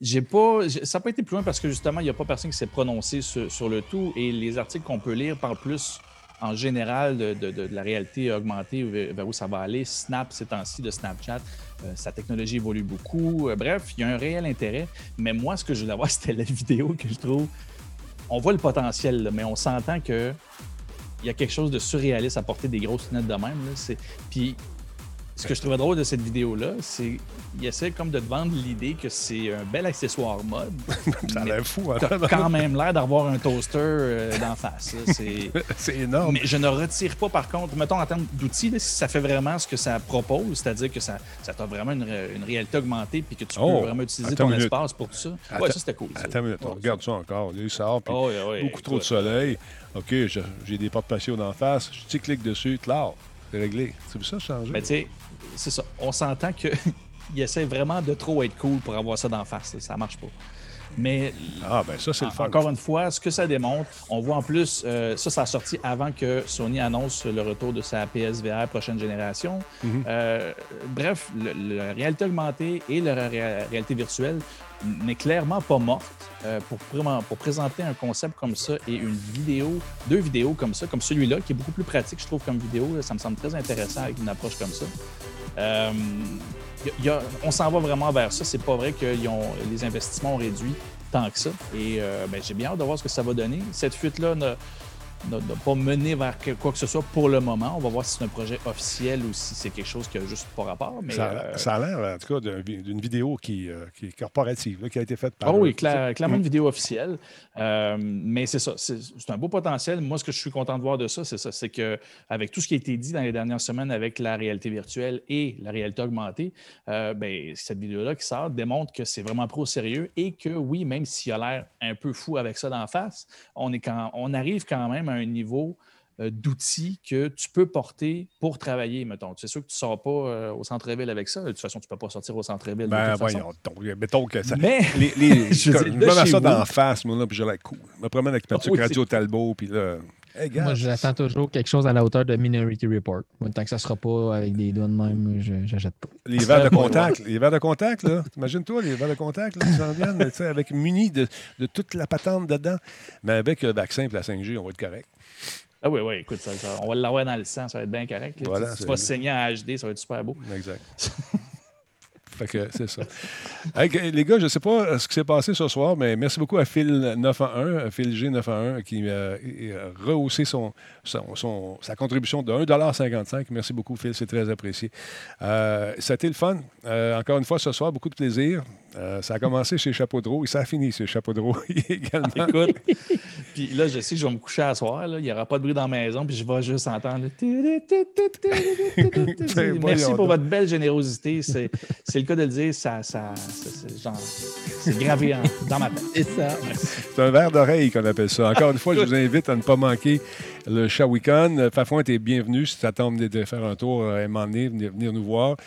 J'ai pas, ça n'a pas été plus loin parce que justement, il n'y a pas personne qui s'est prononcé sur, sur le tout et les articles qu'on peut lire parlent plus en général de, la réalité augmentée, vers, où ça va aller. Snap, ces temps-ci, de Snapchat, euh, sa technologie évolue beaucoup. Euh, bref, il y a un réel intérêt. Mais moi, ce que je voulais voir, c'était la vidéo que je trouve. On voit le potentiel, mais on s'entend que il y a quelque chose de surréaliste à porter des grosses lunettes de même. Puis ce que je trouvais drôle de cette vidéo-là, c'est qu'il essaie comme de te vendre l'idée que c'est un bel accessoire mode. Ça a l'air fou. hein? Quand même l'air d'avoir un toaster euh, d'en face. C'est énorme. mais je ne retire pas, par contre, mettons en termes d'outils, si ça fait vraiment ce que ça propose, c'est-à-dire que ça, ça t'a vraiment une, ré- une réalité augmentée puis que tu Oh, peux vraiment utiliser ton minute. espace pour tout ça. Attends- ouais, ça c'était cool. Attends une minute, on regarde ça encore. Il sort, puis Oh, ouais, beaucoup trop de soleil. OK, j'ai des portes patio d'en face. Je clic dessus, clair, c'est réglé. C'est ça changer? Ben, tu sais, c'est ça. On s'entend qu'il essaie vraiment de trop être cool pour avoir ça d'en face. Ça marche pas. Mais ah, ben ça, c'est le fun. encore une fois, ce que ça démontre, on voit en plus, euh, ça, ça a sorti avant que Sony annonce le retour de sa PSVR prochaine génération. Mhm. Euh, bref, la réalité augmentée et la ré- réalité virtuelle n'est clairement pas morte euh, pour, pour présenter un concept comme ça et une vidéo, deux vidéos comme ça, comme celui-là, qui est beaucoup plus pratique, je trouve, comme vidéo. Ça me semble très intéressant avec une approche comme ça. On s'en va vraiment vers ça. C'est pas vrai que ont- les investissements ont réduit tant que ça. Et euh, ben, j'ai bien hâte de voir ce que ça va donner. Cette fuite-là n'a pas mené vers quoi que ce soit pour le moment. On va voir si c'est un projet officiel ou si c'est quelque chose qui a juste pas rapport. Mais, ça, a, euh, ça a l'air, en tout cas, d'une vidéo qui, euh, qui est corporative, là, qui a été faite par. Ah oui, clair- clairement Mm. une vidéo officielle. Euh, mais c'est ça, c'est un beau potentiel. Moi, ce que je suis content de voir de ça, c'est ça, c'est que avec tout ce qui a été dit dans les dernières semaines avec la réalité virtuelle et la réalité augmentée, ben, cette vidéo-là qui sort démontre que c'est vraiment pro sérieux et que oui, même s'il a l'air un peu fou avec ça d'en face, on, est quand, on arrive quand même à un niveau euh, d'outils que tu peux porter pour travailler, mettons. C'est sûr que tu ne sors pas euh, au centre-ville avec ça. De toute façon, tu ne peux pas sortir au centre-ville. Ben, voyons, mettons que ça. Mais- les, les, Je je me mets ça d'en face, moi, là, puis j'ai l'air cool. Je me promène avec ma petite Oui, radio Talbot, puis là. Hey, Moi, j'attends toujours quelque chose à la hauteur de Minority Report. Moi, tant que ça ne sera pas avec des doigts de même, je n'achète pas. Les verres de contact, les verres de contact, là. Imagine-toi, les verres de contact, là, qui s'en viennent, tu sais, avec munis de, de toute la patente dedans. Mais avec le vaccin et la 5G, on va être correct. Ah oui, oui, écoute, ça, ça- on va l'avoir dans le sang, ça va être bien correct. là. Voilà, tu, vas saigner en HD, ça va être super beau. Exact. Fait que c'est ça. G- les gars, je ne sais pas euh, ce qui s'est passé ce soir, mais merci beaucoup à Phil 911, à Phil G911, qui euh, a rehaussé son, sa contribution de 1,55 Merci beaucoup, Phil, c'est très apprécié. Euh, a le fun. Euh, encore une fois, ce soir, beaucoup de plaisir. Euh, ça a commencé chez Chapeau de roue et ça a fini chez Chapeau de roue également. Écoute, puis là, je sais je vais me coucher à soir, il n'y aura pas de bruit dans la maison, puis je vais juste entendre. le Merci pour votre belle générosité. C'est c'est le cas de le dire, ça, ça, ça- c'est genre, c'est gravé en- dans ma tête. C'est ça. Merci. C'est un verre d'oreille qu'on appelle ça. Encore une fois, je vous invite à ne pas manquer le Shawicon. Fafouin, t'es bienvenu si tu attends de de faire un tour euh, à un moment donné, venir, venir nous voir.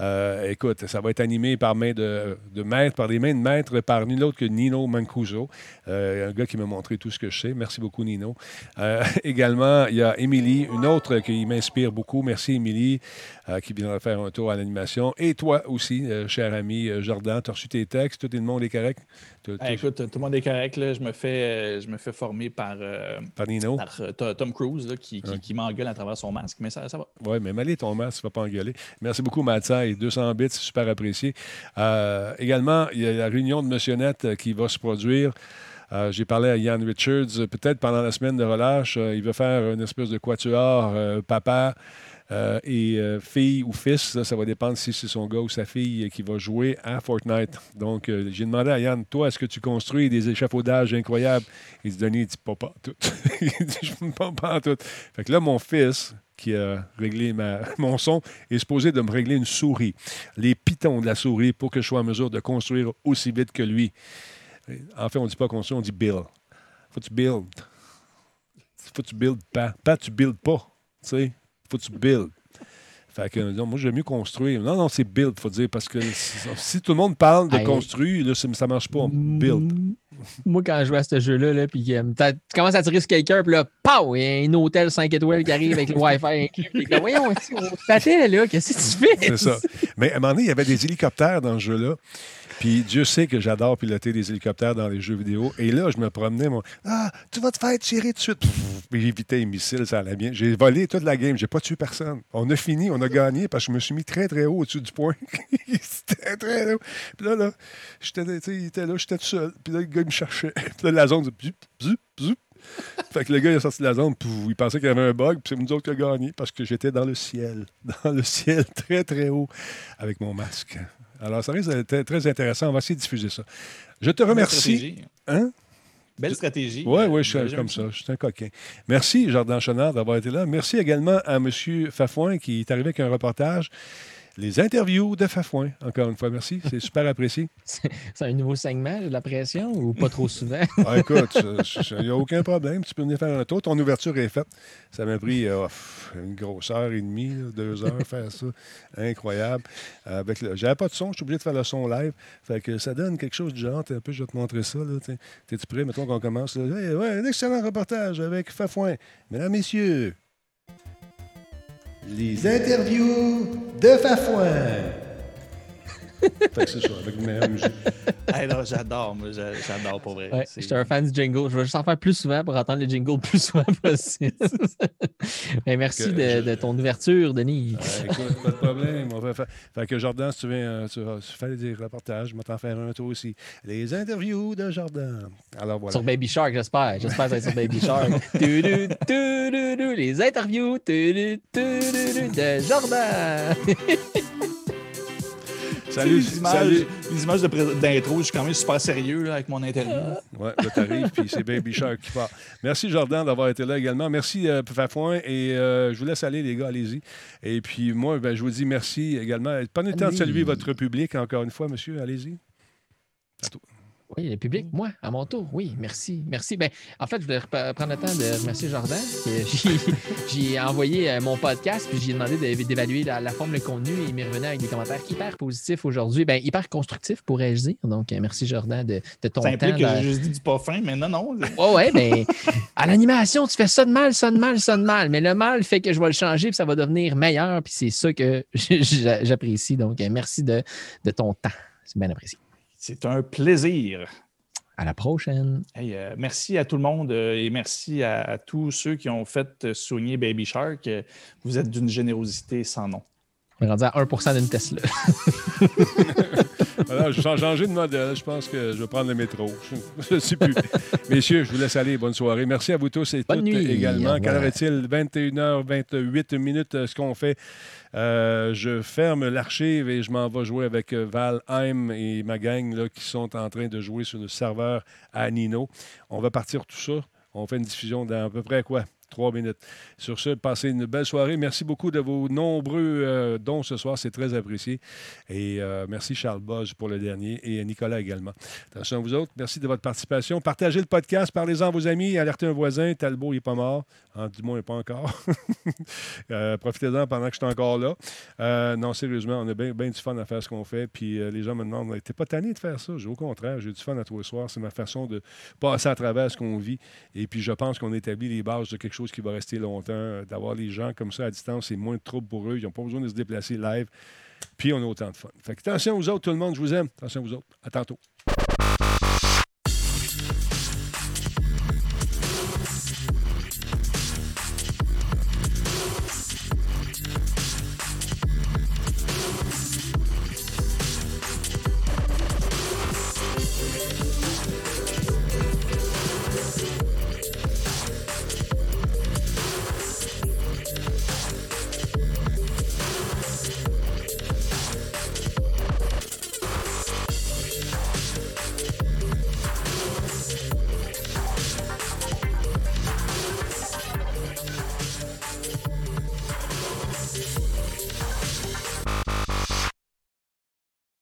Euh, écoute, ça va être animé par main de, de maître, par des mains de maître, par nul autre que Nino Mancuso, euh, un gars qui m'a montré tout ce que je sais. Merci beaucoup, Nino. Euh, également, il y a Émilie, une autre qui m'inspire beaucoup. Merci, Émilie, euh, qui viendra faire un tour à l'animation. Et toi aussi, euh, cher ami euh, Jordan, tu as reçu tes textes, tout le monde est correct? Ah, écoute, tout le monde est correct. Là. Je, me fais, euh, je me fais former par, euh, Par Nino? par, euh, Tom Cruise là, qui, qui, Ouais. qui m'engueule à travers son masque, mais ça, ça va. Oui, mais malé ton masque, tu ne vas pas engueuler. Merci beaucoup, Matsai. 200 bits, c'est super apprécié. Euh, également, il y a la réunion de Monsieur Net euh, qui va se produire. Euh, J'ai parlé à Ian Richards, euh, peut-être pendant la semaine de relâche, euh, il veut faire une espèce de quatuor, papa et fille ou fils. Ça, va dépendre si c'est son gars ou sa fille qui va jouer à Fortnite. Donc, j'ai demandé à Yann, toi, est-ce que tu construis des échafaudages incroyables? Il dit, Denis, il dit, pas, pas tout. il dit, je ne pas, pas tout. Fait que là, mon fils, qui a réglé ma- mon son, est supposé de me régler une souris. Les pitons de la souris pour que je sois en mesure de construire aussi vite que lui. En fait, on ne dit pas construire, on dit build. Faut que tu build. Faut que tu build pas. Pas tu build pas. Tu sais, faut que tu build. Fait que, non, moi, j'aime mieux construire. Non, non, c'est build, il faut dire, parce que si, si tout le monde parle de construire, là, ça ne marche pas. On build. Moi, quand je joue à ce jeu-là, là, puis euh, tu commences à tirer sur quelqu'un, puis là, pow, il y a un hôtel 5 étoiles qui arrive avec le Wi-Fi là, voyons, on t'attends, là, qu'est-ce que tu fais? C'est ça. Mais à un moment donné, il y avait des hélicoptères dans ce jeu-là. Puis Dieu sait que j'adore piloter des hélicoptères dans les jeux vidéo. Et là, je me promenais, mon Ah, tu vas te faire tirer de suite. J'évitais les missiles, ça allait bien. J'ai volé toute la game, j'ai pas tué personne. On a fini, on a gagné parce que je me suis mis très, très haut au-dessus du point. C'était très haut. Puis là, là, j'étais, il était là, j'étais tout seul. Puis là, le gars, il me cherchait. Puis là, la zone, zoup, zoup, zoup. Fait que le gars, il est sorti de la zone, il pensait qu'il y avait un bug, puis c'est nous autres qui a gagné parce que j'étais dans le ciel. Dans le ciel, très, très haut, avec mon masque. Alors, ça risque d'être très intéressant. On va essayer de diffuser ça. Je te remercie. Hein? Belle stratégie. Oui, oui, je suis comme ça. Je suis un coquin. Merci, Jordan Chenard, d'avoir été là. Merci également à M. Fafouin qui est arrivé avec un reportage. Les interviews de Fafouin, encore une fois, merci. C'est super apprécié. C'est un nouveau segment, j'ai de la pression ou pas trop souvent? Ah, écoute, il n'y a aucun problème. Tu peux venir faire un tour. Ton ouverture est faite. Ça m'a pris euh, une grosse heure et demie, là, deux heures faire ça. Incroyable. Avec le... J'avais pas de son, je suis obligé de faire le son live. Fait que ça donne quelque chose du genre. T'es Un peu, je vais te montrer ça. T'es-tu prêt? Mettons qu'on commence. Là. Hey, ouais, un excellent reportage avec Fafouin. Mesdames, messieurs, Les interviews de Fafouin. Fait que c'est ça, avec meilleure musique. Hey, non, j'adore, moi, j'a- j'adore pour vrai. Ouais, C'est- j'étais un fan du jingle. Je vais juste en faire plus souvent pour entendre le jingle plus souvent possible. Mais merci Que de, je- de ton ouverture, Denis. Ouais, écoute, pas de problème. On va faire... Fait que Jordan, si tu veux, euh, tu vas faire des reportages, je vais t'en faire un toi aussi. Les interviews de Jordan. Alors voilà. Sur Baby Shark, j'espère. J'espère que ça va être sur Baby Shark. Les interviews de Jordan. Salut, les images, salut. les images d'intro, je suis quand même super sérieux là, avec mon interview. Ouais, là, t'arrives, puis c'est Baby Shark qui part. Merci, Jordan, d'avoir été là également. Merci, euh, Fafouin. Et euh, je vous laisse aller, les gars, allez-y. Et puis, moi, ben, je vous dis merci également. Prenez le temps de Oui. saluer votre public, encore une fois, monsieur. Allez-y. À toi. Oui, le public, moi, à mon tour. Oui, merci. Merci. Ben, en fait, je voulais prendre le temps de remercier Jordan. J'ai envoyé euh, mon podcast, puis j'ai demandé d'é- d'évaluer la, la forme, le contenu, et il m'est revenu avec des commentaires hyper positifs aujourd'hui. Ben, hyper constructifs, pourrais-je dire. Donc, euh, merci, Jordan, de, de ton Ça temps. implique que j'ai juste dit du pas fin, mais non, non. Ouais, ouais, mais à l'animation, tu fais ça de mal, ça de mal, ça de mal. Mais le mal fait que je vais le changer, puis ça va devenir meilleur, puis c'est ça que j'a- j'apprécie. Donc, euh, merci de, de ton temps. C'est bien apprécié. C'est un plaisir. À la prochaine. Hey, euh, merci à tout le monde euh, et merci à, à tous ceux qui ont fait euh, soigner Baby Shark. Vous êtes d'une générosité sans nom. On est rendu à 1 d'une Tesla. Voilà, je vais changer de modèle. Je pense que je vais prendre le métro. Je ne sais plus. Messieurs, je vous laisse aller. Bonne soirée. Merci à vous tous et Bonne toutes nuit. également. Quelle heure est-il? 21h28 minutes. Ce qu'on fait, euh, je ferme l'archive et je m'en vais jouer avec euh, Valheim et ma gang qui sont en train de jouer sur le serveur à Nino. On va partir tout ça. On fait une diffusion dans peu près quoi? Trois minutes. Sur ce, passez une belle soirée. Merci beaucoup de vos nombreux euh, dons ce soir. C'est très apprécié. Et euh, merci Charles Boz pour le dernier et Nicolas également. Attention à vous autres. Merci de votre participation. Partagez le podcast. Parlez-en à vos amis. Alertez un voisin. Talbot, n'est pas mort. Du moins, pas encore. Euh, Profitez-en pendant que je suis encore là. Non, sérieusement, on a bien du fun à faire ce qu'on fait. Puis les gens me demandent T'es pas tanné de faire ça au contraire, j'ai du fun à tous les soirs. C'est ma façon de passer à travers ce qu'on vit. Et puis je pense qu'on établit les bases de quelque chose qui va rester longtemps. Euh, D'avoir les gens comme ça à distance, c'est moins de trouble pour eux. Ils n'ont pas besoin de se déplacer live. Puis on a autant de fun. Fait que attention aux autres, tout le monde, je vous aime. Attention aux autres. À tantôt.